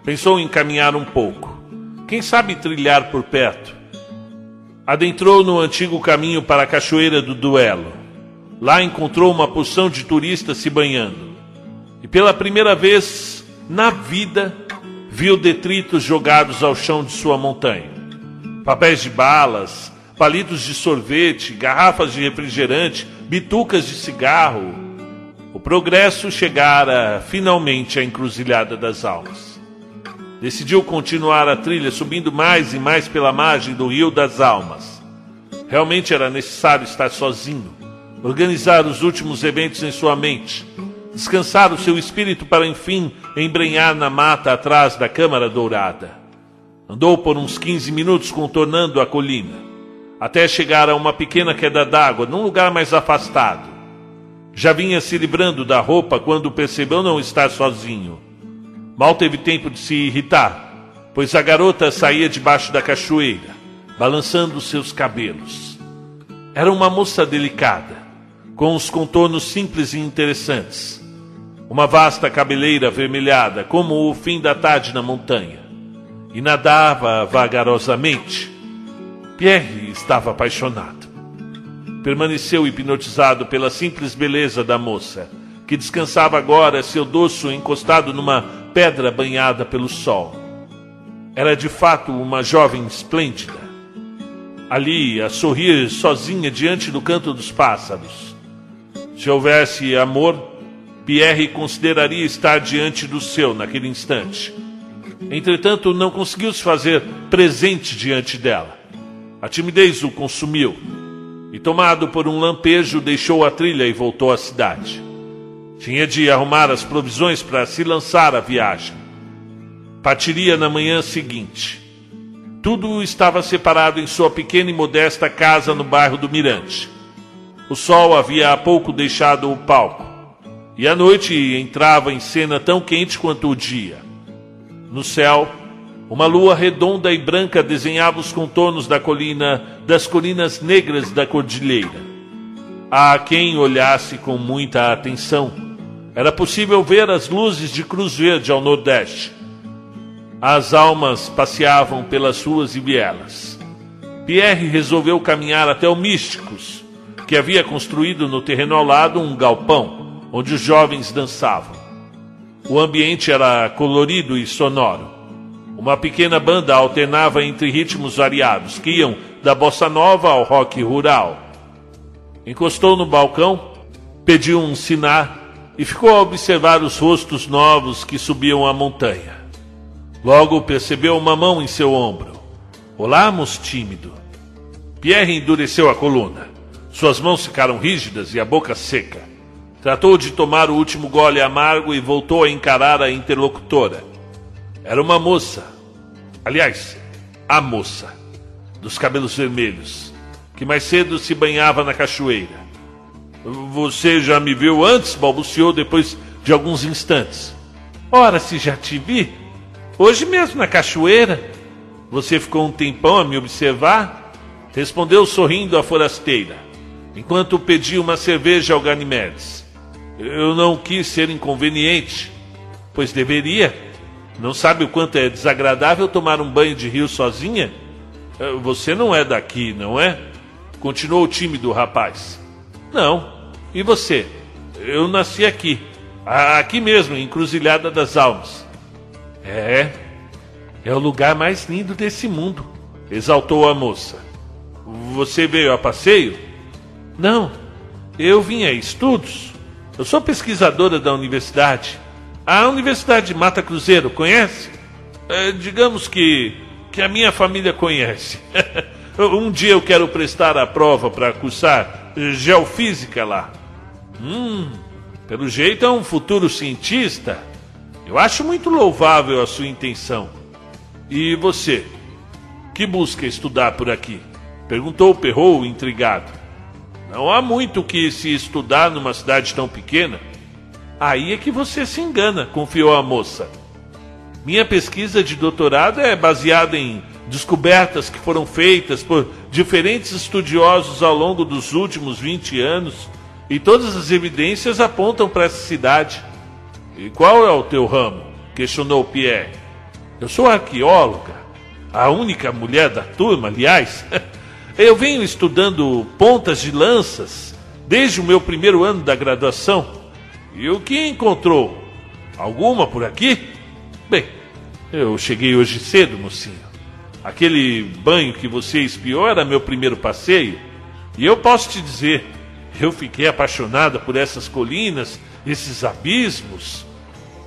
Pensou em caminhar um pouco. Quem sabe trilhar por perto. Adentrou no antigo caminho para a Cachoeira do Duelo. Lá encontrou uma porção de turistas se banhando. E pela primeira vez na vida viu detritos jogados ao chão de sua montanha. Papéis de balas, palitos de sorvete, garrafas de refrigerante, bitucas de cigarro. O progresso chegara finalmente à encruzilhada das almas. Decidiu continuar a trilha subindo mais e mais pela margem do Rio das Almas. Realmente era necessário estar sozinho, organizar os últimos eventos em sua mente descansar o seu espírito para enfim embrenhar na mata atrás da Câmara Dourada. Andou por uns 15 minutos contornando a colina, até chegar a uma pequena queda d'água num lugar mais afastado. Já vinha se livrando da roupa quando percebeu não estar sozinho. Mal teve tempo de se irritar, pois a garota saía debaixo da cachoeira, balançando seus cabelos. Era uma moça delicada, com os contornos simples e interessantes uma vasta cabeleira avermelhada, como o fim da tarde na montanha, e nadava vagarosamente. Pierre estava apaixonado. Permaneceu hipnotizado pela simples beleza da moça, que descansava agora seu dorso encostado numa pedra banhada pelo sol. Era de fato uma jovem esplêndida. Ali, a sorrir sozinha diante do canto dos pássaros. Se houvesse amor, Pierre consideraria estar diante do seu naquele instante. Entretanto, não conseguiu se fazer presente diante dela. A timidez o consumiu e, tomado por um lampejo, deixou a trilha e voltou à cidade. Tinha de arrumar as provisões para se lançar à viagem. Partiria na manhã seguinte. Tudo estava separado em sua pequena e modesta casa no bairro do Mirante. O sol havia há pouco deixado o palco e a noite entrava em cena tão quente quanto o dia. No céu, uma lua redonda e branca desenhava os contornos da colina, das colinas negras da cordilheira. A quem olhasse com muita atenção, era possível ver as luzes de Cruz Verde ao nordeste. As almas passeavam pelas ruas e vielas. Pierre resolveu caminhar até o Místicos, que havia construído no terreno ao lado um galpão onde os jovens dançavam. O ambiente era colorido e sonoro. Uma pequena banda alternava entre ritmos variados, que iam da bossa nova ao rock rural. Encostou no balcão, pediu um sinar e ficou a observar os rostos novos que subiam a montanha. Logo percebeu uma mão em seu ombro. Olá, moço tímido. Pierre endureceu a coluna. Suas mãos ficaram rígidas e a boca seca. Tratou de tomar o último gole amargo e voltou a encarar a interlocutora. Era uma moça. Aliás, a moça, dos cabelos vermelhos, que mais cedo se banhava na cachoeira. Você já me viu antes? balbuciou depois de alguns instantes. Ora, se já te vi. Hoje mesmo na cachoeira. Você ficou um tempão a me observar? Respondeu sorrindo a forasteira, enquanto pedia uma cerveja ao Ganimedes. Eu não quis ser inconveniente, pois deveria. Não sabe o quanto é desagradável tomar um banho de rio sozinha? Eh, você não é daqui, não é? Continuou tímido o rapaz. Não. E você? Eu nasci aqui. Aqui mesmo, em Cruzilhada das Almas. É. É o lugar mais lindo desse mundo, exaltou a moça. Você veio a passeio? Não. Eu vim a estudos. Eu sou pesquisadora da universidade. A Universidade de Mata Cruzeiro, conhece? É, digamos que, que a minha família conhece. Um dia eu quero prestar a prova para cursar geofísica lá. Hum, pelo jeito é um futuro cientista. Eu acho muito louvável a sua intenção. E você? Que busca estudar por aqui? Perguntou Perrou, intrigado. Não há muito que se estudar numa cidade tão pequena. Aí é que você se engana, confiou a moça. Minha pesquisa de doutorado é baseada em descobertas que foram feitas por diferentes estudiosos ao longo dos últimos 20 anos e todas as evidências apontam para essa cidade. E qual é o teu ramo? questionou Pierre. Eu sou arqueóloga, a única mulher da turma, aliás. Eu venho estudando pontas de lanças desde o meu primeiro ano da graduação. E o que encontrou? Alguma por aqui? Bem, eu cheguei hoje cedo, mocinho. Aquele banho que você espiou era meu primeiro passeio. E eu posso te dizer, eu fiquei apaixonada por essas colinas, esses abismos.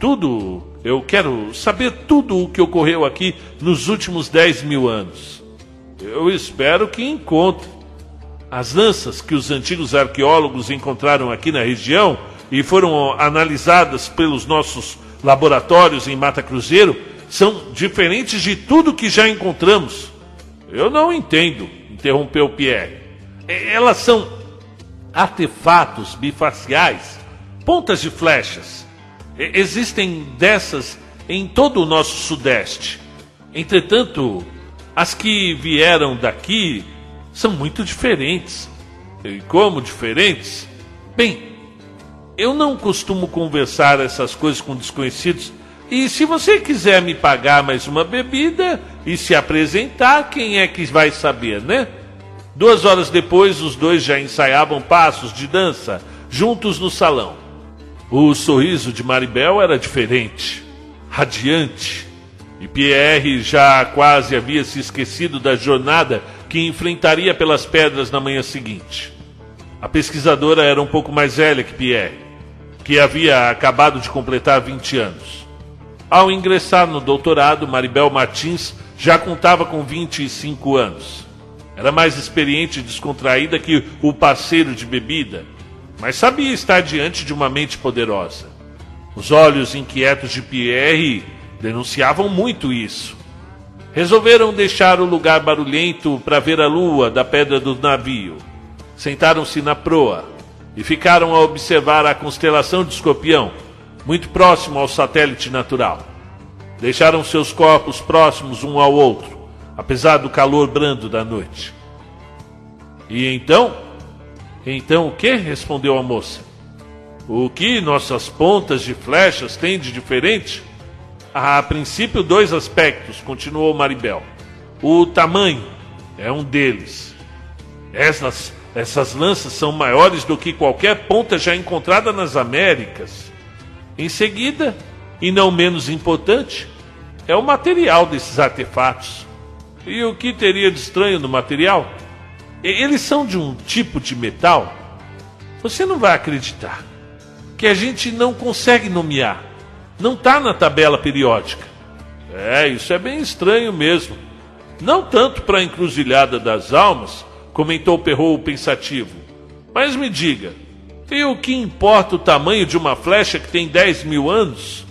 Tudo, eu quero saber tudo o que ocorreu aqui nos últimos 10 mil anos. Eu espero que encontre. As lanças que os antigos arqueólogos encontraram aqui na região e foram analisadas pelos nossos laboratórios em Mata Cruzeiro são diferentes de tudo que já encontramos. Eu não entendo, interrompeu Pierre. Elas são artefatos bifaciais, pontas de flechas. Existem dessas em todo o nosso sudeste. Entretanto, as que vieram daqui são muito diferentes. E como diferentes? Bem, eu não costumo conversar essas coisas com desconhecidos. E se você quiser me pagar mais uma bebida e se apresentar, quem é que vai saber, né? Duas horas depois, os dois já ensaiavam passos de dança juntos no salão. O sorriso de Maribel era diferente, radiante, e Pierre já quase havia se esquecido da jornada que enfrentaria pelas pedras na manhã seguinte. A pesquisadora era um pouco mais velha que Pierre que havia acabado de completar 20 anos. Ao ingressar no doutorado, Maribel Martins já contava com 25 anos. Era mais experiente e descontraída que o parceiro de bebida, mas sabia estar diante de uma mente poderosa. Os olhos inquietos de Pierre denunciavam muito isso. Resolveram deixar o lugar barulhento para ver a lua da pedra do navio. Sentaram-se na proa e ficaram a observar a constelação de Escorpião, muito próximo ao satélite natural. Deixaram seus corpos próximos um ao outro, apesar do calor brando da noite. E então? Então o que? respondeu a moça. O que nossas pontas de flechas têm de diferente? a princípio, dois aspectos, continuou Maribel. O tamanho é um deles. Essas essas lanças são maiores do que qualquer ponta já encontrada nas Américas. Em seguida, e não menos importante, é o material desses artefatos. E o que teria de estranho no material? Eles são de um tipo de metal. Você não vai acreditar que a gente não consegue nomear. Não está na tabela periódica. É, isso é bem estranho mesmo. Não tanto para a encruzilhada das almas, comentou Perrou pensativo. Mas me diga, e o que importa o tamanho de uma flecha que tem 10 mil anos?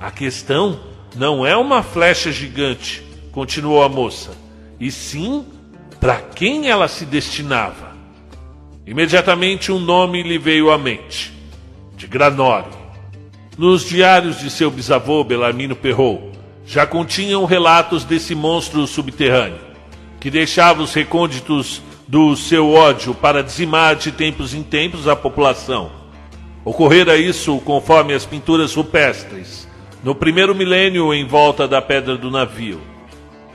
A questão não é uma flecha gigante, continuou a moça, e sim para quem ela se destinava. Imediatamente um nome lhe veio à mente: de Granori. Nos diários de seu bisavô Belarmino Perrou já continham relatos desse monstro subterrâneo, que deixava os recônditos do seu ódio para dizimar de tempos em tempos a população. Ocorrera isso conforme as pinturas rupestres, no primeiro milênio em volta da pedra do navio.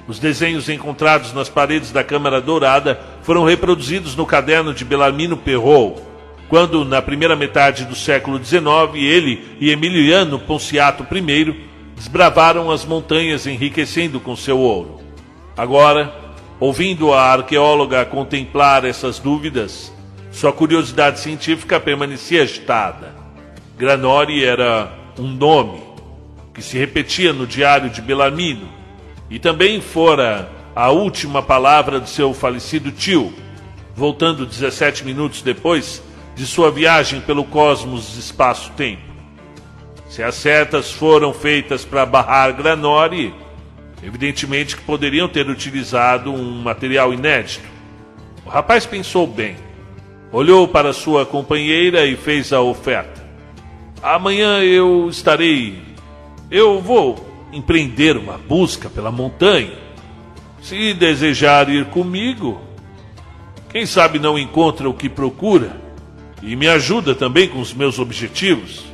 Os desenhos encontrados nas paredes da Câmara Dourada foram reproduzidos no caderno de Belarmino Perrault, quando, na primeira metade do século XIX, ele e Emiliano Ponciato I desbravaram as montanhas enriquecendo com seu ouro. Agora, Ouvindo a arqueóloga contemplar essas dúvidas, sua curiosidade científica permanecia agitada. Granori era um nome que se repetia no diário de Belarmino e também fora a última palavra de seu falecido tio, voltando 17 minutos depois de sua viagem pelo cosmos espaço-tempo. Se as setas foram feitas para barrar Granori, evidentemente que poderiam ter utilizado um material inédito. O rapaz pensou bem, olhou para sua companheira e fez a oferta. Amanhã eu estarei. Eu vou empreender uma busca pela montanha. Se desejar ir comigo, quem sabe não encontra o que procura e me ajuda também com os meus objetivos.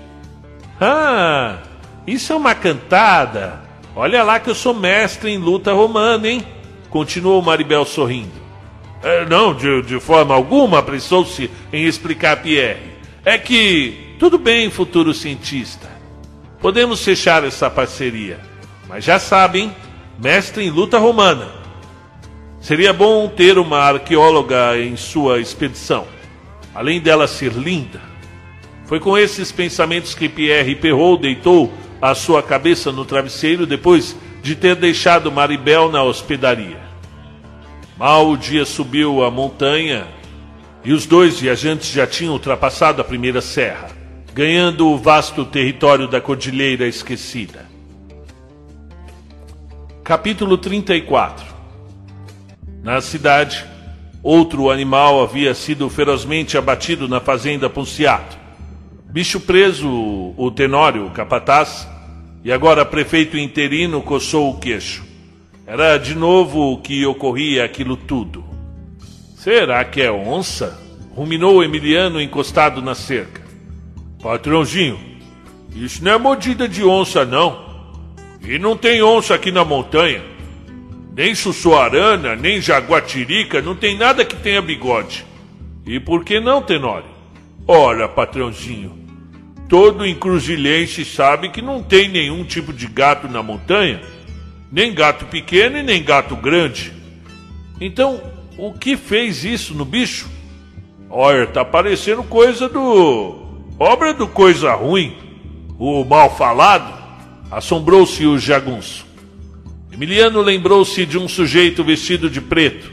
Ah, isso é uma cantada. Olha lá que eu sou mestre em luta romana, hein? Continuou Maribel sorrindo. É, não, de, de forma alguma, apressou-se em explicar Pierre. É que, tudo bem, futuro cientista. Podemos fechar essa parceria. Mas já sabem, mestre em luta romana. Seria bom ter uma arqueóloga em sua expedição. Além dela ser linda. Foi com esses pensamentos que Pierre Perrault deitou a sua cabeça no travesseiro depois de ter deixado Maribel na hospedaria. Mal o dia subiu a montanha e os dois viajantes já tinham ultrapassado a primeira serra, ganhando o vasto território da Cordilheira Esquecida. Capítulo 34 Na cidade, outro animal havia sido ferozmente abatido na fazenda Punciato. Bicho preso, o Tenório, o capataz, e agora prefeito interino, coçou o queixo. Era de novo que ocorria aquilo tudo. Será que é onça? Ruminou Emiliano encostado na cerca. Patrãozinho, isso não é mordida de onça, não. E não tem onça aqui na montanha. Nem sussuarana, nem jaguatirica, não tem nada que tenha bigode. E por que não, Tenório? Ora, patrãozinho, todo encruzilhense sabe que não tem nenhum tipo de gato na montanha nem gato pequeno e nem gato grande. Então, o que fez isso no bicho? Olha, tá parecendo coisa do. Obra do coisa ruim. O mal falado. Assombrou-se o jagunço. Emiliano lembrou-se de um sujeito vestido de preto,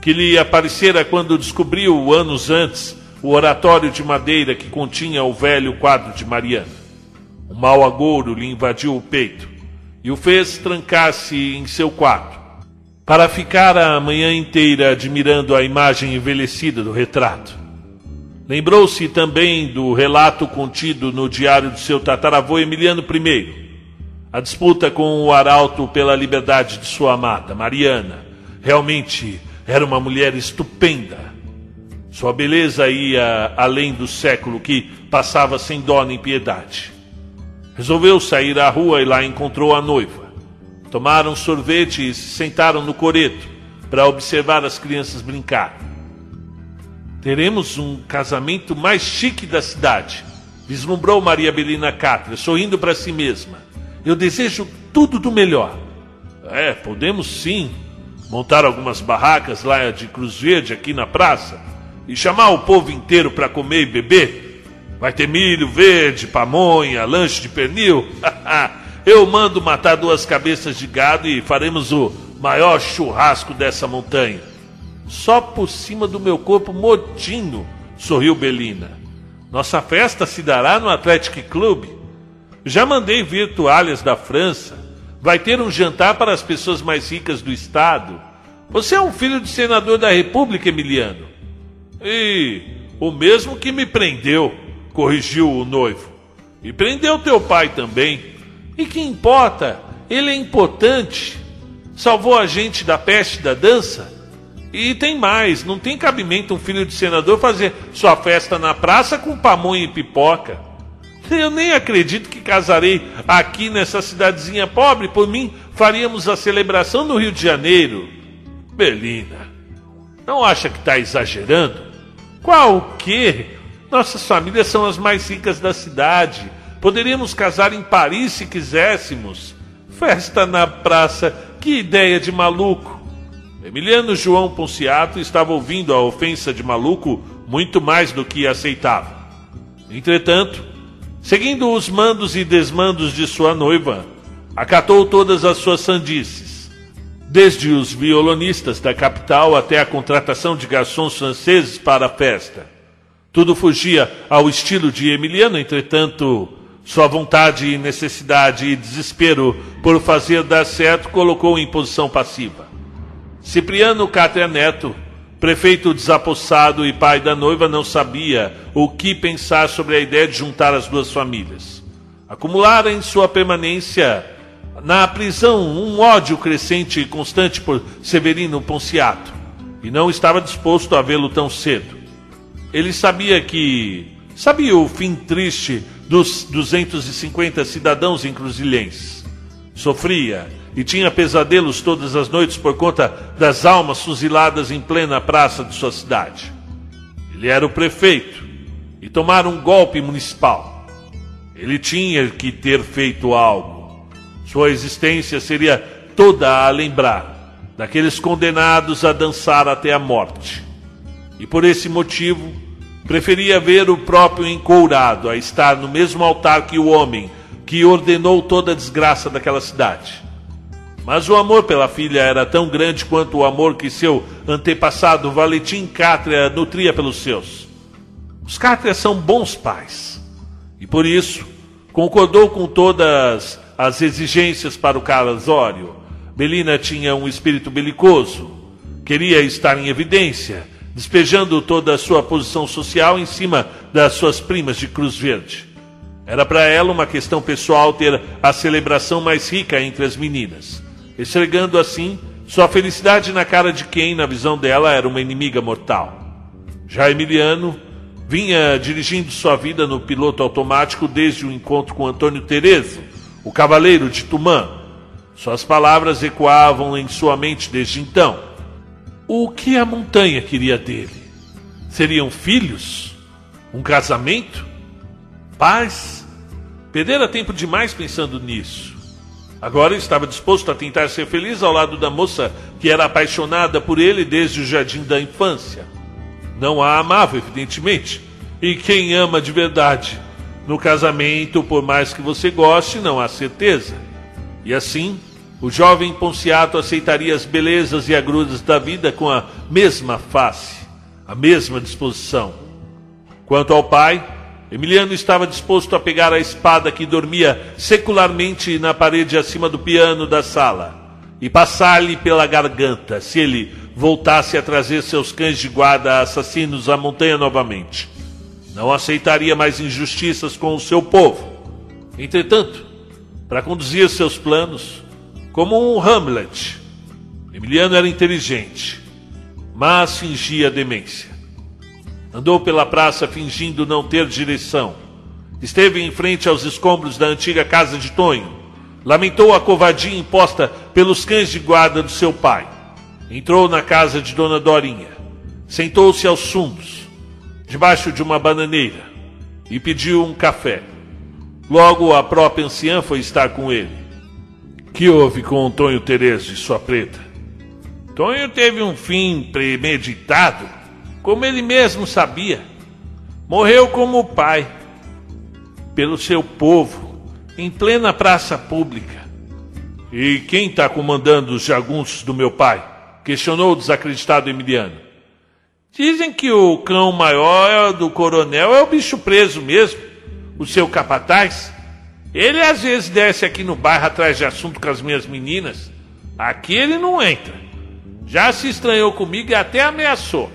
que lhe aparecera quando descobriu, anos antes, o oratório de madeira que continha o velho quadro de Mariana. Um mau agouro lhe invadiu o peito e o fez trancar-se em seu quarto, para ficar a manhã inteira admirando a imagem envelhecida do retrato. Lembrou-se também do relato contido no diário de seu tataravô Emiliano I, a disputa com o arauto pela liberdade de sua amada, Mariana. Realmente era uma mulher estupenda. Sua beleza ia além do século que passava sem dó nem piedade. Resolveu sair à rua e lá encontrou a noiva. Tomaram sorvete e se sentaram no coreto para observar as crianças brincar. Teremos um casamento mais chique da cidade, vislumbrou Maria Belina Cátria, sorrindo para si mesma. Eu desejo tudo do melhor. É, podemos sim montar algumas barracas lá de Cruz Verde aqui na praça e chamar o povo inteiro para comer e beber. Vai ter milho verde, pamonha, lanche de pernil. Eu mando matar duas cabeças de gado e faremos o maior churrasco dessa montanha. Só por cima do meu corpo motinho, sorriu Belina. Nossa festa se dará no Athletic Club. Já mandei vir toalhas da França. Vai ter um jantar para as pessoas mais ricas do estado. Você é um filho de senador da República, Emiliano. E o mesmo que me prendeu corrigiu o noivo. E prendeu teu pai também. E que importa? Ele é importante. Salvou a gente da peste da dança. E tem mais, não tem cabimento um filho de senador fazer sua festa na praça com pamonha e pipoca. Eu nem acredito que casarei aqui nessa cidadezinha pobre. Por mim, faríamos a celebração no Rio de Janeiro. Belina, não acha que está exagerando? Qual o quê? Nossas famílias são as mais ricas da cidade. Poderíamos casar em Paris se quiséssemos. Festa na praça, que ideia de maluco! Emiliano João Ponciato estava ouvindo a ofensa de maluco muito mais do que aceitava. Entretanto, seguindo os mandos e desmandos de sua noiva, acatou todas as suas sandices. desde os violonistas da capital até a contratação de garçons franceses para a festa. Tudo fugia ao estilo de Emiliano, entretanto, sua vontade e necessidade e desespero por fazer dar certo colocou em posição passiva. Cipriano Cátria Neto, prefeito desapossado e pai da noiva, não sabia o que pensar sobre a ideia de juntar as duas famílias. Acumulara em sua permanência na prisão um ódio crescente e constante por Severino Ponciato, e não estava disposto a vê-lo tão cedo. Ele sabia que. sabia o fim triste dos 250 cidadãos encruzilhenses. Sofria e tinha pesadelos todas as noites por conta das almas fuziladas em plena praça de sua cidade. Ele era o prefeito e tomaram um golpe municipal. Ele tinha que ter feito algo. Sua existência seria toda a lembrar daqueles condenados a dançar até a morte. E por esse motivo, preferia ver o próprio encourado a estar no mesmo altar que o homem que ordenou toda a desgraça daquela cidade. Mas o amor pela filha era tão grande quanto o amor que seu antepassado Valentim Cátria nutria pelos seus. Os Cátrias são bons pais e por isso concordou com todas as exigências para o casório. Belina tinha um espírito belicoso, queria estar em evidência, despejando toda a sua posição social em cima das suas primas de Cruz Verde. Era para ela uma questão pessoal ter a celebração mais rica entre as meninas esfregando assim sua felicidade na cara de quem, na visão dela, era uma inimiga mortal. Já Emiliano vinha dirigindo sua vida no piloto automático desde o encontro com Antônio Terezo, o cavaleiro de Tumã. Suas palavras ecoavam em sua mente desde então. O que a montanha queria dele? Seriam filhos? Um casamento? Paz? Perdera tempo demais pensando nisso. Agora estava disposto a tentar ser feliz ao lado da moça que era apaixonada por ele desde o jardim da infância. Não a amava, evidentemente. E quem ama de verdade? No casamento, por mais que você goste, não há certeza. E assim, o jovem Ponciato aceitaria as belezas e agruras da vida com a mesma face, a mesma disposição. Quanto ao pai, Emiliano estava disposto a pegar a espada que dormia secularmente na parede acima do piano da sala e passar-lhe pela garganta se ele voltasse a trazer seus cães de guarda assassinos à montanha novamente. Não aceitaria mais injustiças com o seu povo. Entretanto, para conduzir seus planos, como um Hamlet, Emiliano era inteligente, mas fingia demência. Andou pela praça fingindo não ter direção. Esteve em frente aos escombros da antiga casa de Tonho. Lamentou a covardia imposta pelos cães de guarda do seu pai. Entrou na casa de Dona Dorinha. Sentou-se aos fundos, debaixo de uma bananeira, e pediu um café. Logo a própria anciã foi estar com ele. Que houve com Tonho Terezo e sua preta? Tonho teve um fim premeditado como ele mesmo sabia, morreu como pai, pelo seu povo, em plena praça pública. E quem está comandando os jagunços do meu pai? questionou o desacreditado Emiliano. Dizem que o cão maior do coronel é o bicho preso mesmo, o seu capataz. Ele às vezes desce aqui no bairro atrás de assunto com as minhas meninas. Aqui ele não entra. Já se estranhou comigo e até ameaçou.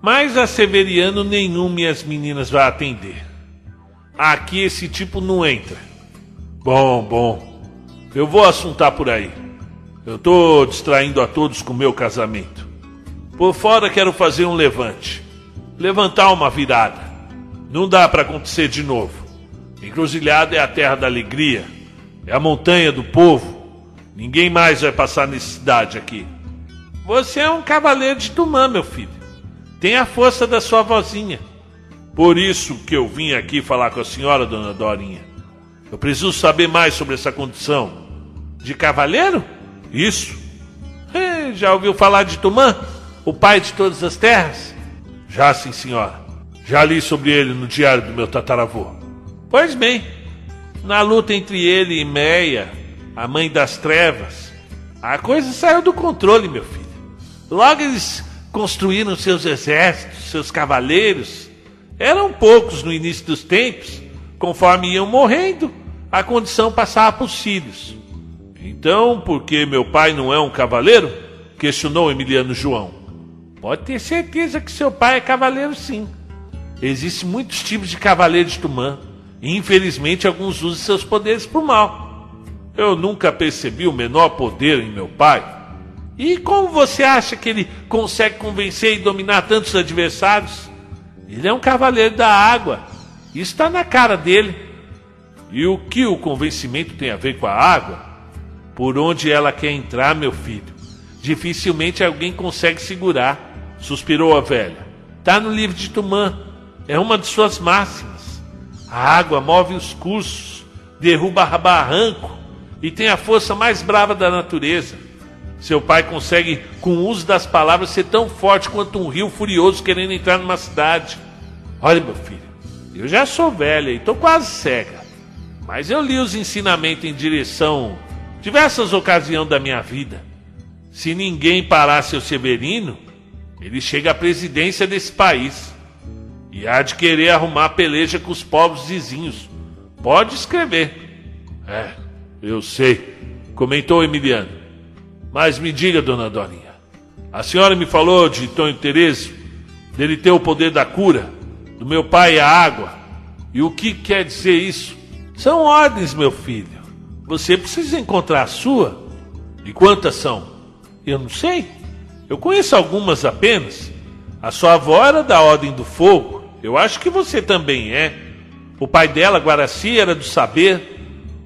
Mas a Severiano nenhum minhas meninas vai atender. Aqui esse tipo não entra. Bom, bom. Eu vou assuntar por aí. Eu tô distraindo a todos com meu casamento. Por fora quero fazer um levante. Levantar uma virada. Não dá para acontecer de novo. Encruzilhada é a terra da alegria. É a montanha do povo. Ninguém mais vai passar necessidade aqui. Você é um cavaleiro de Tumã, meu filho. Tem a força da sua vozinha. Por isso que eu vim aqui falar com a senhora, dona Dorinha. Eu preciso saber mais sobre essa condição. De cavaleiro? Isso. É, já ouviu falar de Tumã? O pai de todas as terras? Já sim, senhora. Já li sobre ele no diário do meu tataravô. Pois bem, na luta entre ele e Meia, a mãe das trevas, A coisa saiu do controle, meu filho. Logo eles construíram seus exércitos, seus cavaleiros. Eram poucos no início dos tempos. Conforme iam morrendo, a condição passava para os filhos. Então, porque meu pai não é um cavaleiro? Questionou Emiliano João. Pode ter certeza que seu pai é cavaleiro, sim. Existem muitos tipos de cavaleiros de Tumã. E infelizmente alguns usam seus poderes por mal. Eu nunca percebi o menor poder em meu pai. E como você acha que ele consegue convencer e dominar tantos adversários? Ele é um cavaleiro da água. Isso está na cara dele. E o que o convencimento tem a ver com a água? Por onde ela quer entrar, meu filho? Dificilmente alguém consegue segurar, suspirou a velha. Está no livro de Tumã. É uma de suas máximas. A água move os cursos, derruba barranco e tem a força mais brava da natureza. Seu pai consegue, com o uso das palavras, ser tão forte quanto um rio furioso querendo entrar numa cidade. Olha, meu filho, eu já sou velha e estou quase cega, mas eu li os ensinamentos em direção diversas ocasiões da minha vida. Se ninguém parar seu Severino, ele chega à presidência desse país e há de querer arrumar peleja com os povos vizinhos. Pode escrever. É, eu sei, comentou Emiliano. Mas me diga, dona Dorinha, a senhora me falou de Tonho Tereso, dele ter o poder da cura, do meu pai a água. E o que quer dizer isso? São ordens, meu filho. Você precisa encontrar a sua. E quantas são? Eu não sei. Eu conheço algumas apenas. A sua avó era da Ordem do Fogo. Eu acho que você também é. O pai dela, Guaraci, era do saber.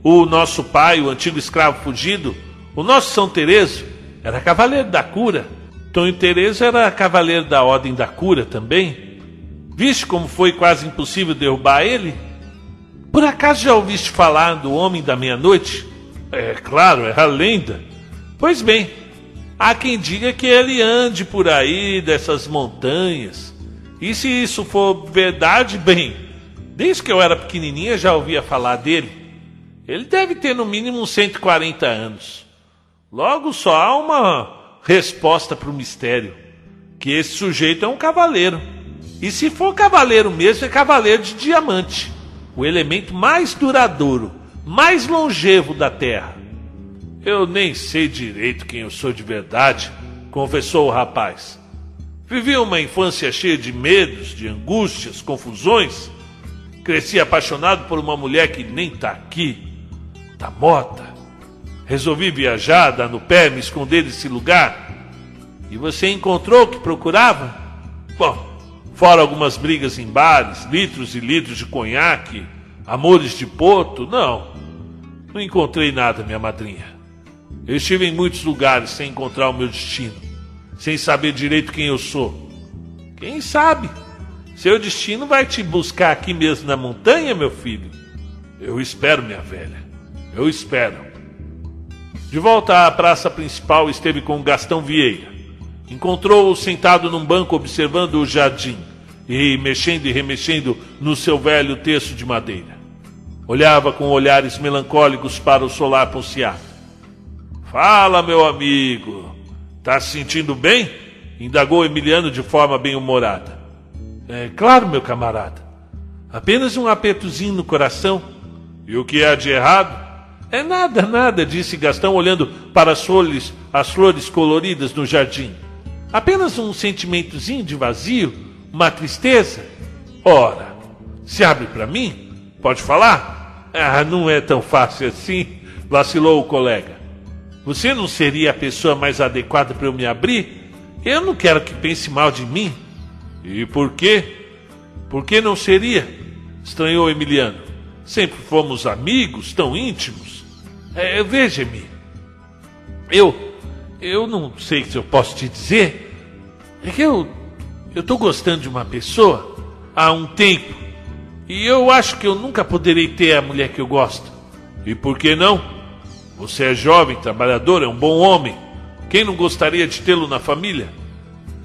O nosso pai, o antigo escravo fugido, o nosso São Tereso, era cavaleiro da cura. Tonho Tereso era cavaleiro da Ordem da Cura também. Viste como foi quase impossível derrubar ele? Por acaso já ouviste falar do Homem da Meia-Noite? É claro, é a lenda. Pois bem, há quem diga que ele ande por aí dessas montanhas. E se isso for verdade, bem, desde que eu era pequenininha já ouvia falar dele. Ele deve ter no mínimo uns 140 anos. Logo só há uma resposta para o mistério: que esse sujeito é um cavaleiro. E se for cavaleiro mesmo, é cavaleiro de diamante, o elemento mais duradouro, mais longevo da Terra. Eu nem sei direito quem eu sou de verdade, confessou o rapaz. Vivi uma infância cheia de medos, de angústias, confusões. Cresci apaixonado por uma mulher que nem tá aqui, tá morta. Resolvi viajar, dar no pé, me esconder desse lugar. E você encontrou o que procurava? Bom, Fora algumas brigas em bares, litros e litros de conhaque, amores de poto, não. Não encontrei nada, minha madrinha. Eu estive em muitos lugares sem encontrar o meu destino, sem saber direito quem eu sou. Quem sabe? Seu destino vai te buscar aqui mesmo na montanha, meu filho? Eu espero, minha velha. Eu espero. De volta à praça principal, esteve com Gastão Vieira. Encontrou-o sentado num banco observando o jardim e mexendo e remexendo no seu velho terço de madeira. Olhava com olhares melancólicos para o solar ponceado. Fala, meu amigo. Tá se sentindo bem? Indagou Emiliano de forma bem-humorada. É claro, meu camarada. Apenas um apertozinho no coração. E o que há de errado? É nada, nada, disse Gastão, olhando para as flores, as flores coloridas no jardim. Apenas um sentimentozinho de vazio uma tristeza? Ora, se abre para mim? Pode falar? Ah, não é tão fácil assim, vacilou o colega. Você não seria a pessoa mais adequada para eu me abrir? Eu não quero que pense mal de mim. E por quê? Por que não seria? Estranhou Emiliano. Sempre fomos amigos, tão íntimos. É, Veja-me. Eu. Eu não sei se eu posso te dizer. É que eu estou gostando de uma pessoa há um tempo e eu acho que eu nunca poderei ter a mulher que eu gosto. E por que não? Você é jovem, trabalhador, é um bom homem. Quem não gostaria de tê-lo na família?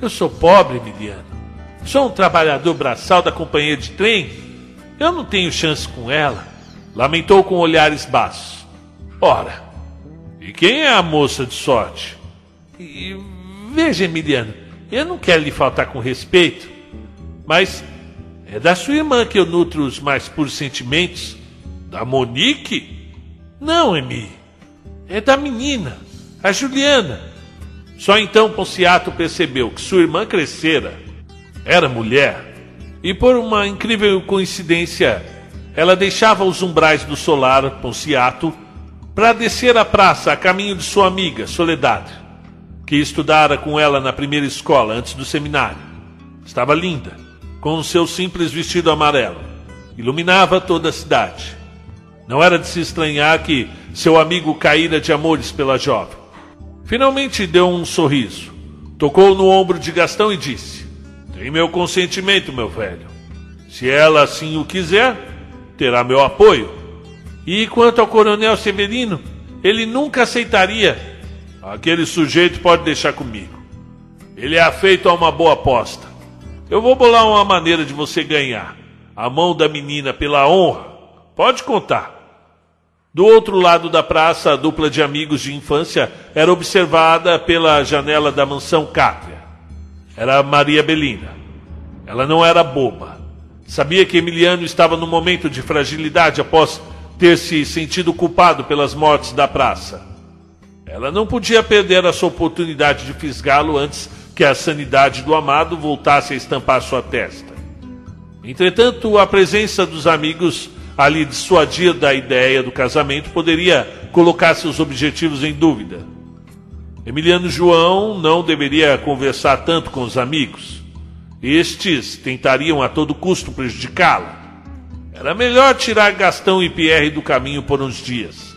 Eu sou pobre, Emiliano. Sou um trabalhador braçal da companhia de trem. Eu não tenho chance com ela. Lamentou com olhares baixos. Ora, E quem é a moça de sorte? E, veja, Emiliano, eu não quero lhe faltar com respeito, mas é da sua irmã que eu nutro os mais puros sentimentos. Da Monique? Não, Emi. É da menina, a Juliana. Só então Ponciato percebeu que sua irmã crescera. Era mulher. E por uma incrível coincidência, ela deixava os umbrais do solar, Ponciato, para descer a praça a caminho de sua amiga, Soledade, que estudara com ela na primeira escola antes do seminário. Estava linda com o seu simples vestido amarelo. Iluminava toda a cidade. Não era de se estranhar que seu amigo caíra de amores pela jovem. Finalmente deu um sorriso, tocou no ombro de Gastão e disse: Tem meu consentimento, meu velho. Se ela assim o quiser, terá meu apoio. E quanto ao coronel Severino, ele nunca aceitaria. Aquele sujeito pode deixar comigo. Ele é afeito a uma boa aposta. Eu vou bolar uma maneira de você ganhar a mão da menina pela honra. Pode contar. Do outro lado da praça, a dupla de amigos de infância era observada pela janela da mansão Cátria. Era Maria Belina. Ela não era boba. Sabia que Emiliano estava no momento de fragilidade após ter se sentido culpado pelas mortes da praça. Ela não podia perder essa oportunidade de fisgá-lo antes que a sanidade do amado voltasse a estampar sua testa. Entretanto, a presença dos amigos ali dissuadia da ideia do casamento poderia colocar seus objetivos em dúvida. Emiliano João não deveria conversar tanto com os amigos. Estes tentariam a todo custo prejudicá-la. Era melhor tirar Gastão e Pierre do caminho por uns dias.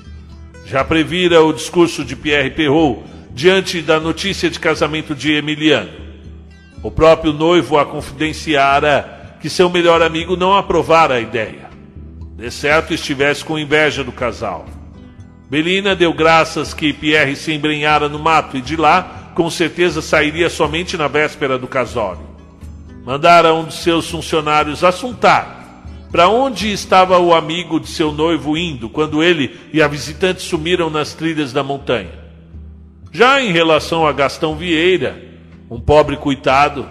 Já previra o discurso de Pierre Perrault diante da notícia de casamento de Emiliano. O próprio noivo a confidenciara que seu melhor amigo não aprovara a ideia. De certo estivesse com inveja do casal. Belina deu graças que Pierre se embrenhara no mato e de lá, com certeza, sairia somente na véspera do casório. Mandara um de seus funcionários assuntar para onde estava o amigo de seu noivo indo quando ele e a visitante sumiram nas trilhas da montanha. Já em relação a Gastão Vieira, um pobre coitado,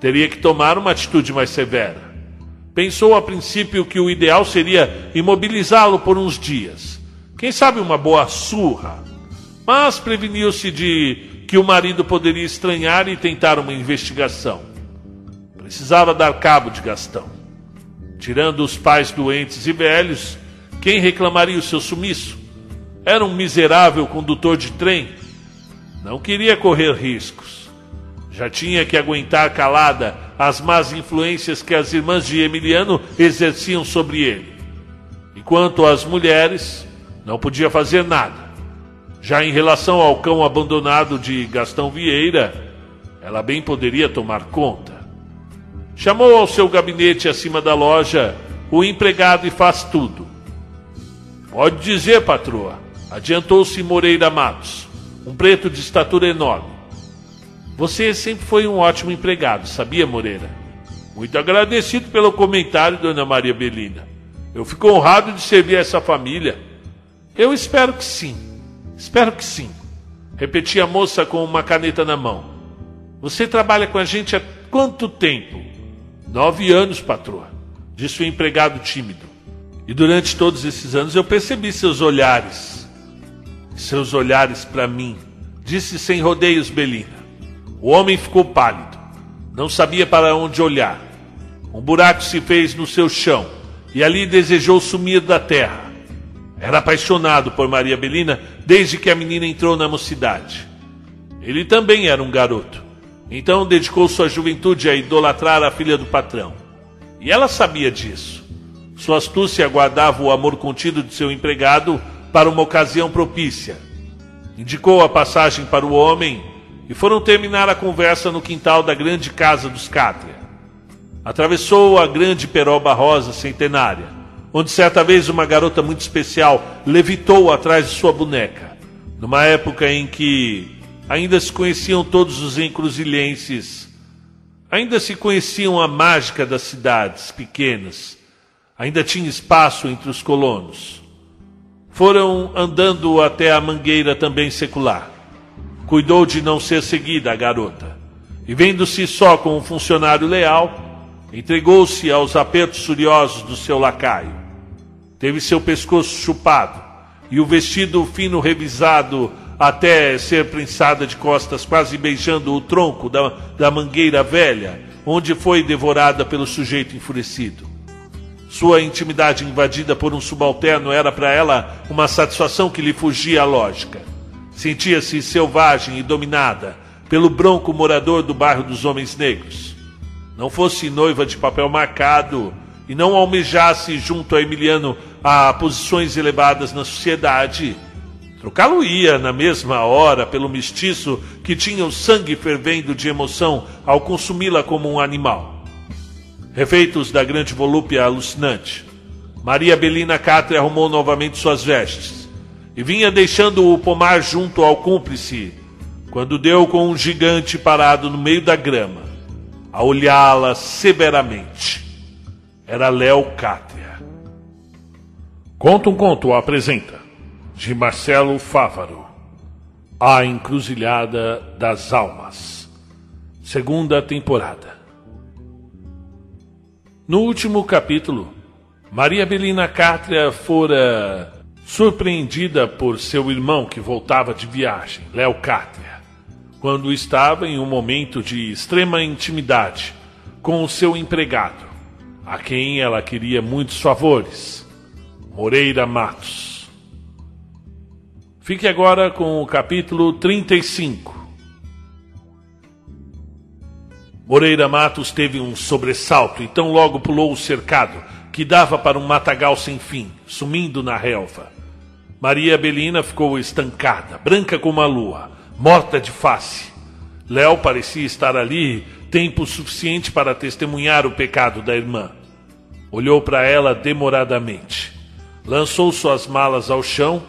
teria que tomar uma atitude mais severa. Pensou a princípio que o ideal seria imobilizá-lo por uns dias. Quem sabe uma boa surra. Mas preveniu-se de que o marido poderia estranhar e tentar uma investigação. Precisava dar cabo de Gastão. Tirando os pais doentes e velhos, quem reclamaria o seu sumiço? Era um miserável condutor de trem não queria correr riscos. Já tinha que aguentar calada as más influências que as irmãs de Emiliano exerciam sobre ele. E quanto às mulheres, não podia fazer nada. Já em relação ao cão abandonado de Gastão Vieira, ela bem poderia tomar conta. Chamou ao seu gabinete acima da loja o empregado e faz tudo. Pode dizer, patroa, adiantou-se Moreira Matos um preto de estatura enorme. Você sempre foi um ótimo empregado, sabia, Moreira? Muito agradecido pelo comentário, dona Maria Belina. Eu fico honrado de servir essa família. Eu espero que sim. Espero que sim. Repetia a moça com uma caneta na mão. Você trabalha com a gente há quanto tempo? Nove anos, patroa, disse o empregado tímido. E durante todos esses anos eu percebi seus olhares seus olhares para mim, disse sem rodeios Belina. O homem ficou pálido, não sabia para onde olhar. Um buraco se fez no seu chão e ali desejou sumir da terra. Era apaixonado por Maria Belina desde que a menina entrou na mocidade. Ele também era um garoto, então dedicou sua juventude a idolatrar a filha do patrão. E ela sabia disso. Sua astúcia guardava o amor contido de seu empregado para uma ocasião propícia. Indicou a passagem para o homem e foram terminar a conversa no quintal da grande casa dos Cátria. Atravessou a grande peroba rosa centenária, onde certa vez uma garota muito especial levitou atrás de sua boneca, numa época em que ainda se conheciam todos os encruzilhenses, ainda se conheciam a mágica das cidades pequenas, ainda tinha espaço entre os colonos. Foram andando até a mangueira também secular. Cuidou de não ser seguida a garota. E vendo-se só com um funcionário leal, entregou-se aos apertos furiosos do seu lacaio. Teve seu pescoço chupado e o vestido fino revisado até ser prensada de costas, quase beijando o tronco da, da mangueira velha, onde foi devorada pelo sujeito enfurecido. Sua intimidade invadida por um subalterno era para ela uma satisfação que lhe fugia à lógica. Sentia-se selvagem e dominada pelo bronco morador do bairro dos Homens Negros. Não fosse noiva de papel marcado e não almejasse junto a Emiliano a posições elevadas na sociedade, Trocá-lo-ia na mesma hora pelo mestiço que tinha o sangue fervendo de emoção ao consumi-la como um animal. Refeitos da grande volúpia alucinante, Maria Belina Catre arrumou novamente suas vestes e vinha deixando o pomar junto ao cúmplice quando deu com um gigante parado no meio da grama, a olhá-la severamente. Era Léo Cátria. Conta um conto apresenta de Marcelo Fávaro. A Encruzilhada das Almas. Segunda temporada. No último capítulo, Maria Belina Cátria fora surpreendida por seu irmão que voltava de viagem, Léo Cátria, quando estava em um momento de extrema intimidade com o seu empregado, a quem ela queria muitos favores, Moreira Matos. Fique agora com o capítulo 35. Moreira Matos teve um sobressalto e tão logo pulou o cercado, que dava para um matagal sem fim, sumindo na relva. Maria Belina ficou estancada, branca como a lua, morta de face. Léo parecia estar ali tempo suficiente para testemunhar o pecado da irmã. Olhou para ela demoradamente. Lançou suas malas ao chão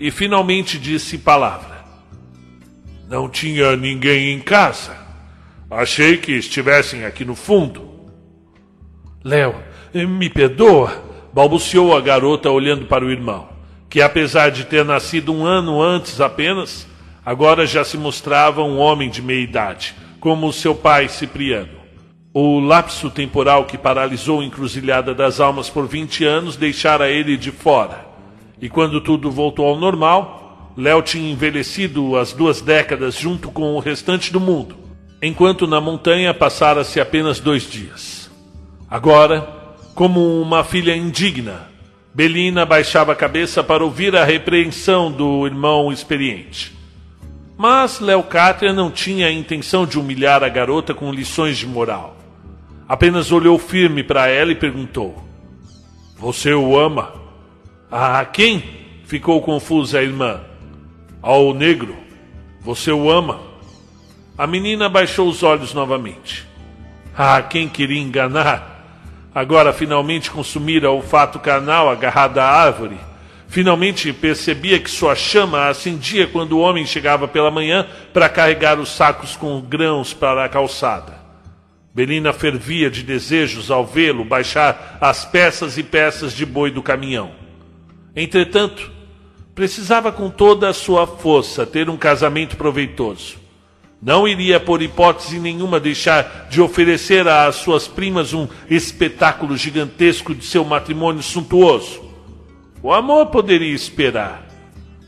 e finalmente disse palavra. Não tinha ninguém em casa. Achei que estivessem aqui no fundo. Léo, me perdoa, balbuciou a garota olhando para o irmão, que apesar de ter nascido um ano antes apenas, agora já se mostrava um homem de meia idade, como seu pai Cipriano. O lapso temporal que paralisou a encruzilhada das almas por 20 anos deixara ele de fora e quando tudo voltou ao normal, Léo tinha envelhecido as duas décadas junto com o restante do mundo, enquanto na montanha passara-se apenas dois dias. Agora, como uma filha indigna, Belina baixava a cabeça para ouvir a repreensão do irmão experiente. Mas Leocátria não tinha a intenção de humilhar a garota com lições de moral. Apenas olhou firme para ela e perguntou: Você o ama? A quem? Ficou confusa a irmã. Ao negro. Você o ama? A menina baixou os olhos novamente. Ah, quem queria enganar? Agora finalmente consumira o fato carnal agarrado à árvore. Finalmente percebia que sua chama acendia quando o homem chegava pela manhã para carregar os sacos com grãos para a calçada. Belina fervia de desejos ao vê-lo baixar as peças e peças de boi do caminhão. Entretanto, precisava com toda a sua força ter um casamento proveitoso. Não iria, por hipótese nenhuma, deixar de oferecer às suas primas um espetáculo gigantesco de seu matrimônio suntuoso. O amor poderia esperar.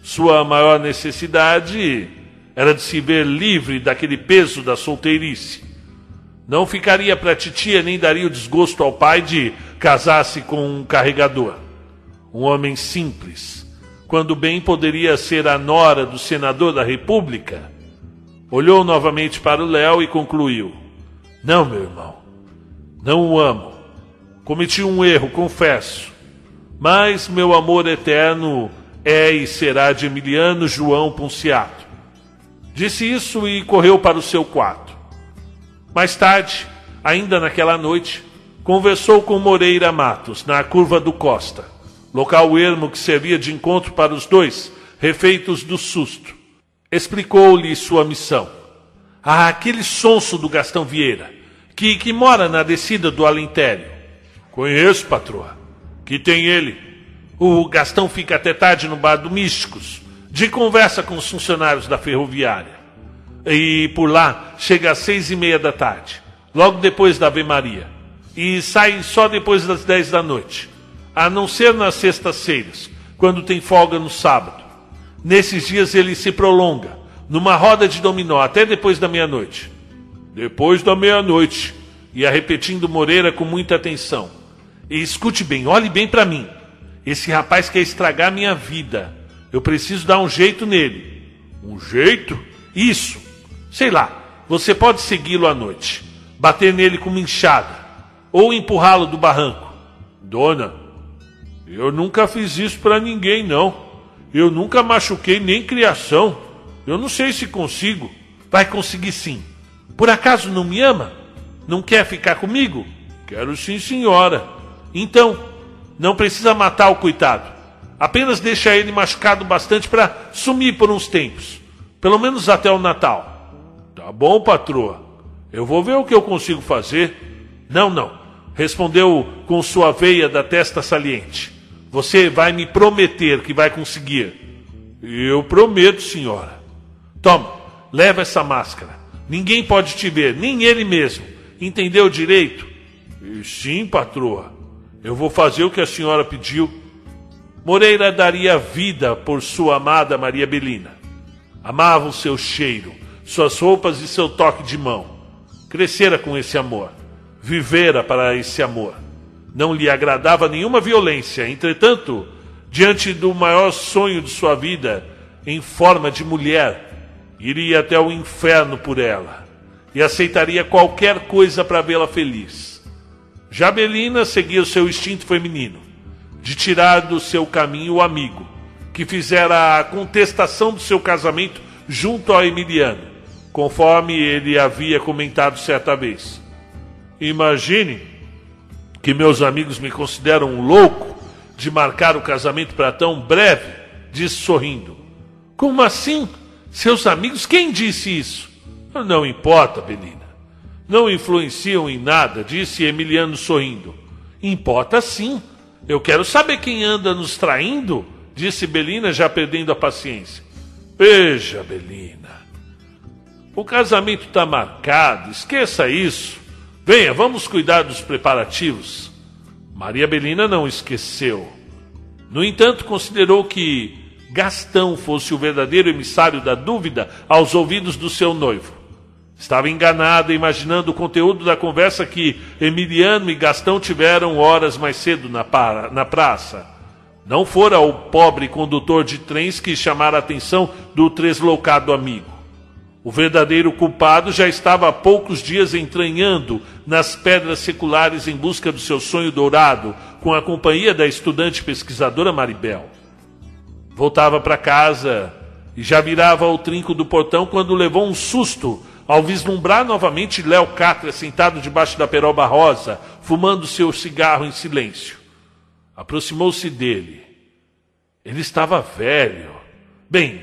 Sua maior necessidade era de se ver livre daquele peso da solteirice. Não ficaria para titia nem daria o desgosto ao pai de casar-se com um carregador um homem simples, quando bem poderia ser a nora do senador da República, olhou novamente para o Léo e concluiu: Não, meu irmão, não o amo. Cometi um erro, confesso, mas meu amor eterno é e será de Emiliano João Ponciato. Disse isso e correu para o seu quarto. Mais tarde, ainda naquela noite, conversou com Moreira Matos na curva do Costa local ermo que servia de encontro para os dois, refeitos do susto. Explicou-lhe sua missão. Ah, aquele sonso do Gastão Vieira, que, que mora na descida do Alentério. Conheço, patroa. Que tem ele? O Gastão fica até tarde no bar do Místicos, de conversa com os funcionários da ferroviária. E por lá chega às seis e meia da tarde, logo depois da Ave Maria. E sai só depois das dez da noite, a não ser nas sextas-feiras, quando tem folga no sábado. Nesses dias ele se prolonga, numa roda de dominó, até depois da meia-noite. Depois da meia-noite, ia repetindo Moreira com muita atenção. E escute bem, olhe bem para mim. Esse rapaz quer estragar minha vida. Eu preciso dar um jeito nele. Um jeito? Isso. Sei lá. Você pode segui-lo à noite, bater nele com uma enxada ou empurrá-lo do barranco. Dona, eu nunca fiz isso para ninguém, não. Eu nunca machuquei nem criação. Eu não sei se consigo. Vai conseguir sim. Por acaso não me ama? Não quer ficar comigo? Quero sim, senhora. Então, não precisa matar o coitado. Apenas deixa ele machucado bastante para sumir por uns tempos. Pelo menos até o Natal. Tá bom, patroa. Eu vou ver o que eu consigo fazer. Não, não. Respondeu com sua veia da testa saliente. Você vai me prometer que vai conseguir. Eu prometo, senhora. Toma, leva essa máscara. Ninguém pode te ver, nem ele mesmo. Entendeu direito? Sim, patroa. Eu vou fazer o que a senhora pediu. Moreira daria vida por sua amada Maria Belina. Amava o seu cheiro, suas roupas e seu toque de mão. Crescera com esse amor. Vivera para esse amor. Não lhe agradava nenhuma violência. Entretanto, diante do maior sonho de sua vida, em forma de mulher, iria até o inferno por ela e aceitaria qualquer coisa para vê-la feliz. Jabelina seguia o seu instinto feminino, de tirar do seu caminho o amigo, que fizera a contestação do seu casamento junto ao Emiliano, conforme ele havia comentado certa vez. Imagine que meus amigos me consideram um louco de marcar o casamento para tão breve, disse sorrindo. Como assim? Seus amigos? Quem disse isso? Não importa, Belina. Não influenciam em nada, disse Emiliano sorrindo. Importa sim. Eu quero saber quem anda nos traindo, disse Belina, já perdendo a paciência. Veja, Belina. O casamento está marcado, esqueça isso. Venha, vamos cuidar dos preparativos. Maria Belina não esqueceu. No entanto, considerou que Gastão fosse o verdadeiro emissário da dúvida aos ouvidos do seu noivo. Estava enganada, imaginando o conteúdo da conversa que Emiliano e Gastão tiveram horas mais cedo na, para, na praça. Não fora o pobre condutor de trens que chamara a atenção do tresloucado amigo. O verdadeiro culpado já estava há poucos dias entranhando nas pedras seculares em busca do seu sonho dourado, com a companhia da estudante pesquisadora Maribel. Voltava para casa e já virava o trinco do portão quando levou um susto ao vislumbrar novamente Léo Catra sentado debaixo da peroba rosa, fumando seu cigarro em silêncio. Aproximou-se dele. Ele estava velho. Bem,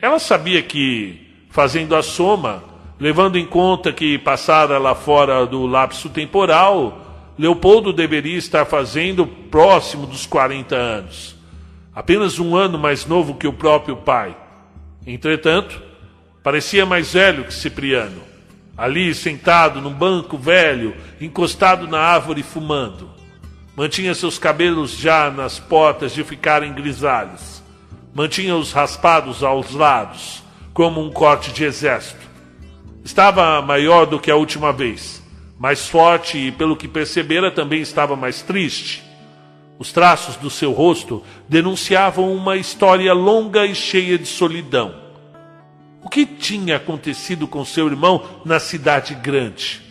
ela sabia que, fazendo a soma, levando em conta que passara lá fora do lapso temporal, Leopoldo deveria estar fazendo próximo dos 40 anos. Apenas um ano mais novo que o próprio pai. Entretanto, Parecia mais velho que Cipriano, ali sentado num banco velho, encostado na árvore fumando. Mantinha seus cabelos já nas portas de ficarem grisalhos. Mantinha-os raspados aos lados, como um corte de exército. Estava maior do que a última vez, mais forte e, pelo que percebera, também estava mais triste. Os traços do seu rosto denunciavam uma história longa e cheia de solidão o que tinha acontecido com seu irmão na cidade grande?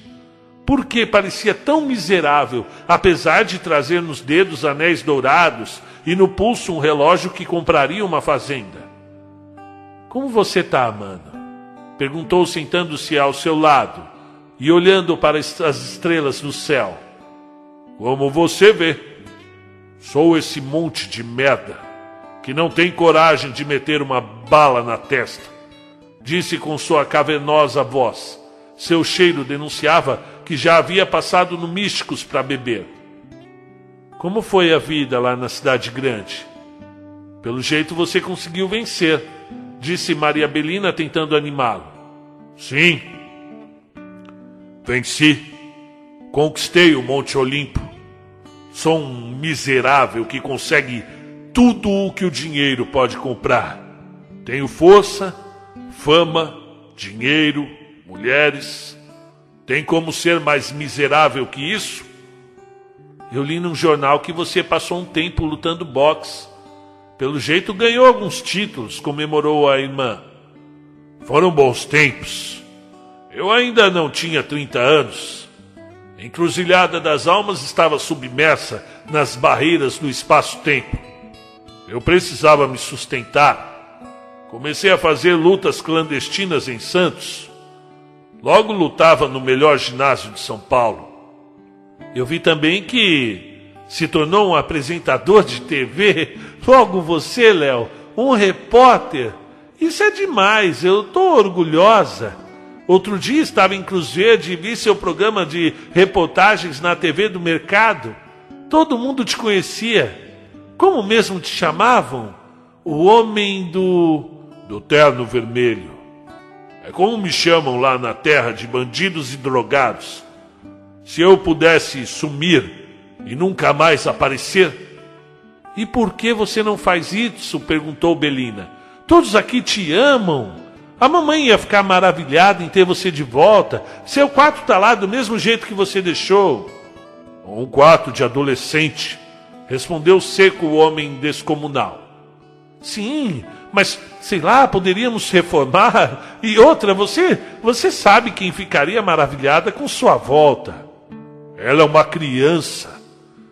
Por que parecia tão miserável, apesar de trazer nos dedos anéis dourados e no pulso um relógio que compraria uma fazenda? Como você está, Amanda? Perguntou sentando-se ao seu lado e olhando para as estrelas no céu. Como você vê, sou esse monte de merda que não tem coragem de meter uma bala na testa disse com sua cavernosa voz. Seu cheiro denunciava que já havia passado no Místicos para beber. Como foi a vida lá na cidade grande? Pelo jeito você conseguiu vencer, disse Maria Belina tentando animá-lo. Sim. Venci. Conquistei o Monte Olimpo. Sou um miserável que consegue tudo o que o dinheiro pode comprar. Tenho força, fama, dinheiro, mulheres. Tem como ser mais miserável que isso? Eu li num jornal que você passou um tempo lutando boxe. Pelo jeito ganhou alguns títulos, comemorou a irmã. Foram bons tempos. Eu ainda não tinha 30 anos. A encruzilhada das almas estava submersa nas barreiras do espaço-tempo. Eu precisava me sustentar. Comecei a fazer lutas clandestinas em Santos. Logo lutava no melhor ginásio de São Paulo. Eu vi também que se tornou um apresentador de TV. Logo você, Léo, um repórter. Isso é demais, eu estou orgulhosa. Outro dia estava em Cruzeiro e vi seu programa de reportagens na TV do mercado. Todo mundo te conhecia. Como mesmo te chamavam? O homem do. do terno vermelho. É como me chamam lá na terra de bandidos e drogados. Se eu pudesse sumir e nunca mais aparecer. E por que você não faz isso? perguntou Belina. Todos aqui te amam. A mamãe ia ficar maravilhada em ter você de volta. Seu quarto está lá do mesmo jeito que você deixou. Um quarto de adolescente, respondeu seco o homem descomunal. Sim, mas sei lá, poderíamos reformar. E outra, você, você sabe quem ficaria maravilhada com sua volta. Ela é uma criança,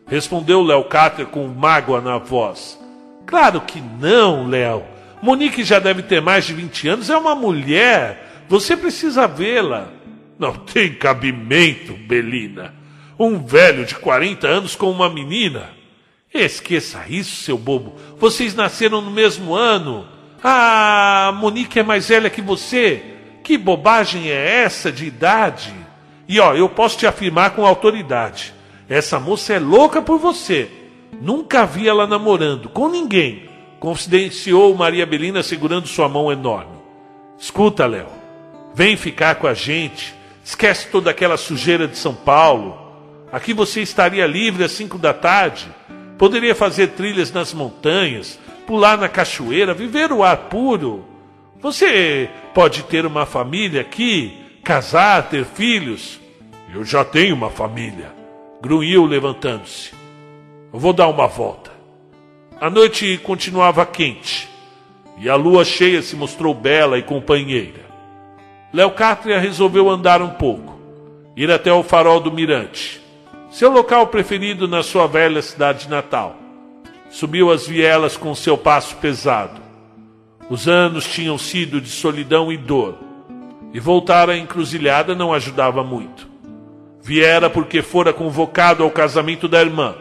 respondeu Léo Cáter com mágoa na voz. Claro que não, Léo. Monique já deve ter mais de 20 anos, é uma mulher. Você precisa vê-la. Não tem cabimento, Belina. Um velho de 40 anos com uma menina. Esqueça isso, seu bobo. Vocês nasceram no mesmo ano. Ah, Monique é mais velha que você. Que bobagem é essa de idade? E ó, eu posso te afirmar com autoridade. Essa moça é louca por você. Nunca vi ela namorando com ninguém confidenciou Maria Belina segurando sua mão enorme. Escuta, Léo, vem ficar com a gente. Esquece toda aquela sujeira de São Paulo. Aqui você estaria livre às cinco da tarde. Poderia fazer trilhas nas montanhas, pular na cachoeira, viver o ar puro. Você pode ter uma família aqui, casar, ter filhos. Eu já tenho uma família, grunhiu levantando-se. Vou dar uma volta. A noite continuava quente e a lua cheia se mostrou bela e companheira. Leocátria resolveu andar um pouco, ir até o farol do Mirante, seu local preferido na sua velha cidade natal. Subiu as vielas com seu passo pesado. Os anos tinham sido de solidão e dor, e voltar à encruzilhada não ajudava muito. Viera porque fora convocado ao casamento da irmã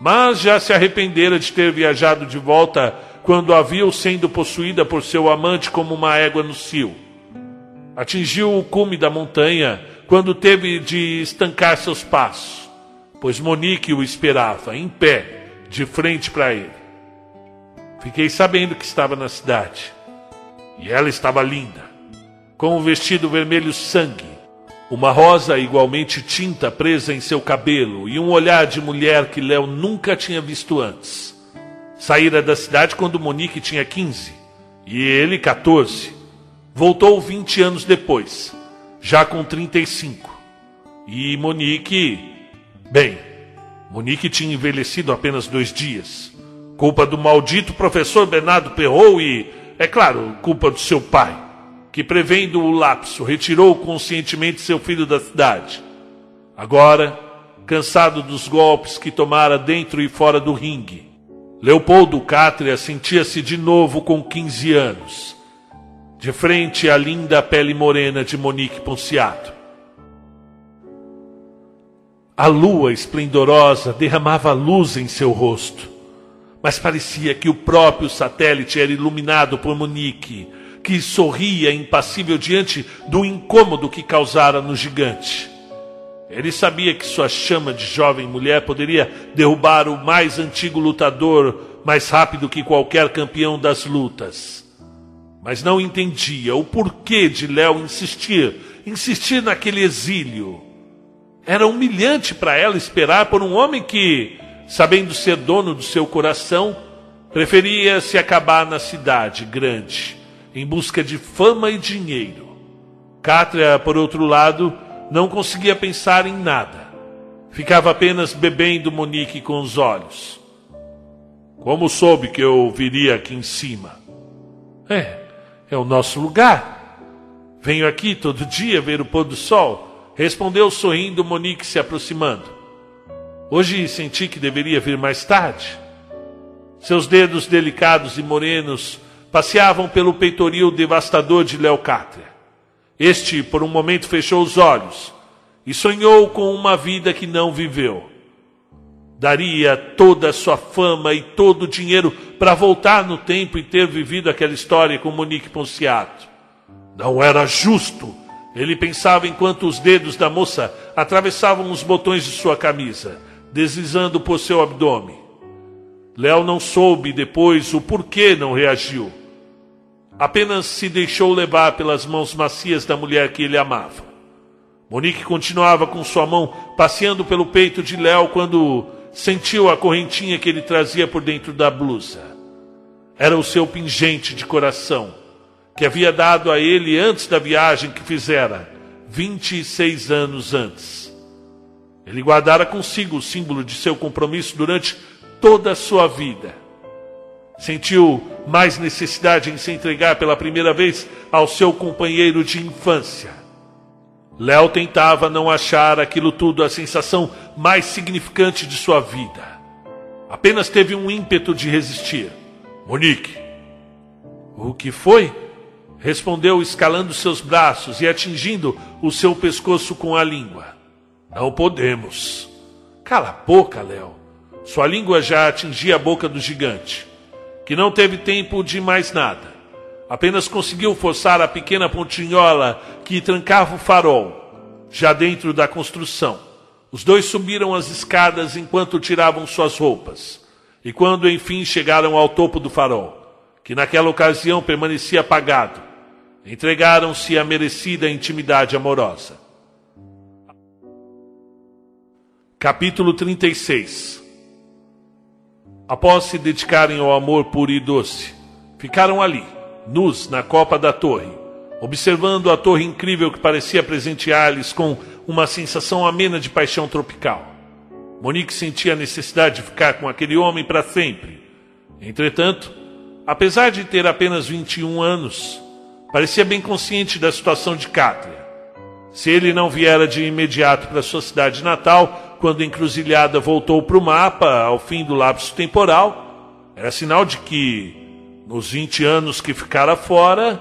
mas já se arrependera de ter viajado de volta quando a viu sendo possuída por seu amante como uma égua no cio. Atingiu o cume da montanha quando teve de estancar seus passos, pois Monique o esperava, em pé, de frente para ele. Fiquei sabendo que estava na cidade. E ela estava linda, com um vestido vermelho sangue, uma rosa igualmente tinta presa em seu cabelo e um olhar de mulher que Léo nunca tinha visto antes. Saíra da cidade quando Monique tinha 15 e ele 14. Voltou 20 anos depois, já com 35. E Monique. Bem, Monique tinha envelhecido apenas dois dias. Culpa do maldito professor Bernardo Perrou e, é claro, culpa do seu pai que, prevendo o lapso, retirou conscientemente seu filho da cidade. Agora, cansado dos golpes que tomara dentro e fora do ringue, Leopoldo Cátria sentia-se de novo com 15 anos, de frente à linda pele morena de Monique Ponciato. A lua esplendorosa derramava luz em seu rosto, mas parecia que o próprio satélite era iluminado por Monique, que sorria impassível diante do incômodo que causara no gigante. Ele sabia que sua chama de jovem mulher poderia derrubar o mais antigo lutador mais rápido que qualquer campeão das lutas. Mas não entendia o porquê de Léo insistir, insistir naquele exílio. Era humilhante para ela esperar por um homem que, sabendo ser dono do seu coração, preferia se acabar na cidade grande, em busca de fama e dinheiro. Cátria, por outro lado, não conseguia pensar em nada. Ficava apenas bebendo Monique com os olhos. Como soube que eu viria aqui em cima? É, é o nosso lugar. Venho aqui todo dia ver o pôr do sol, respondeu sorrindo Monique se aproximando. Hoje senti que deveria vir mais tarde. Seus dedos delicados e morenos passeavam pelo peitoril devastador de Leocátria. Este, por um momento, fechou os olhos e sonhou com uma vida que não viveu. Daria toda a sua fama e todo o dinheiro para voltar no tempo e ter vivido aquela história com Monique Ponciato. Não era justo, ele pensava enquanto os dedos da moça atravessavam os botões de sua camisa, deslizando por seu abdômen. Léo não soube depois o porquê não reagiu. Apenas se deixou levar pelas mãos macias da mulher que ele amava. Monique continuava com sua mão passeando pelo peito de Léo quando sentiu a correntinha que ele trazia por dentro da blusa. Era o seu pingente de coração, que havia dado a ele antes da viagem que fizera, 26 anos antes. Ele guardara consigo o símbolo de seu compromisso durante toda a sua vida sentiu mais necessidade em se entregar pela primeira vez ao seu companheiro de infância. Léo tentava não achar aquilo tudo a sensação mais significante de sua vida. Apenas teve um ímpeto de resistir. Monique. O que foi? Respondeu escalando seus braços e atingindo o seu pescoço com a língua. Não podemos. Cala a boca, Léo. Sua língua já atingia a boca do gigante que não teve tempo de mais nada. Apenas conseguiu forçar a pequena pontinhola que trancava o farol, já dentro da construção. Os dois subiram as escadas enquanto tiravam suas roupas. E quando enfim chegaram ao topo do farol, que naquela ocasião permanecia apagado, entregaram-se à merecida intimidade amorosa. Capítulo 36 Após se dedicarem ao amor puro e doce, ficaram ali, nus na copa da torre, observando a torre incrível que parecia presentear-lhes com uma sensação amena de paixão tropical. Monique sentia a necessidade de ficar com aquele homem para sempre. Entretanto, apesar de ter apenas 21 anos, parecia bem consciente da situação de Cátria. Se ele não viera de imediato para sua cidade natal, quando encruzilhada voltou para o mapa ao fim do lapso temporal, era sinal de que, nos 20 anos que ficara fora,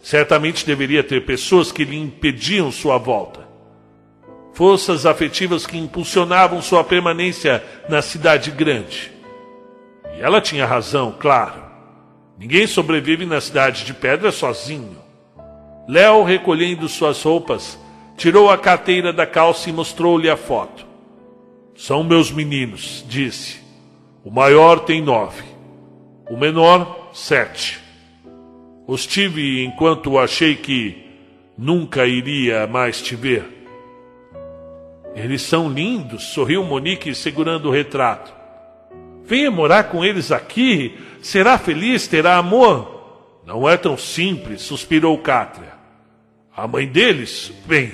certamente deveria ter pessoas que lhe impediam sua volta. Forças afetivas que impulsionavam sua permanência na cidade grande. E ela tinha razão, claro. Ninguém sobrevive na cidade de pedra sozinho. Léo, recolhendo suas roupas, tirou a carteira da calça e mostrou-lhe a foto. São meus meninos, disse. O maior tem nove, o menor, sete. Os tive enquanto achei que nunca iria mais te ver. Eles são lindos, sorriu Monique segurando o retrato. Venha morar com eles aqui, será feliz, terá amor. Não é tão simples, suspirou Cátria. A mãe deles, bem,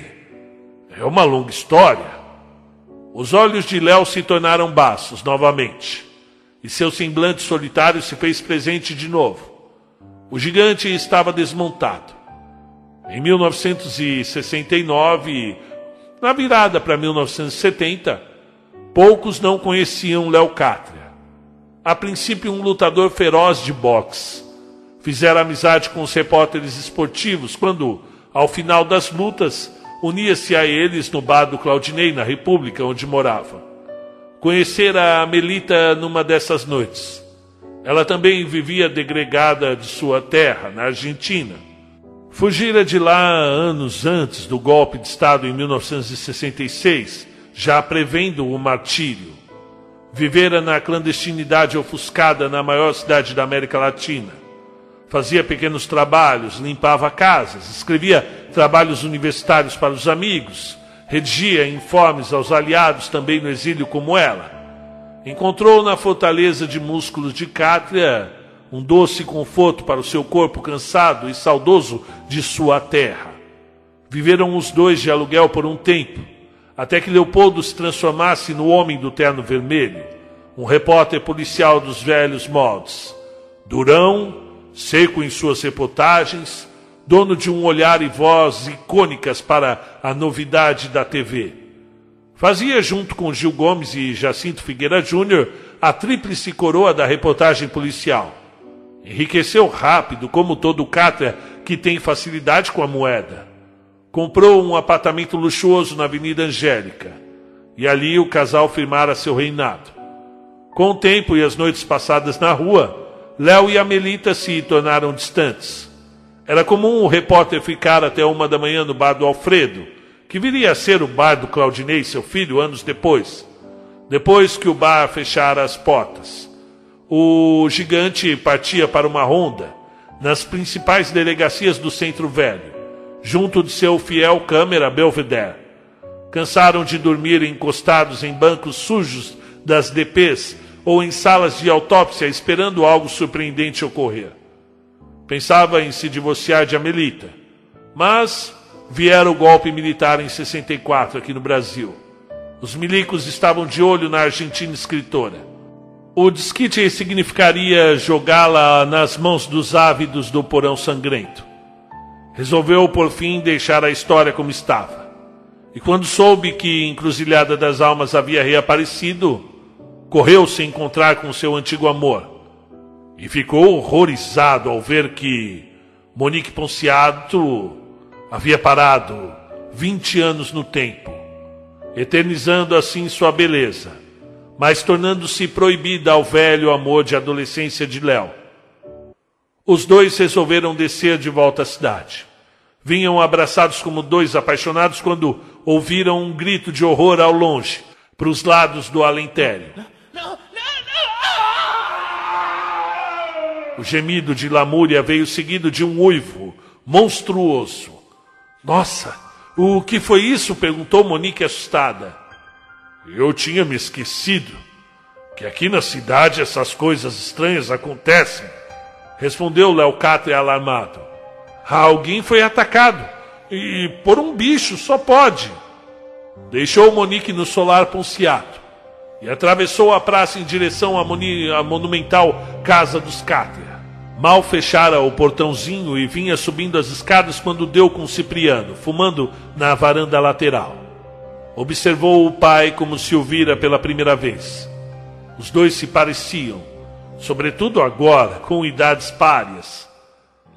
é uma longa história. Os olhos de Léo se tornaram baços novamente, e seu semblante solitário se fez presente de novo. O gigante estava desmontado. Em 1969, na virada para 1970, poucos não conheciam Léo Cátria. A princípio, um lutador feroz de boxe. Fizeram amizade com os repórteres esportivos quando, ao final das lutas, unia-se a eles no bar do Claudinei, na República, onde morava. Conhecera a Melita numa dessas noites. Ela também vivia degregada de sua terra, na Argentina. Fugira de lá anos antes do golpe de Estado em 1966, já prevendo o martírio. Vivera na clandestinidade ofuscada na maior cidade da América Latina. Fazia pequenos trabalhos, limpava casas, escrevia trabalhos universitários para os amigos, redigia informes aos aliados também no exílio como ela. Encontrou na fortaleza de músculos de Cátria um doce conforto para o seu corpo cansado e saudoso de sua terra. Viveram os dois de aluguel por um tempo, até que Leopoldo se transformasse no homem do terno vermelho, um repórter policial dos velhos moldes. Durão, seco em suas reportagens, dono de um olhar e voz icônicas para a novidade da TV. Fazia, junto com Gil Gomes e Jacinto Figueira Júnior, a tríplice coroa da reportagem policial Enriqueceu rápido, como todo cátria que tem facilidade com a moeda. Comprou um apartamento luxuoso na Avenida Angélica. E ali o casal firmara seu reinado. Com o tempo e as noites passadas na rua, Léo e Amelita se tornaram distantes. Era comum o repórter ficar até uma da manhã no bar do Alfredo, que viria a ser o bar do Claudinei, seu filho, anos depois, depois que o bar fechara as portas o gigante partia para uma ronda nas principais delegacias do Centro Velho, junto de seu fiel câmera Belvedere. Cansaram de dormir encostados em bancos sujos das DPs ou em salas de autópsia esperando algo surpreendente ocorrer. Pensava em se divorciar de Amelita, mas viera o golpe militar em 64 aqui no Brasil. Os milicos estavam de olho na argentina escritora o desquite significaria jogá-la nas mãos dos ávidos do porão sangrento. Resolveu, por fim, deixar a história como estava. E quando soube que Encruzilhada das Almas havia reaparecido, correu se encontrar com seu antigo amor. E ficou horrorizado ao ver que Monique Ponciato havia parado vinte anos no tempo, eternizando assim sua beleza mas tornando-se proibida ao velho amor de adolescência de Léo. Os dois resolveram descer de volta à cidade. Vinham abraçados como dois apaixonados quando ouviram um grito de horror ao longe, para os lados do alentério. O gemido de Lamúria veio seguido de um uivo monstruoso. Nossa, o que foi isso? perguntou Monique assustada. Eu tinha me esquecido que aqui na cidade essas coisas estranhas acontecem, respondeu Leocatre alarmado. Alguém foi atacado e por um bicho só pode. Deixou Monique no solar Ponciato e atravessou a praça em direção à, à monumental Casa dos Cátria. Mal fechara o portãozinho e vinha subindo as escadas quando deu com Cipriano, fumando na varanda lateral. Observou o pai como se o vira pela primeira vez. Os dois se pareciam, sobretudo agora, com idades párias.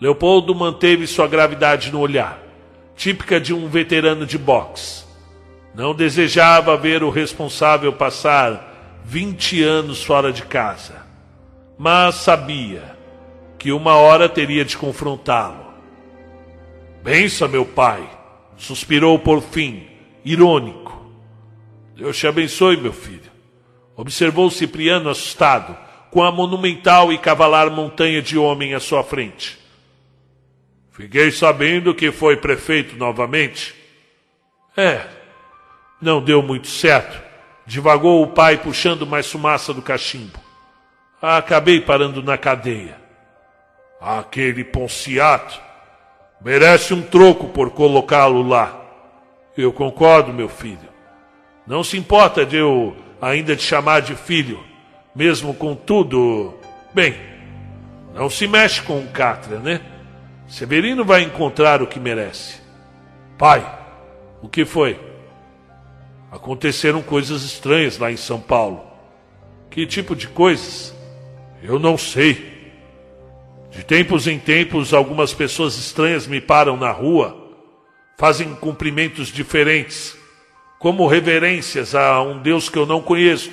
Leopoldo manteve sua gravidade no olhar, típica de um veterano de boxe. Não desejava ver o responsável passar vinte anos fora de casa, mas sabia que uma hora teria de confrontá-lo. Bença, meu pai, suspirou por fim, irônico. Deus te abençoe, meu filho. Observou Cipriano assustado, com a monumental e cavalar montanha de homem à sua frente. Fiquei sabendo que foi prefeito novamente. É, não deu muito certo. Divagou o pai puxando mais fumaça do cachimbo. Acabei parando na cadeia. Aquele Ponciato merece um troco por colocá-lo lá. Eu concordo, meu filho. Não se importa de eu ainda te chamar de filho, mesmo com tudo. Bem, não se mexe com o Catra, né? Severino vai encontrar o que merece. Pai, o que foi? Aconteceram coisas estranhas lá em São Paulo. Que tipo de coisas? Eu não sei. De tempos em tempos, algumas pessoas estranhas me param na rua, fazem cumprimentos diferentes como reverências a um Deus que eu não conheço.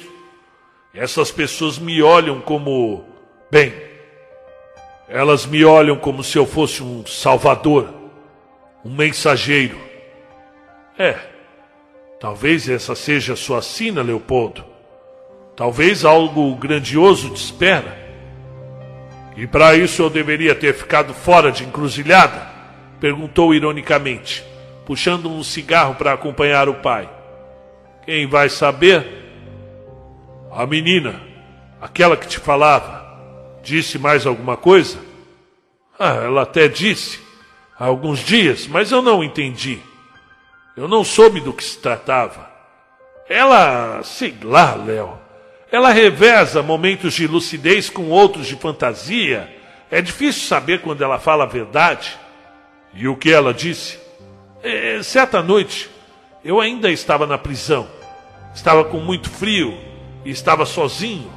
Essas pessoas me olham como, bem, elas me olham como se eu fosse um salvador. Um mensageiro. É. Talvez essa seja sua sina, Leopoldo. Talvez algo grandioso te espera. E para isso eu deveria ter ficado fora de encruzilhada? Perguntou ironicamente, puxando um cigarro para acompanhar o pai. Quem vai saber? A menina, aquela que te falava, disse mais alguma coisa? Ah, ela até disse, há alguns dias, mas eu não entendi. Eu não soube do que se tratava. Ela, sei lá, Léo. Ela reveza momentos de lucidez com outros de fantasia. É difícil saber quando ela fala a verdade. E o que ela disse? É, certa noite, eu ainda estava na prisão. Estava com muito frio e estava sozinho.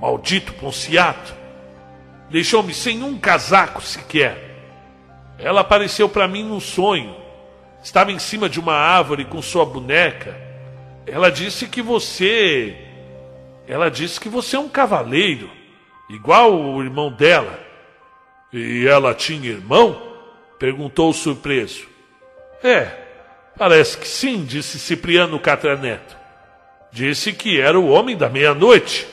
Maldito Ponciato. Deixou-me sem um casaco sequer. Ela apareceu para mim num sonho estava em cima de uma árvore com sua boneca. Ela disse que você. Ela disse que você é um cavaleiro, igual o irmão dela. E ela tinha irmão? perguntou surpreso. É, parece que sim, disse Cipriano Catraneto. Disse que era o homem da meia-noite.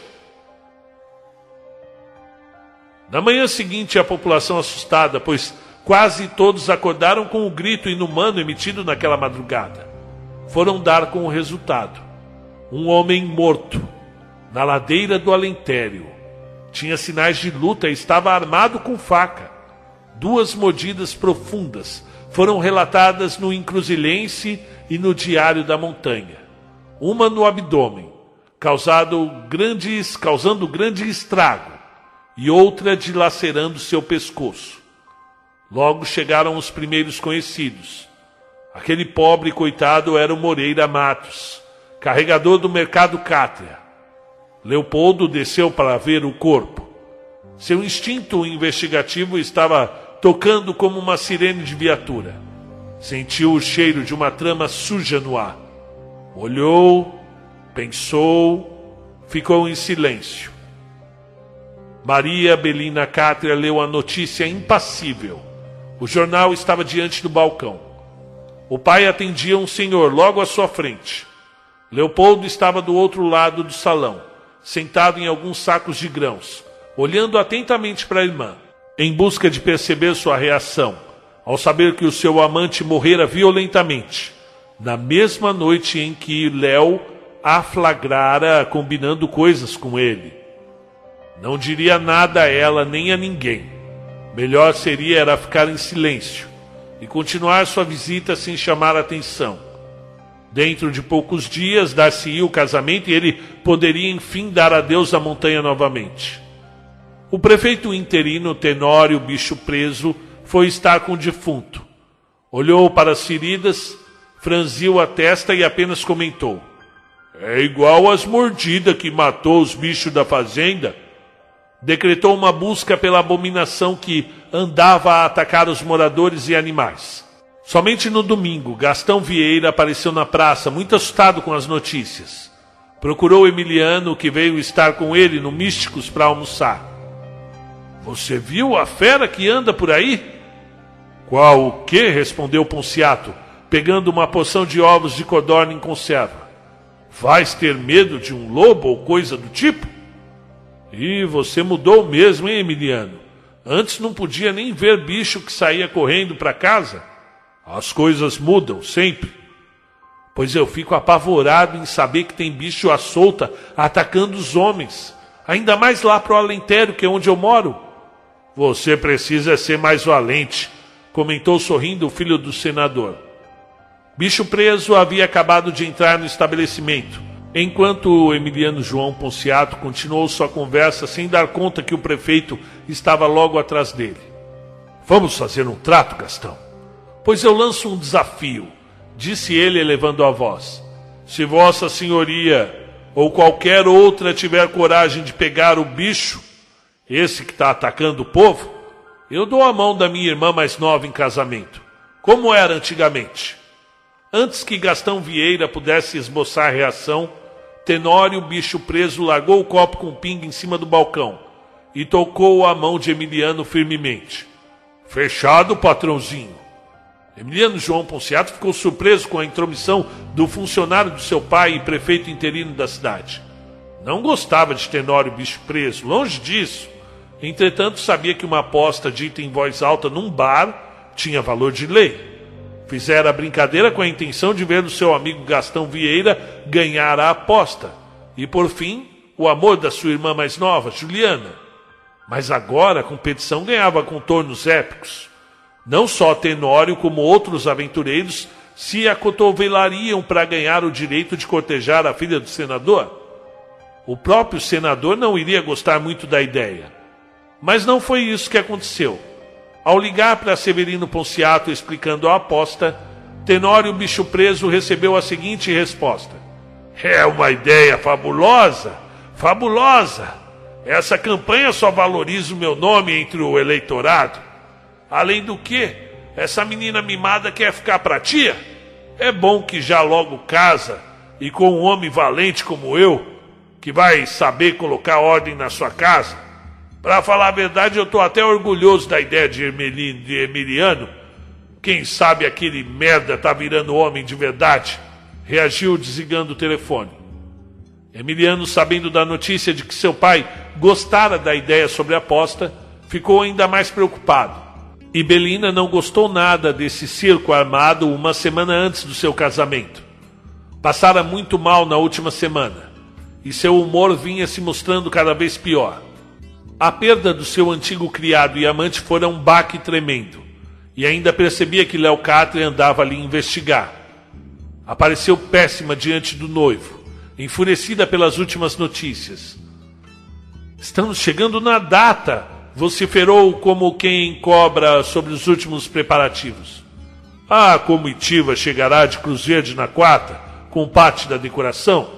Na manhã seguinte, a população assustada, pois Quase todos acordaram com o grito inumano emitido naquela madrugada. Foram dar com o resultado. Um homem morto, na ladeira do Alentério. Tinha sinais de luta e estava armado com faca. Duas mordidas profundas foram relatadas no Encruzilhense e no Diário da Montanha. Uma no abdômen, causado grandes, causando grande estrago, e outra dilacerando seu pescoço. Logo chegaram os primeiros conhecidos. Aquele pobre coitado era o Moreira Matos, carregador do mercado Cátria. Leopoldo desceu para ver o corpo. Seu instinto investigativo estava tocando como uma sirene de viatura. Sentiu o cheiro de uma trama suja no ar. Olhou, pensou, ficou em silêncio. Maria Belina Cátria leu a notícia impassível o jornal estava diante do balcão. O pai atendia um senhor logo à sua frente. Leopoldo estava do outro lado do salão, sentado em alguns sacos de grãos, olhando atentamente para a irmã, em busca de perceber sua reação, ao saber que o seu amante morrera violentamente, na mesma noite em que Léo a flagrara combinando coisas com ele. Não diria nada a ela nem a ninguém Melhor seria era ficar em silêncio e continuar sua visita sem chamar atenção. Dentro de poucos dias dar-se-ia o casamento e ele poderia enfim dar adeus à montanha novamente. O prefeito interino Tenório Bicho Preso foi estar com o defunto. Olhou para as feridas, franziu a testa e apenas comentou: É igual às mordidas que matou os bichos da fazenda decretou uma busca pela abominação que andava a atacar os moradores e animais. Somente no domingo, Gastão Vieira apareceu na praça, muito assustado com as notícias. Procurou Emiliano, que veio estar com ele no Místicos para almoçar. Você viu a fera que anda por aí? Qual o que? respondeu Ponciato, pegando uma porção de ovos de codorna em conserva. Vais ter medo de um lobo ou coisa do tipo? E você mudou mesmo, hein, Emiliano? Antes não podia nem ver bicho que saía correndo para casa. As coisas mudam sempre. Pois eu fico apavorado em saber que tem bicho à solta atacando os homens, ainda mais lá pro Alentério, que é onde eu moro. Você precisa ser mais valente, comentou sorrindo o filho do senador. Bicho preso havia acabado de entrar no estabelecimento Enquanto Emiliano João Ponciato continuou sua conversa sem dar conta que o prefeito estava logo atrás dele. Vamos fazer um trato, Gastão? Pois eu lanço um desafio, disse ele elevando a voz. Se Vossa Senhoria ou qualquer outra tiver coragem de pegar o bicho, esse que está atacando o povo, eu dou a mão da minha irmã mais nova em casamento, como era antigamente. Antes que Gastão Vieira pudesse esboçar reação, Tenório, bicho preso, largou o copo com pinga em cima do balcão e tocou a mão de Emiliano firmemente. Fechado, patrãozinho. Emiliano João Ponciato ficou surpreso com a intromissão do funcionário do seu pai e prefeito interino da cidade. Não gostava de Tenório bicho preso, longe disso. Entretanto, sabia que uma aposta dita em voz alta num bar tinha valor de lei. Fizera a brincadeira com a intenção de ver o seu amigo Gastão Vieira ganhar a aposta. E por fim, o amor da sua irmã mais nova, Juliana. Mas agora a competição ganhava contornos épicos. Não só Tenório, como outros aventureiros se acotovelariam para ganhar o direito de cortejar a filha do senador. O próprio senador não iria gostar muito da ideia. Mas não foi isso que aconteceu. Ao ligar para Severino Ponciato explicando a aposta, Tenório Bicho Preso recebeu a seguinte resposta: É uma ideia fabulosa, fabulosa. Essa campanha só valoriza o meu nome entre o eleitorado. Além do que, essa menina mimada quer ficar para tia? É bom que já logo casa e com um homem valente como eu, que vai saber colocar ordem na sua casa para falar a verdade, eu estou até orgulhoso da ideia de, Emiliano. Quem sabe aquele merda tá virando homem de verdade? Reagiu desligando o telefone. Emiliano, sabendo da notícia de que seu pai gostara da ideia sobre a aposta, ficou ainda mais preocupado. E Belina não gostou nada desse circo armado uma semana antes do seu casamento. Passara muito mal na última semana, e seu humor vinha se mostrando cada vez pior. A perda do seu antigo criado e amante fora um baque tremendo, e ainda percebia que Leocatre andava ali investigar. Apareceu péssima diante do noivo, enfurecida pelas últimas notícias. Estamos chegando na data, vociferou como quem cobra sobre os últimos preparativos. A comitiva chegará de Cruzeiro na quarta, com parte da decoração.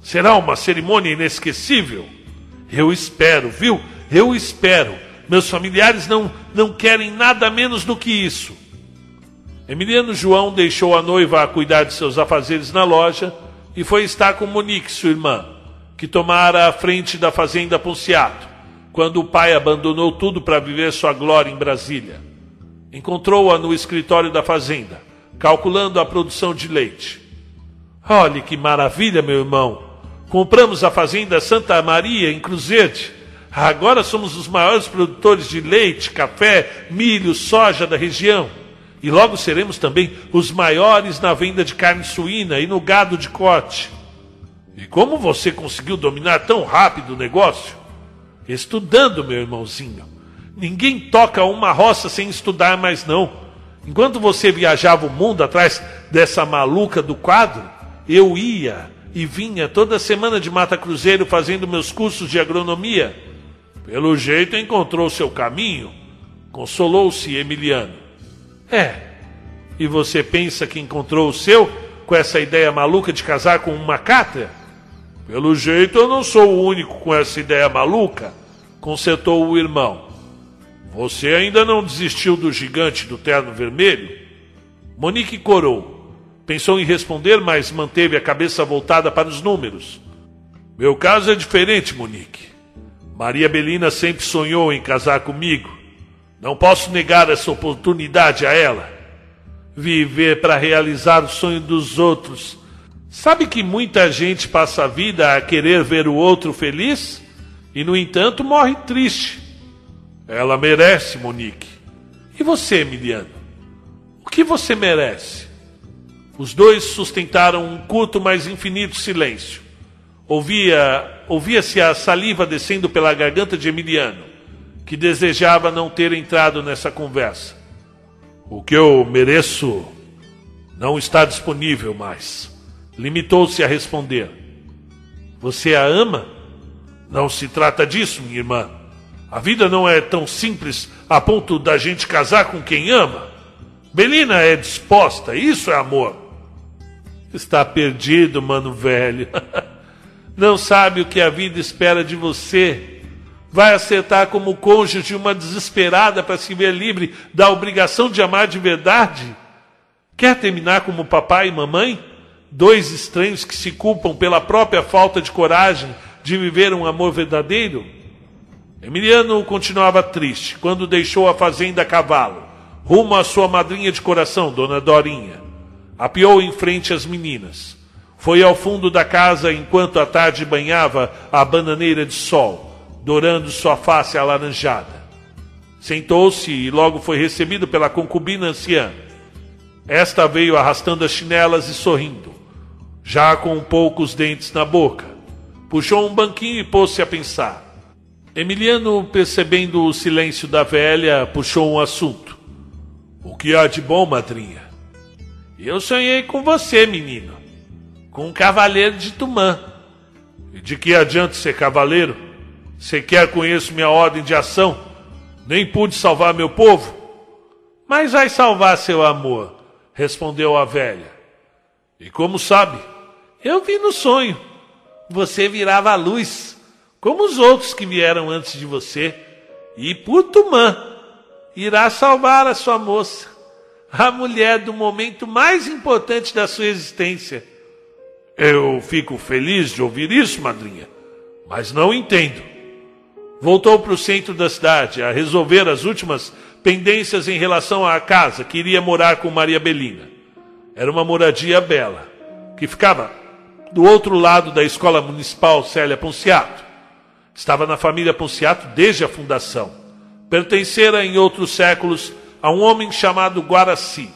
Será uma cerimônia inesquecível. Eu espero, viu? Eu espero. Meus familiares não, não querem nada menos do que isso. Emiliano João deixou a noiva a cuidar de seus afazeres na loja e foi estar com Monique, sua irmã, que tomara a frente da fazenda Ponciato, quando o pai abandonou tudo para viver sua glória em Brasília. Encontrou-a no escritório da fazenda, calculando a produção de leite. Olhe que maravilha, meu irmão! Compramos a fazenda Santa Maria, em Cruzete. Agora somos os maiores produtores de leite, café, milho, soja da região. E logo seremos também os maiores na venda de carne suína e no gado de corte. E como você conseguiu dominar tão rápido o negócio? Estudando, meu irmãozinho. Ninguém toca uma roça sem estudar mais não. Enquanto você viajava o mundo atrás dessa maluca do quadro, eu ia e vinha toda semana de Mata Cruzeiro fazendo meus cursos de agronomia. Pelo jeito encontrou seu caminho, consolou-se Emiliano. É, e você pensa que encontrou o seu com essa ideia maluca de casar com uma cátedra? Pelo jeito eu não sou o único com essa ideia maluca, consertou o irmão. Você ainda não desistiu do gigante do terno vermelho? Monique corou. Pensou em responder, mas manteve a cabeça voltada para os números. Meu caso é diferente, Monique. Maria Belina sempre sonhou em casar comigo. Não posso negar essa oportunidade a ela. Viver para realizar o sonho dos outros. Sabe que muita gente passa a vida a querer ver o outro feliz e, no entanto, morre triste. Ela merece, Monique. E você, Emiliano? O que você merece? Os dois sustentaram um curto, mas infinito silêncio. Ouvia, ouvia-se a saliva descendo pela garganta de Emiliano, que desejava não ter entrado nessa conversa. O que eu mereço não está disponível mais. Limitou-se a responder. Você a ama? Não se trata disso, minha irmã. A vida não é tão simples a ponto da gente casar com quem ama. Belina é disposta, isso é amor. Está perdido, mano velho. não sabe o que a vida espera de você. Vai aceitar como cônjuge uma desesperada para se ver livre da obrigação de amar de verdade? Quer terminar como papai e mamãe? Dois estranhos que se culpam pela própria falta de coragem de viver um amor verdadeiro? Emiliano continuava triste quando deixou a fazenda a cavalo, rumo à sua madrinha de coração, Dona Dorinha. Apiou em frente às meninas. Foi ao fundo da casa enquanto a tarde banhava a bananeira de sol, dourando sua face alaranjada. Sentou-se e logo foi recebido pela concubina anciã. Esta veio arrastando as chinelas e sorrindo, já com poucos dentes na boca. Puxou um banquinho e pôs-se a pensar. Emiliano, percebendo o silêncio da velha, puxou um assunto. O que há de bom, madrinha? Eu sonhei com você, menino. Com um cavaleiro de Tumã. E de que adianta ser cavaleiro? Sequer conheço minha ordem de ação. Nem pude salvar meu povo. Mas vai salvar seu amor, respondeu a velha. E como sabe? Eu vi no sonho. Você virava a luz, como os outros que vieram antes de você. E por Tumã irá salvar a sua moça, a mulher do momento mais importante da sua existência. Eu fico feliz de ouvir isso, madrinha, mas não entendo. Voltou para o centro da cidade a resolver as últimas pendências em relação à casa que iria morar com Maria Belina. Era uma moradia bela, que ficava do outro lado da escola municipal Célia Ponciato. Estava na família Ponciato desde a fundação. Pertencera em outros séculos a um homem chamado Guaraci.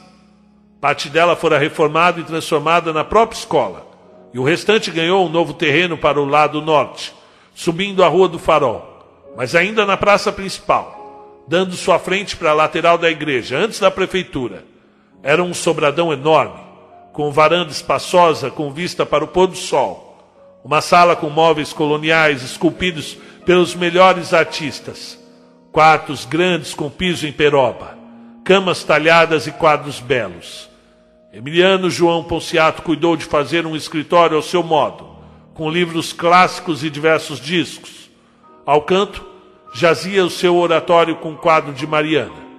Parte dela fora reformada e transformada na própria escola, e o restante ganhou um novo terreno para o lado norte, subindo a Rua do Farol mas ainda na praça principal, dando sua frente para a lateral da igreja, antes da prefeitura. Era um sobradão enorme, com varanda espaçosa com vista para o pôr do sol. Uma sala com móveis coloniais esculpidos pelos melhores artistas. Quartos grandes com piso em peroba. Camas talhadas e quadros belos. Emiliano João Ponciato cuidou de fazer um escritório ao seu modo, com livros clássicos e diversos discos ao canto, jazia o seu oratório com quadro de Mariana.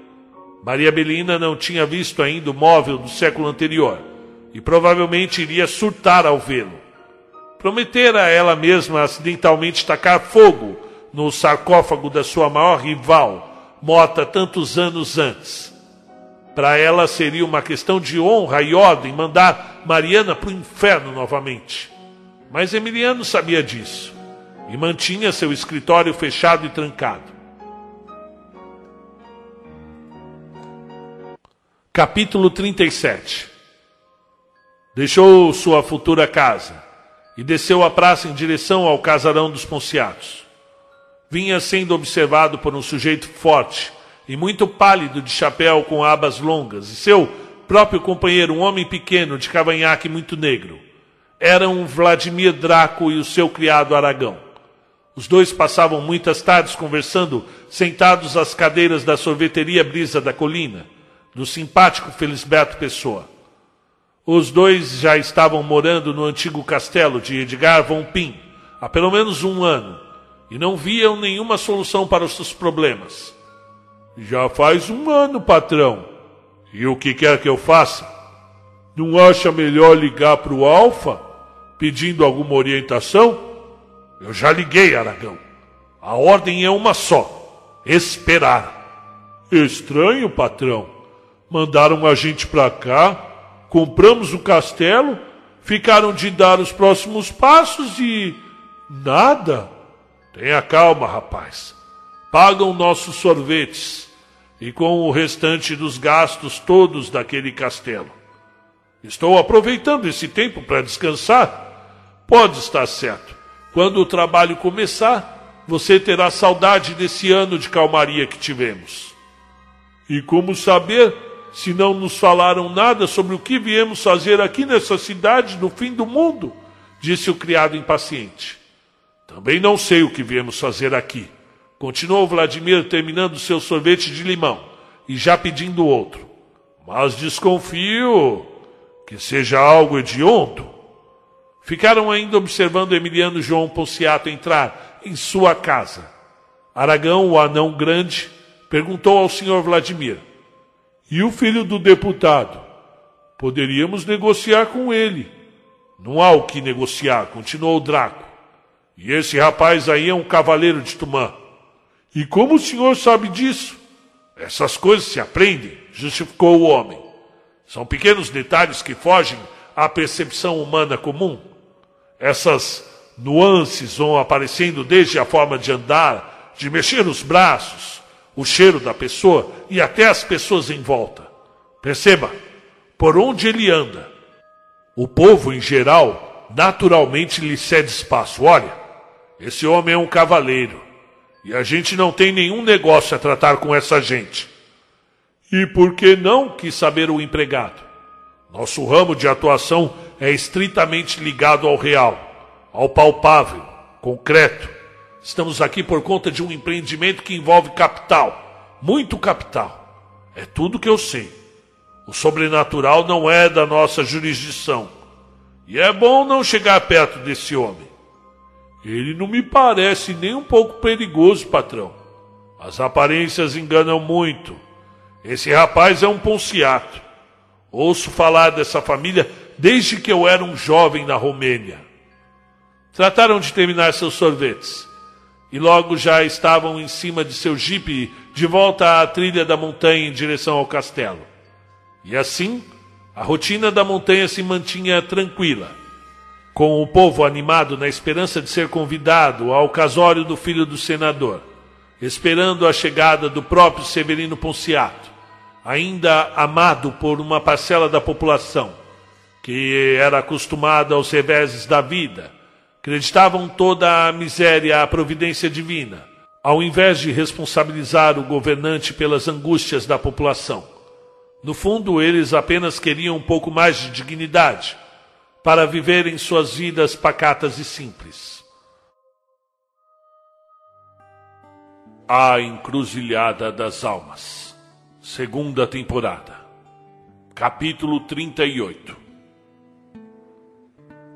Maria Belina não tinha visto ainda o móvel do século anterior e provavelmente iria surtar ao vê-lo. Prometera a ela mesma acidentalmente tacar fogo no sarcófago da sua maior rival, morta tantos anos antes. Para ela seria uma questão de honra e ordem mandar Mariana para o inferno novamente. Mas Emiliano sabia disso e mantinha seu escritório fechado e trancado. Capítulo 37 Deixou sua futura casa e desceu a praça em direção ao casarão dos Ponciatos. Vinha sendo observado por um sujeito forte e muito pálido de chapéu com abas longas, e seu próprio companheiro, um homem pequeno de cavanhaque muito negro. Eram Vladimir Draco e o seu criado Aragão. Os dois passavam muitas tardes conversando, sentados às cadeiras da sorveteria Brisa da Colina, do simpático Felisberto Pessoa. Os dois já estavam morando no antigo castelo de Edgar von Pim há pelo menos um ano e não viam nenhuma solução para os seus problemas. Já faz um ano, patrão. E o que quer que eu faça? Não acha melhor ligar para o Alfa pedindo alguma orientação? Eu já liguei, Aragão. A ordem é uma só: esperar. Estranho, patrão. Mandaram a gente para cá, compramos o castelo, ficaram de dar os próximos passos e. nada. Tenha calma, rapaz. Pagam nossos sorvetes e com o restante dos gastos todos daquele castelo. Estou aproveitando esse tempo para descansar. Pode estar certo. Quando o trabalho começar, você terá saudade desse ano de calmaria que tivemos. E como saber se não nos falaram nada sobre o que viemos fazer aqui nessa cidade no fim do mundo? Disse o criado impaciente. Também não sei o que viemos fazer aqui. Continuou Vladimir terminando seu sorvete de limão e já pedindo outro. Mas desconfio que seja algo hediondo. Ficaram ainda observando Emiliano João Ponciato entrar em sua casa. Aragão, o anão grande, perguntou ao senhor Vladimir: E o filho do deputado? Poderíamos negociar com ele. Não há o que negociar, continuou Draco. E esse rapaz aí é um cavaleiro de Tumã. E como o senhor sabe disso? Essas coisas se aprendem, justificou o homem. São pequenos detalhes que fogem à percepção humana comum. Essas nuances vão aparecendo desde a forma de andar, de mexer os braços, o cheiro da pessoa e até as pessoas em volta. Perceba, por onde ele anda. O povo, em geral, naturalmente lhe cede espaço. Olha, esse homem é um cavaleiro e a gente não tem nenhum negócio a tratar com essa gente. E por que não quis saber o empregado? Nosso ramo de atuação é estritamente ligado ao real, ao palpável, concreto. Estamos aqui por conta de um empreendimento que envolve capital, muito capital. É tudo que eu sei. O sobrenatural não é da nossa jurisdição. E é bom não chegar perto desse homem. Ele não me parece nem um pouco perigoso, patrão. As aparências enganam muito. Esse rapaz é um ponciato. Ouço falar dessa família desde que eu era um jovem na Romênia. Trataram de terminar seus sorvetes e logo já estavam em cima de seu jipe de volta à trilha da montanha em direção ao castelo. E assim, a rotina da montanha se mantinha tranquila com o povo animado na esperança de ser convidado ao casório do filho do senador, esperando a chegada do próprio Severino Ponciato, ainda amado por uma parcela da população, que era acostumada aos reveses da vida, acreditavam toda a miséria à providência divina, ao invés de responsabilizar o governante pelas angústias da população. No fundo, eles apenas queriam um pouco mais de dignidade, para viverem suas vidas pacatas e simples. A Encruzilhada das Almas, segunda temporada, capítulo 38.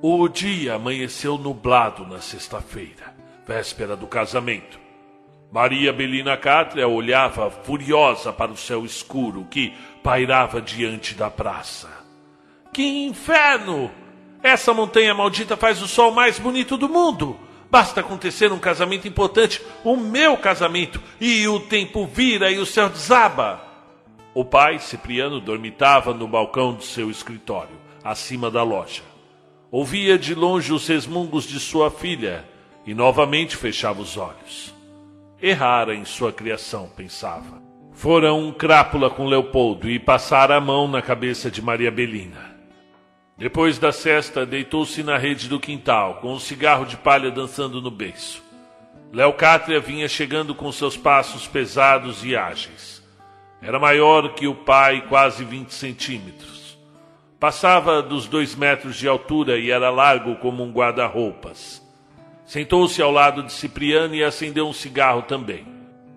O dia amanheceu nublado na sexta-feira, véspera do casamento. Maria Belina Cátria olhava furiosa para o céu escuro que pairava diante da praça. Que inferno! Essa montanha maldita faz o sol mais bonito do mundo. Basta acontecer um casamento importante, o meu casamento, e o tempo vira e o céu desaba. O pai, Cipriano, dormitava no balcão de seu escritório, acima da loja. Ouvia de longe os resmungos de sua filha e novamente fechava os olhos. Errara em sua criação, pensava. Fora um crápula com Leopoldo e passara a mão na cabeça de Maria Belina. Depois da cesta, deitou-se na rede do quintal, com um cigarro de palha dançando no beiço. Leocátria vinha chegando com seus passos pesados e ágeis. Era maior que o pai, quase 20 centímetros. Passava dos dois metros de altura e era largo como um guarda-roupas. Sentou-se ao lado de Cipriano e acendeu um cigarro também.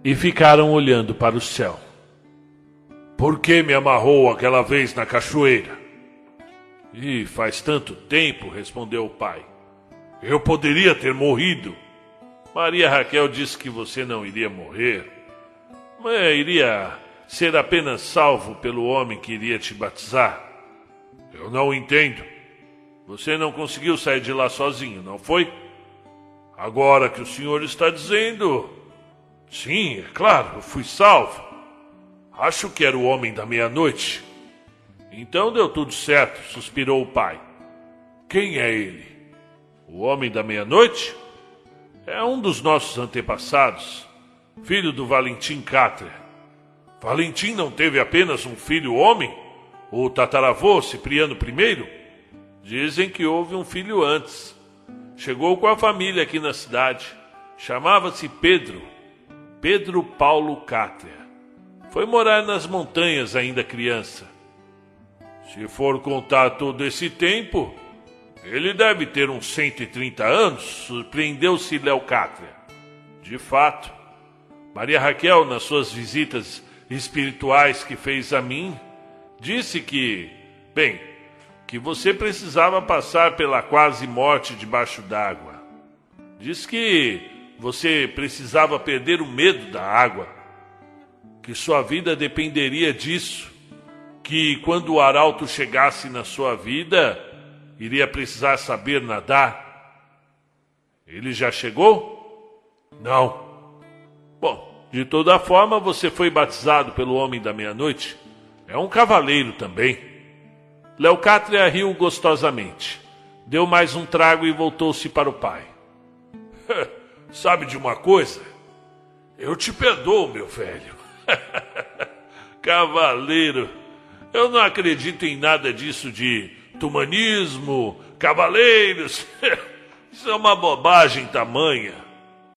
E ficaram olhando para o céu. Por que me amarrou aquela vez na cachoeira? E faz tanto tempo, respondeu o pai. Eu poderia ter morrido. Maria Raquel disse que você não iria morrer, mas iria ser apenas salvo pelo homem que iria te batizar. Eu não entendo. Você não conseguiu sair de lá sozinho, não foi? Agora que o senhor está dizendo. Sim, é claro, eu fui salvo. Acho que era o homem da meia-noite. Então deu tudo certo, suspirou o pai. Quem é ele? O homem da meia-noite? É um dos nossos antepassados, filho do Valentim Cátria. Valentim não teve apenas um filho homem? O tataravô Cipriano I? Dizem que houve um filho antes. Chegou com a família aqui na cidade. Chamava-se Pedro, Pedro Paulo Cátria. Foi morar nas montanhas ainda criança. Se for contar todo esse tempo, ele deve ter uns 130 anos, surpreendeu-se Leocátria. De fato, Maria Raquel, nas suas visitas espirituais que fez a mim, disse que, bem, que você precisava passar pela quase morte debaixo d'água. Diz que você precisava perder o medo da água, que sua vida dependeria disso que quando o arauto chegasse na sua vida, iria precisar saber nadar. Ele já chegou? Não. Bom, De toda forma, você foi batizado pelo Homem da Meia-Noite. É um cavaleiro também. Leocátria riu gostosamente. Deu mais um trago e voltou-se para o pai. Sabe de uma coisa? Eu te perdoo, meu velho. Cavaleiro. Eu não acredito em nada disso de tumanismo, cavaleiros. Isso é uma bobagem tamanha.